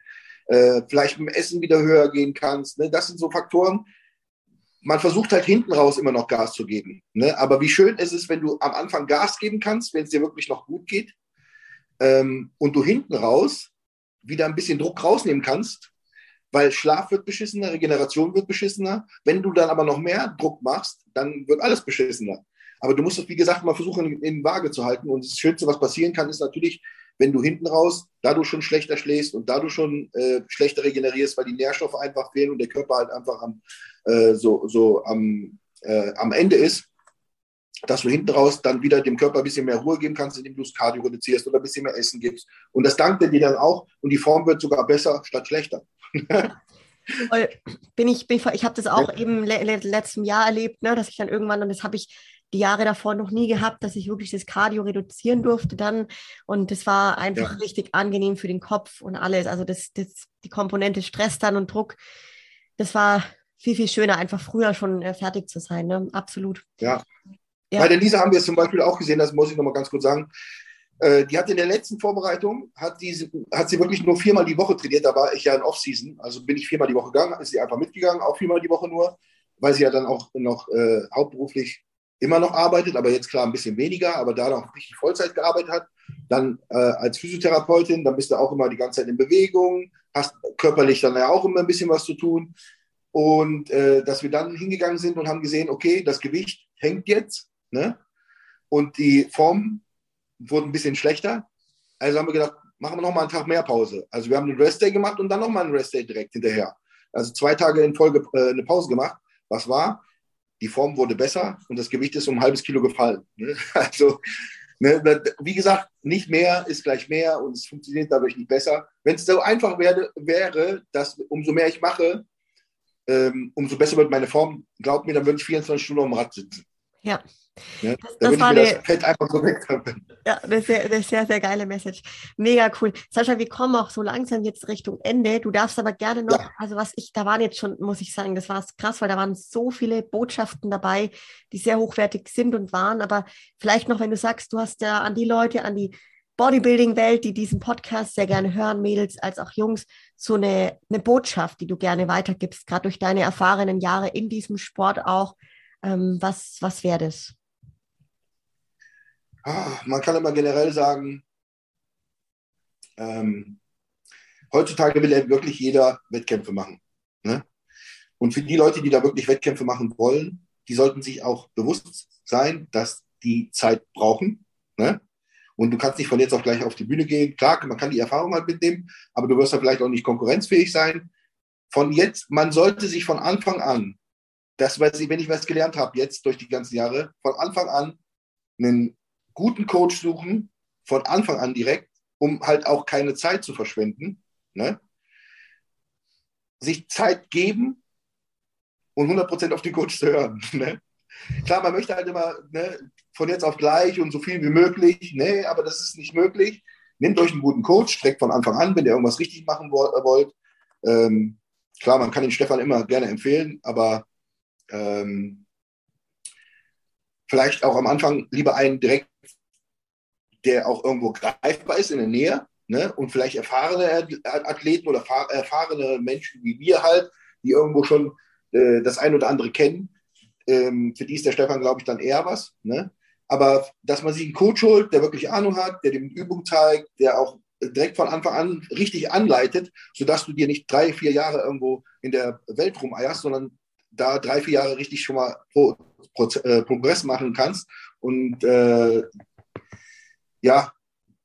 äh, vielleicht mit dem Essen wieder höher gehen kannst. Ne? Das sind so Faktoren. Man versucht halt hinten raus immer noch Gas zu geben. Ne? Aber wie schön ist es, wenn du am Anfang Gas geben kannst, wenn es dir wirklich noch gut geht ähm, und du hinten raus wieder ein bisschen Druck rausnehmen kannst, weil Schlaf wird beschissener, Regeneration wird beschissener. Wenn du dann aber noch mehr Druck machst, dann wird alles beschissener. Aber du musst es, wie gesagt, mal versuchen, in, in Waage zu halten. Und das Schönste, was passieren kann, ist natürlich, wenn du hinten raus dadurch schon schlechter schläfst und dadurch schon äh, schlechter regenerierst, weil die Nährstoffe einfach fehlen und der Körper halt einfach am, äh, so, so am, äh, am Ende ist, dass du hinten raus dann wieder dem Körper ein bisschen mehr Ruhe geben kannst, indem du das Cardio reduzierst oder ein bisschen mehr Essen gibst. Und das dankt dir dann auch und die Form wird sogar besser statt schlechter. [LAUGHS] Bin ich, bin ich, ich habe das auch ja. eben le le letzten Jahr erlebt, ne, dass ich dann irgendwann, und das habe ich die Jahre davor noch nie gehabt, dass ich wirklich das Cardio reduzieren durfte dann. Und das war einfach ja. richtig angenehm für den Kopf und alles. Also das, das, die Komponente Stress dann und Druck, das war viel, viel schöner, einfach früher schon äh, fertig zu sein. Ne? Absolut. Ja. ja. Bei der Lisa haben wir es zum Beispiel auch gesehen, das muss ich nochmal ganz kurz sagen. Äh, die hat in der letzten Vorbereitung, hat, die, hat sie wirklich nur viermal die Woche trainiert. Da war ich ja in Off-Season, also bin ich viermal die Woche gegangen, ist sie einfach mitgegangen, auch viermal die Woche nur, weil sie ja dann auch noch äh, hauptberuflich immer noch arbeitet, aber jetzt klar ein bisschen weniger, aber da noch richtig Vollzeit gearbeitet hat. Dann äh, als Physiotherapeutin, dann bist du auch immer die ganze Zeit in Bewegung, hast körperlich dann ja auch immer ein bisschen was zu tun. Und äh, dass wir dann hingegangen sind und haben gesehen, okay, das Gewicht hängt jetzt, ne? Und die Form wurde ein bisschen schlechter. Also haben wir gedacht, machen wir noch mal einen Tag mehr Pause. Also wir haben einen Rest Day gemacht und dann noch mal einen Rest Day direkt hinterher. Also zwei Tage in Folge äh, eine Pause gemacht. Was war? Die Form wurde besser und das Gewicht ist um ein halbes Kilo gefallen. Ne? [LAUGHS] Also ne, wie gesagt, nicht mehr ist gleich mehr und es funktioniert dadurch nicht besser. Wenn es so einfach werde, wäre, dass umso mehr ich mache, ähm, umso besser wird meine Form. Glaubt mir, dann würde ich 24 Stunden am Rad sitzen. Ja. Ja, das, das war eine, das Fett einfach so weg Ja, das ist sehr, eine sehr, sehr geile Message. Mega cool. Sascha, wir kommen auch so langsam jetzt Richtung Ende. Du darfst aber gerne noch, ja. also was ich, da waren jetzt schon, muss ich sagen, das war krass, weil da waren so viele Botschaften dabei, die sehr hochwertig sind und waren. Aber vielleicht noch, wenn du sagst, du hast ja an die Leute, an die Bodybuilding-Welt, die diesen Podcast sehr gerne hören, Mädels als auch Jungs, so eine, eine Botschaft, die du gerne weitergibst, gerade durch deine erfahrenen Jahre in diesem Sport auch. Ähm, was was wäre das? Ah, man kann immer generell sagen, ähm, heutzutage will ja wirklich jeder Wettkämpfe machen. Ne? Und für die Leute, die da wirklich Wettkämpfe machen wollen, die sollten sich auch bewusst sein, dass die Zeit brauchen. Ne? Und du kannst nicht von jetzt auf gleich auf die Bühne gehen. Klar, man kann die Erfahrung halt mitnehmen, aber du wirst da vielleicht auch nicht konkurrenzfähig sein. Von jetzt, man sollte sich von Anfang an das, wenn ich was gelernt habe, jetzt durch die ganzen Jahre, von Anfang an einen guten Coach suchen, von Anfang an direkt, um halt auch keine Zeit zu verschwenden. Ne? Sich Zeit geben und 100% auf den Coach zu hören. [LAUGHS] Ne? Klar, man möchte halt immer ne, von jetzt auf gleich und so viel wie möglich. Ne, aber das ist nicht möglich. Nehmt euch einen guten Coach, streckt von Anfang an, wenn ihr irgendwas richtig machen wollt. Ähm, klar, man kann den Stefan immer gerne empfehlen, aber ähm, vielleicht auch am Anfang lieber einen direkt, der auch irgendwo greifbar ist in der Nähe ne? und vielleicht erfahrene Athleten oder erfahrene Menschen wie wir halt, die irgendwo schon äh, das ein oder andere kennen. Ähm, für die ist der Stefan, glaube ich, dann eher was. Ne? aber dass man sich einen Coach holt, der wirklich Ahnung hat, der dem Übung zeigt, der auch direkt von Anfang an richtig anleitet, sodass du dir nicht drei, vier Jahre irgendwo in der Welt rumeierst, sondern da drei, vier Jahre richtig schon mal Pro, Pro, äh, Progress machen kannst und äh, ja,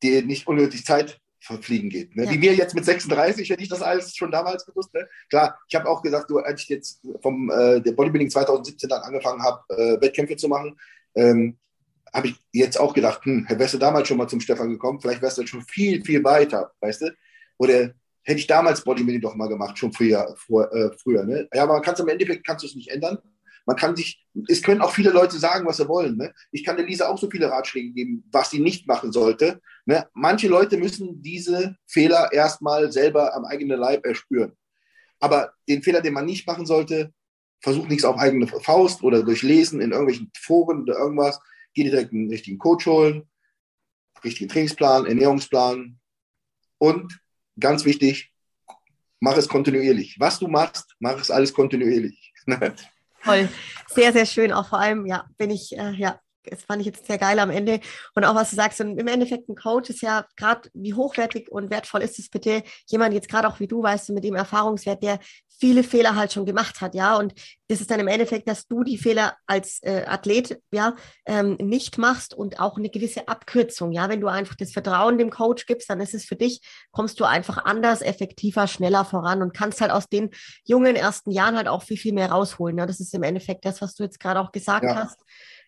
dir nicht unnötig Zeit verfliegen geht. Ne? Ja. Wie mir jetzt mit 36 hätte ich das alles schon damals gewusst. Ne? Klar, ich habe auch gesagt, du, als ich jetzt vom äh, der Bodybuilding 2017 dann angefangen habe, äh, Wettkämpfe zu machen, ähm, habe ich jetzt auch gedacht, hm, wärst du damals schon mal zum Stefan gekommen, vielleicht wärst du schon viel, viel weiter, weißt du? Oder hätte ich damals Bodybuilding doch mal gemacht, schon früher. Vor, äh, früher ne? Ja, aber man kann's, im Endeffekt kannst du es nicht ändern. Man kann sich, es können auch viele Leute sagen, was sie wollen. Ne? Ich kann der Lisa auch so viele Ratschläge geben, was sie nicht machen sollte. Ne? Manche Leute müssen diese Fehler erstmal selber am eigenen Leib erspüren. Aber den Fehler, den man nicht machen sollte, versucht nichts auf eigene Faust oder durch Lesen in irgendwelchen Foren oder irgendwas. Geh direkt einen richtigen Coach holen, richtigen Trainingsplan, Ernährungsplan und ganz wichtig, mach es kontinuierlich. Was du machst, mach es alles kontinuierlich. [LAUGHS] Toll, sehr, sehr schön. Auch vor allem, ja, bin ich, äh, ja, das fand ich jetzt sehr geil am Ende. Und auch was du sagst, und im Endeffekt ein Coach ist ja gerade, wie hochwertig und wertvoll ist es bitte, jemand jetzt gerade auch wie du, weißt du, mit dem Erfahrungswert, der viele Fehler halt schon gemacht hat, ja. Und das ist dann im Endeffekt, dass du die Fehler als äh, Athlet, ja, ähm, nicht machst und auch eine gewisse Abkürzung, ja. Wenn du einfach das Vertrauen dem Coach gibst, dann ist es für dich, kommst du einfach anders, effektiver, schneller voran und kannst halt aus den jungen ersten Jahren halt auch viel, viel mehr rausholen. Ja? Das ist im Endeffekt das, was du jetzt gerade auch gesagt ja. hast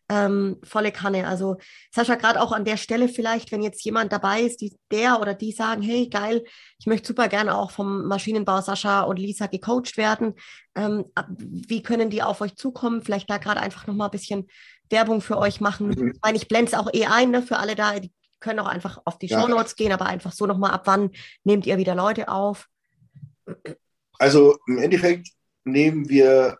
ähm, volle Kanne. Also Sascha, gerade auch an der Stelle vielleicht, wenn jetzt jemand dabei ist, die, der oder die sagen, hey, geil, ich möchte super gerne auch vom Maschinenbau Sascha und Lisa gecoacht werden. Ähm, wie können die auf euch zukommen? Vielleicht da gerade einfach nochmal ein bisschen Werbung für euch machen. Mhm. Ich meine, ich blende es auch eh ein ne, für alle da, die können auch einfach auf die ja. Show Notes gehen, aber einfach so nochmal ab wann nehmt ihr wieder Leute auf? Also im Endeffekt nehmen wir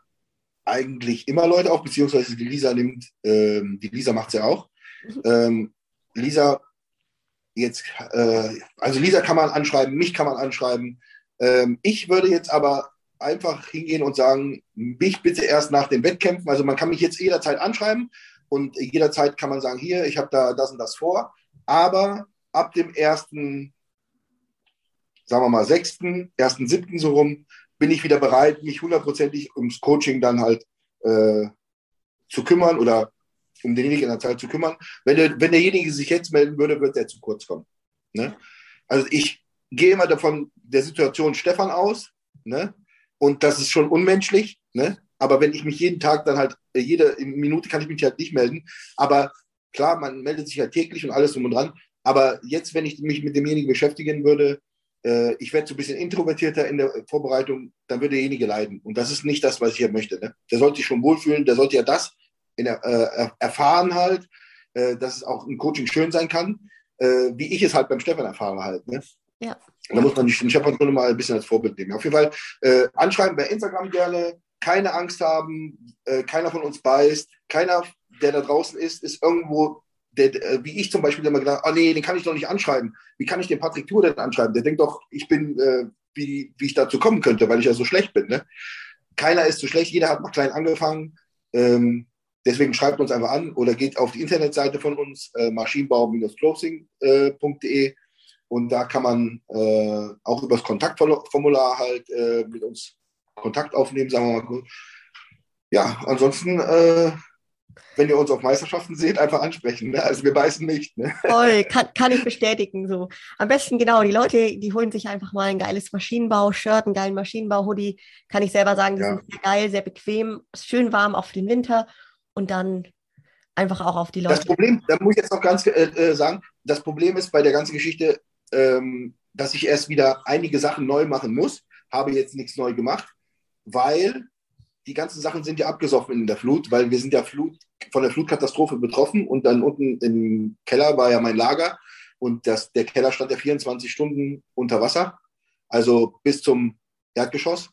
eigentlich immer Leute auf, beziehungsweise die Lisa nimmt, ähm, die Lisa macht es ja auch. Mhm. Ähm, Lisa, jetzt, äh, also Lisa kann man anschreiben, mich kann man anschreiben. Ähm, ich würde jetzt aber einfach hingehen und sagen, mich bitte erst nach den Wettkämpfen. Also man kann mich jetzt jederzeit anschreiben und jederzeit kann man sagen, hier, ich habe da das und das vor. Aber ab dem ersten, sagen wir mal, sechsten, ersten, siebten so rum, bin ich wieder bereit, mich hundertprozentig ums Coaching dann halt äh, zu kümmern oder um denjenigen in der Zeit zu kümmern. Wenn, der, wenn derjenige sich jetzt melden würde, wird er zu kurz kommen. Ne? Also ich gehe immer davon der Situation Stefan aus, ne? Und das ist schon unmenschlich, ne? Aber wenn ich mich jeden Tag dann halt, äh, jede Minute kann ich mich halt nicht melden. Aber klar, man meldet sich halt täglich und alles drum und dran. Aber jetzt, wenn ich mich mit demjenigen beschäftigen würde, äh, ich werde so ein bisschen introvertierter in der Vorbereitung, dann wird derjenige leiden. Und das ist nicht das, was ich hier möchte. Ne? Der sollte sich schon wohlfühlen, der sollte ja das der, äh, erfahren halt, äh, dass es auch ein Coaching schön sein kann, äh, wie ich es halt beim Stefan erfahre halt. Ne? Ja. da muss man den Stefan schon mal ein bisschen als Vorbild nehmen. Auf jeden Fall äh, anschreiben bei Instagram gerne, keine Angst haben, äh, keiner von uns beißt, keiner, der da draußen ist, ist irgendwo der, äh, wie ich zum Beispiel immer gedacht, oh nee, den kann ich doch nicht anschreiben. Wie kann ich den Patrick Tour denn anschreiben? Der denkt doch, ich bin, äh, wie, wie ich dazu kommen könnte, weil ich ja so schlecht bin. Ne? Keiner ist so schlecht, jeder hat mal klein angefangen. Ähm, deswegen schreibt uns einfach an oder geht auf die Internetseite von uns, äh, maschinenbau-closing.de und da kann man äh, auch über das Kontaktformular halt äh, mit uns Kontakt aufnehmen, sagen wir mal. Ja, ansonsten äh, wenn ihr uns auf Meisterschaften seht, einfach ansprechen. Ne? Also wir beißen nicht. Ne? Voll, kann, kann ich bestätigen. So. Am besten genau, die Leute, die holen sich einfach mal ein geiles Maschinenbau-Shirt, einen geilen Maschinenbau-Hoodie. Kann ich selber sagen, die ja. sind sehr geil, sehr bequem, schön warm, auch für den Winter. Und dann einfach auch auf die Leute. Das Problem, da muss ich jetzt noch ganz äh, äh, sagen, das Problem ist bei der ganzen Geschichte, ähm, dass ich erst wieder einige Sachen neu machen muss. Habe jetzt nichts neu gemacht, weil die ganzen Sachen sind ja abgesoffen in der Flut, weil wir sind ja Flut, von der Flutkatastrophe betroffen und dann unten im Keller war ja mein Lager und das, der Keller stand ja 24 Stunden unter Wasser, also bis zum Erdgeschoss.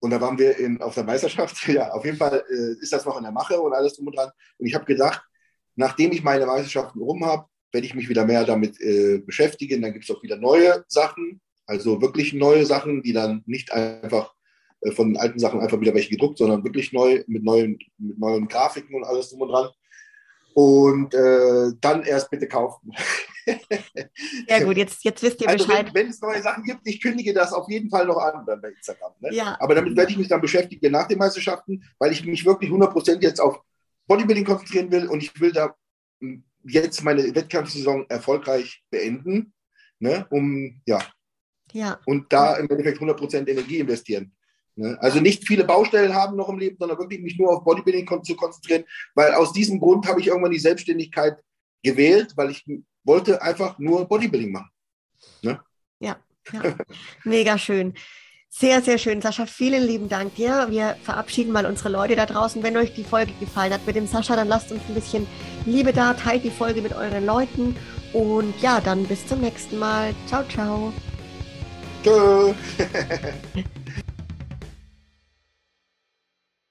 Und da waren wir in, auf der Meisterschaft. [LAUGHS] Ja, auf jeden Fall äh, ist das noch in der Mache und alles drum und dran. Und ich habe gedacht, nachdem ich meine Meisterschaften rum habe, werde ich mich wieder mehr damit äh, beschäftigen. Dann gibt es auch wieder neue Sachen, also wirklich neue Sachen, die dann nicht einfach von den alten Sachen einfach wieder welche gedruckt, sondern wirklich neu mit neuen, mit neuen Grafiken und alles drum und dran. Und äh, dann erst bitte kaufen. [LAUGHS] Ja gut, jetzt, jetzt wisst ihr Also Bescheid. wenn, wenn es neue Sachen gibt, ich kündige das auf jeden Fall noch an dann bei Instagram. Ne? Ja. Aber damit werde ich mich dann beschäftigen nach den Meisterschaften, weil ich mich wirklich 100% jetzt auf Bodybuilding konzentrieren will und ich will da mh, jetzt meine Wettkampfsaison erfolgreich beenden, ne? um ja, Ja, und da im Endeffekt 100% Energie investieren. Ne? Also nicht viele Baustellen haben noch im Leben, sondern wirklich mich nur auf Bodybuilding zu konzentrieren, weil aus diesem Grund habe ich irgendwann die Selbstständigkeit gewählt, weil ich wollte einfach nur Bodybuilding machen. ja. Mega schön. Sehr, sehr schön, Sascha. Vielen lieben Dank dir. Wir verabschieden mal unsere Leute da draußen. Wenn euch die Folge gefallen hat mit dem Sascha, dann lasst uns ein bisschen Liebe da, teilt die Folge mit euren Leuten und ja, dann bis zum nächsten Mal. Ciao, ciao. Tschö. [LAUGHS]